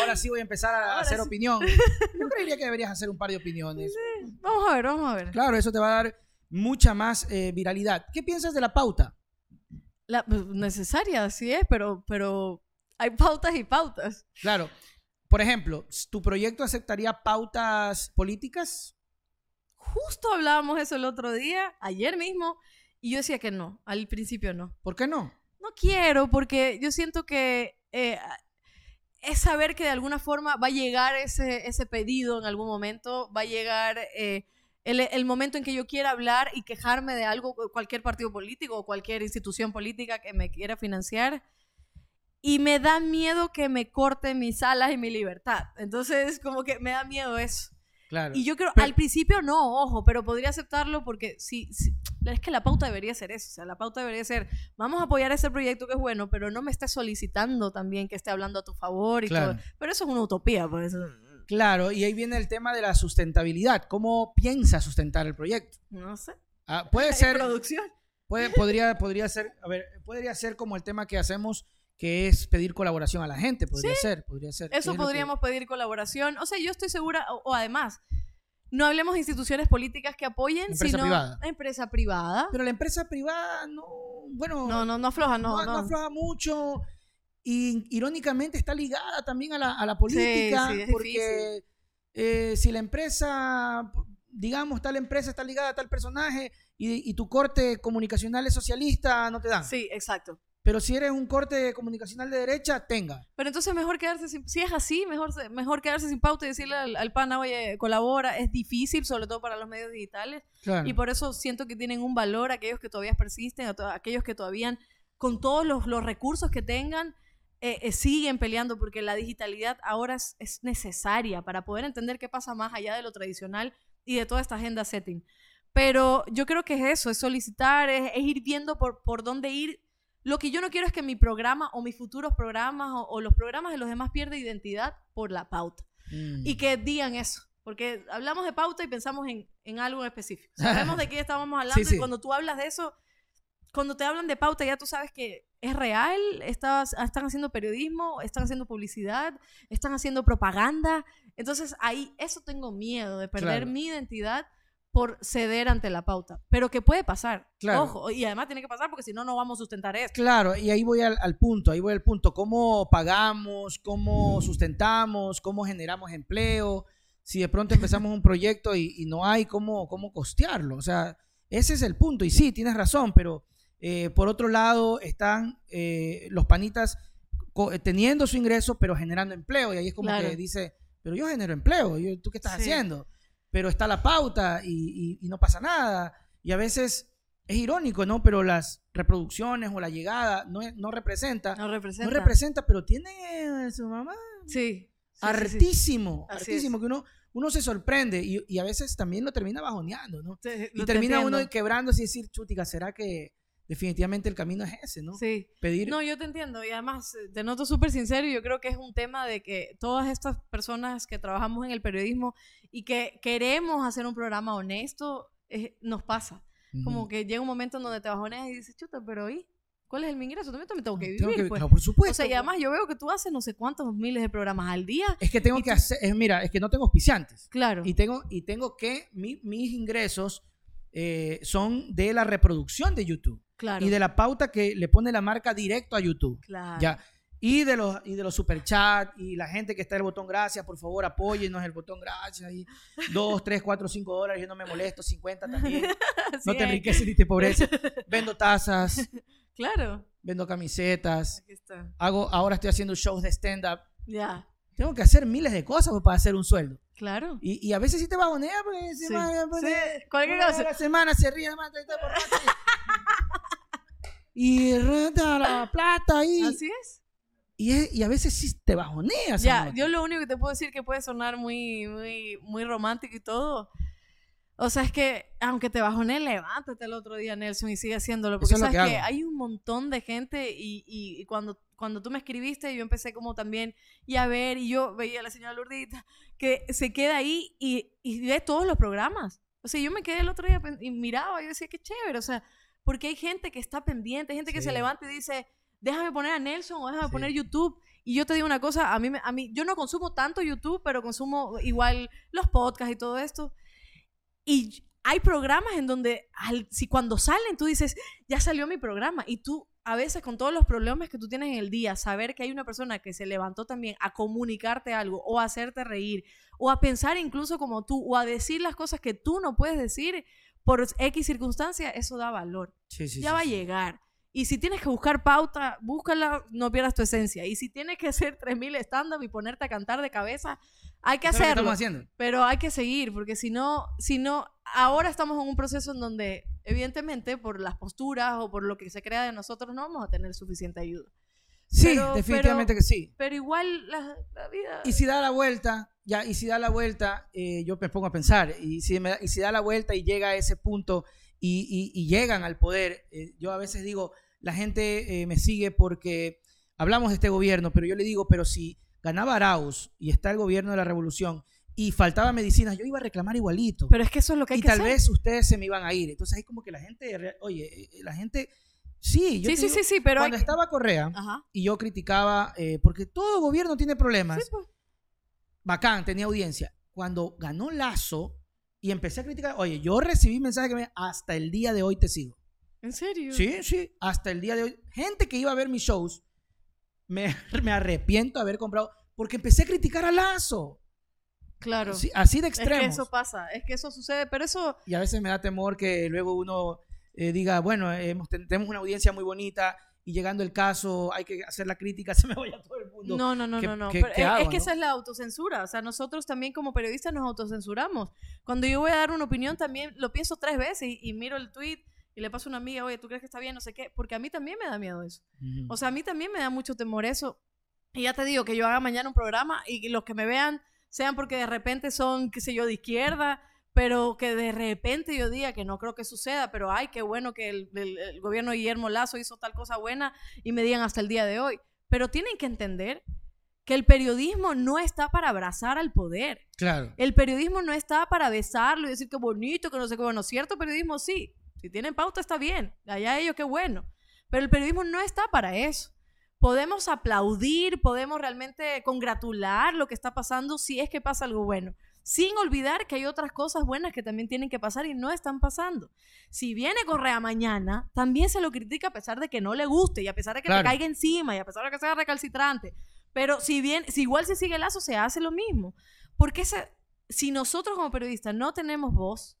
Ahora sí voy a empezar a Ahora hacer opinión. Yo creería que deberías hacer un par de opiniones. Vamos a ver, vamos a ver. Claro, eso te va a dar mucha más eh, viralidad. ¿Qué piensas de la pauta? La, pues, necesaria, sí es, pero, pero hay pautas y pautas. Claro. Por ejemplo, ¿tu proyecto aceptaría pautas políticas? Justo hablábamos eso el otro día, ayer mismo, y yo decía que no, al principio no. ¿Por qué no? No quiero, porque yo siento que eh, es saber que de alguna forma va a llegar ese, ese pedido en algún momento, va a llegar eh, el, el momento en que yo quiera hablar y quejarme de algo, cualquier partido político o cualquier institución política que me quiera financiar. Y me da miedo que me corten mis alas y mi libertad. Entonces, como que me da miedo eso. Claro. Y yo creo, Pero- al principio no, ojo, pero podría aceptarlo porque sí, sí, es que la pauta debería ser eso, o sea, la pauta debería ser, vamos a apoyar ese proyecto que es bueno, pero no me estés solicitando también que esté hablando a tu favor y Claro. todo. Pero eso es una utopía, pues. Claro, y ahí viene el tema de la sustentabilidad. ¿Cómo piensas sustentar el proyecto? No sé. Ah, puede ser, producción. puede, podría, podría ser, a ver, podría ser como el tema que hacemos, que es pedir colaboración a la gente. Podría ser, podría ser. ¿Qué Eso que- podríamos pedir colaboración. O sea, yo estoy segura, o, o además, no hablemos de instituciones políticas que apoyen, Empresa sino privada. empresa privada. Pero la empresa privada no, bueno, No, no, no afloja, no, no, afloja mucho. Y irónicamente está ligada también a la, a la política, sí, es porque eh, si la empresa, digamos, tal empresa está ligada a tal personaje y, y tu corte comunicacional es socialista, no te dan. Sí, exacto. Pero si eres un corte comunicacional de derecha, tenga. Pero entonces mejor quedarse sin, si es así, mejor, mejor quedarse sin pauta y decirle al, al pana, oye, colabora, es difícil, sobre todo para los medios digitales, Claro. y por eso siento que tienen un valor aquellos que todavía persisten, a to- aquellos que todavía, con todos los, los recursos que tengan, eh, eh, siguen peleando, porque la digitalidad ahora es, es necesaria para poder entender qué pasa más allá de lo tradicional y de toda esta agenda setting. Pero yo creo que es eso, es solicitar, es, es ir viendo por, por dónde ir. Lo que yo no quiero es que mi programa o mis futuros programas o, o los programas de los demás pierda identidad por la pauta. Mm. Y que digan eso. Porque hablamos de pauta y pensamos en, en algo en específico. Sabemos de qué estábamos hablando Sí, sí. y cuando tú hablas de eso, cuando te hablan de pauta ya tú sabes que es real, estás- están haciendo periodismo, están haciendo publicidad, están haciendo propaganda. Entonces ahí, eso tengo miedo de perder Claro. mi identidad por ceder ante la pauta. Pero que puede pasar. Claro. Ojo, y además tiene que pasar porque si no, no vamos a sustentar esto. Claro, y ahí voy al, al punto, ahí voy al punto. ¿Cómo pagamos? ¿Cómo sustentamos? ¿Cómo generamos empleo? Si de pronto empezamos un proyecto y, y no hay cómo, cómo costearlo. O sea, ese es el punto. Y sí, tienes razón, pero eh, por otro lado están eh, los panitas eh, teniendo su ingreso, pero generando empleo. Y ahí es como Claro. que dice, pero yo genero empleo, ¿tú qué estás Sí. haciendo? Pero está la pauta y, y- y no pasa nada. Y a veces es irónico, ¿no? Pero las reproducciones o la llegada no, no representa. No representa. No representa, pero tiene su mamá Sí. sí, sí, sí. hartísimo, Así hartísimo, que uno, uno se sorprende y, y a veces también lo termina bajoneando, ¿no? Y te termina uno quebrándose y decir, chutica, ¿será que definitivamente el camino es ese, ¿no? Sí. Pedir... No, yo te entiendo y además eh, te noto súper sincero y yo creo que es un tema de que todas estas personas que trabajamos en el periodismo y que queremos hacer un programa honesto, eh, nos pasa. Como que llega un momento en donde te bajoneas y dices, chuta, pero ¿y cuál es el mi ingreso? También me tengo que vivir, Tengo que- pues. no, por supuesto. O sea, y además yo veo que tú haces no sé cuántos miles de programas al día. Es que tengo que tú- hacer, es, mira, es que no tengo auspiciantes. Claro. Y tengo, y tengo que, mi- mis ingresos eh, son de la reproducción de YouTube. claro. Y de la pauta que le pone la marca directo a YouTube. claro. Ya. Y de los, y de los superchats y la gente que está en el botón gracias, por favor, apóyennos el botón gracias. Y 2, 3, 4, 5 dólares, yo no me molesto, 50 también. No te es. enriqueces ni te empobreces. Vendo tazas, Claro. vendo camisetas. Aquí está. Hago, ahora estoy haciendo shows de stand-up. Ya. Tengo que hacer miles de cosas pues, para hacer un sueldo. Claro. Y, y a veces sí te bajonea, porque Sí. pues, Sí, cualquier cosa. la semana se ríe, además, está borracho. Y renta la plata ahí. Así es. Y, es- y a veces sí te bajoneas. Ya, yo lo único que te puedo decir que puede sonar muy, muy, muy romántico y todo. O sea, es que aunque te bajones, levántate el otro día, Nelson, y sigue haciéndolo. Porque es sabes que que, hay un montón de gente y, y- y cuando, cuando tú me escribiste, yo empecé como también, y a ver, y yo veía a la señora Lurdita, que se queda ahí y, y ve todos los programas. O sea, yo me quedé el otro día y miraba, y yo decía, qué chévere, o sea, porque hay gente que está pendiente, hay gente que Sí. se levanta y dice, déjame poner a Nelson o déjame Sí. poner YouTube. Y yo te digo una cosa, a mí, a mí, yo no consumo tanto YouTube, pero consumo igual los podcasts y todo esto. Y hay programas en donde, al- si cuando salen, tú dices, ya salió mi programa. Y tú, a veces, con todos los problemas que tú tienes en el día, saber que hay una persona que se levantó también a comunicarte algo, o a hacerte reír, o a pensar incluso como tú, o a decir las cosas que tú no puedes decir por X circunstancia, eso da valor Sí, sí, ya sí, va a llegar. Y si tienes que buscar pauta, búscala, no pierdas tu esencia. Y si tienes que hacer 3000 stand-up y ponerte a cantar de cabeza, hay que Eso hacerlo. estamos haciendo. pero hay que seguir, porque si no, si no, ahora estamos en un proceso en donde, evidentemente, por las posturas o por lo que se crea de nosotros, no vamos a tener suficiente ayuda. Sí, Pero- definitivamente pero- que sí. Pero igual la, la vida... Y si da la vuelta, ya, y si da la vuelta, eh, yo me pongo a pensar, y si, me da- y si da la vuelta y llega a ese punto y, y- y llegan al poder, eh, yo a veces digo, la gente eh, me sigue porque hablamos de este gobierno, pero yo le digo, pero si ganaba Arauz y está el gobierno de la revolución y faltaba medicinas, yo iba a reclamar igualito. Pero es que eso es lo que hay y que tal hacer. vez ustedes se me iban a ir. Entonces hay como que la gente, oye, eh, la gente, sí, yo Sí, sí, digo, sí, sí, pero cuando estaba Correa Ajá. y yo criticaba, eh, porque todo gobierno tiene problemas, Sí, pues. bacán, tenía audiencia. Cuando ganó Lazo y empecé a criticar, oye, yo recibí mensajes que me hasta el día de hoy te sigo. ¿En serio? Sí, sí, hasta el día de hoy. Gente que iba a ver mis shows, me, me arrepiento de haber comprado, porque empecé a criticar a Lazo. Claro. Sí, así de es extremos. que eso pasa, es que eso sucede, pero eso... Y a veces me da temor que luego uno eh, diga, bueno, hemos- ten- tenemos una audiencia muy bonita y llegando el caso hay que hacer la crítica, se me vaya todo el mundo. No, no, no, ¿Qué- no, no. qué- pero qué es, es que no? esa es la autocensura. O sea, nosotros también como periodistas nos autocensuramos. Cuando yo voy a dar una opinión también lo pienso tres veces y, y miro el tweet y le paso a una amiga, oye, ¿tú crees que está bien? No sé qué. Porque a mí también me da miedo eso. Ujú. O sea, a mí también me da mucho temor eso. Y ya te digo que yo haga mañana un programa y que los que me vean sean porque de repente son, qué sé yo, de izquierda, pero que de repente yo diga que no creo que suceda, pero ay, qué bueno que el, el- el gobierno de Guillermo Lazo hizo tal cosa buena y me digan hasta el día de hoy. Pero tienen que entender que el periodismo no está para abrazar al poder. claro. El periodismo no está para besarlo y decir qué bonito, que no sé qué bueno. Cierto periodismo sí. Si tienen pauta está bien. Allá ellos qué bueno. Pero el periodismo no está para eso. Podemos aplaudir, podemos realmente congratular lo que está pasando si es que pasa algo bueno. Sin olvidar que hay otras cosas buenas que también tienen que pasar y no están pasando. Si viene Correa mañana, también se lo critica a pesar de que no le guste y a pesar de que Claro. te caiga encima y a pesar de que sea recalcitrante. Pero si bien, si igual se sigue el lazo, se hace lo mismo. Porque ese- si nosotros como periodistas no tenemos voz,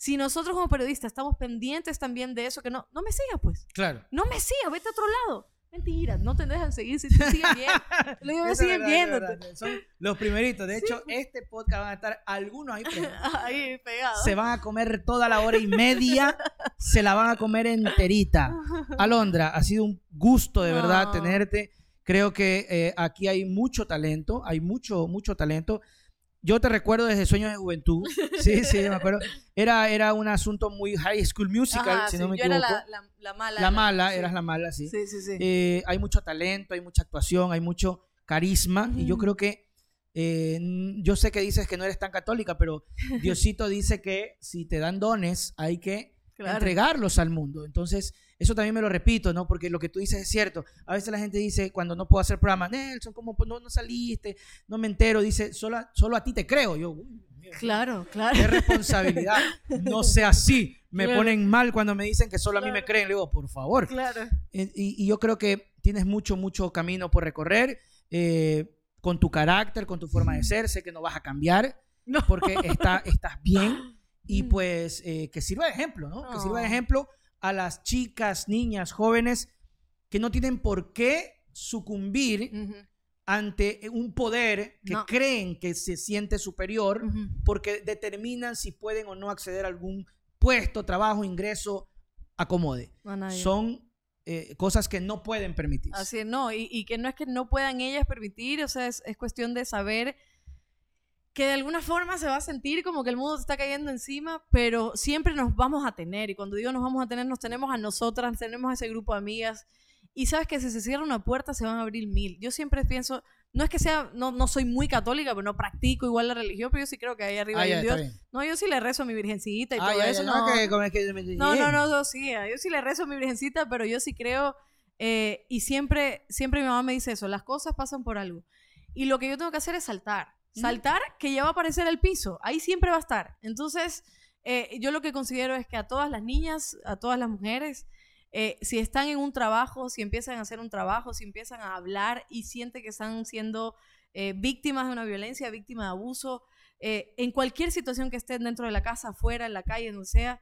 si nosotros como periodistas estamos pendientes también de eso, que no, no me sigas pues, Claro. no me sigas, vete a otro lado. Mentira, no te dejan seguir si te siguen viendo. Es siguen viéndote. Son los primeritos. De hecho, este podcast van a estar algunos ahí pegados. Ahí pegado. Se van a comer toda la hora y media, se la van a comer enterita. Alondra, ha sido un gusto de verdad No. tenerte. Creo que eh, aquí hay mucho talento, hay mucho, mucho talento. Yo te recuerdo desde Sueños de Juventud. Sí, sí, me acuerdo. Era, era un asunto muy high school musical, Ajá, si sí, no me yo equivoco. era la, la, la mala. La mala, sí. eras la mala, sí. Sí, sí, sí. Eh, hay mucho talento, hay mucha actuación, hay mucho carisma. Y yo creo que, eh, yo sé que dices que no eres tan católica, pero Diosito dice que si te dan dones, hay que Claro. entregarlos al mundo. Entonces, eso también me lo repito, ¿no? Porque lo que tú dices es cierto. A veces la gente dice, cuando no puedo hacer programa, Nelson, ¿cómo no, no saliste? No me entero. Dice, solo, a- solo a ti te creo. Yo, uy, Claro, claro. qué responsabilidad. No sea así. Me Claro. ponen mal cuando me dicen que solo a mí me Claro. creen. Le digo, por favor. Claro. Y, y yo creo que tienes mucho, mucho camino por recorrer eh, con tu carácter, con tu forma de ser. Sé que no vas a cambiar No. porque está, estás bien y Mm. pues eh, que sirva de ejemplo, ¿no? Que sirva de Oh. ejemplo a las chicas, niñas, jóvenes que no tienen por qué sucumbir ante un poder que No. creen que se siente superior porque determinan si pueden o no acceder a algún puesto, trabajo, ingreso, acomode. Son eh, cosas que no pueden permitir. Así es, no, y, y que no es que no puedan ellas permitir, o sea, es, es cuestión de saber que de alguna forma se va a sentir como que el mundo está cayendo encima, pero siempre nos vamos a tener. Y cuando digo nos vamos a tener, nos tenemos a nosotras, tenemos a ese grupo de amigas. Y sabes que si se cierra una puerta, se van a abrir mil. Yo siempre pienso, no es que sea, no, no soy muy católica, pero no practico igual la religión, pero yo sí creo que ahí arriba Ah, hay un está Dios. bien. No, yo sí le rezo a mi virgencita y Ah, todo ya, ya, eso. no, No, que- como es que me- no, no, no, sí, yo sí le rezo a mi virgencita, pero yo sí creo, eh, y siempre, siempre mi mamá me dice eso, las cosas pasan por algo. Y lo que yo tengo que hacer es saltar. Saltar que ya va a aparecer el piso, ahí siempre va a estar. Entonces, eh, yo lo que considero es que a todas las niñas, a todas las mujeres, eh, si están en un trabajo, si empiezan a hacer un trabajo, si empiezan a hablar y sienten que están siendo eh, víctimas de una violencia, víctimas de abuso, en cualquier situación que estén dentro de la casa, afuera, en la calle, donde sea,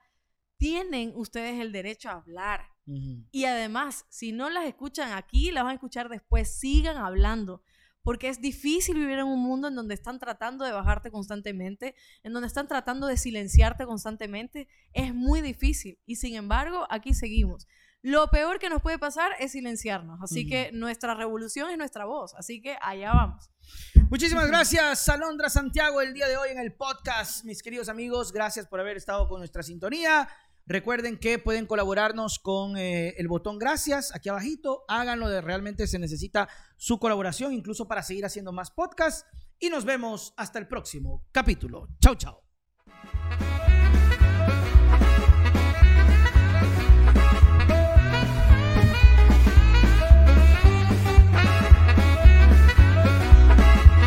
tienen ustedes el derecho a hablar. Y además, si no las escuchan aquí, las van a escuchar después. Sigan hablando. Porque es difícil vivir en un mundo en donde están tratando de bajarte constantemente, en donde están tratando de silenciarte constantemente. Es muy difícil. Y sin embargo, aquí seguimos. Lo peor que nos puede pasar es silenciarnos. Así que nuestra revolución es nuestra voz. Así que allá vamos. Muchísimas gracias, Alondra Santiago, el día de hoy en el podcast. Mis queridos amigos, gracias por haber estado con nuestra sintonía. Recuerden que pueden colaborarnos con eh, el botón gracias aquí abajito. Háganlo, de, realmente se necesita su colaboración, incluso para seguir haciendo más podcasts. Y nos vemos hasta el próximo capítulo. Chau, chau.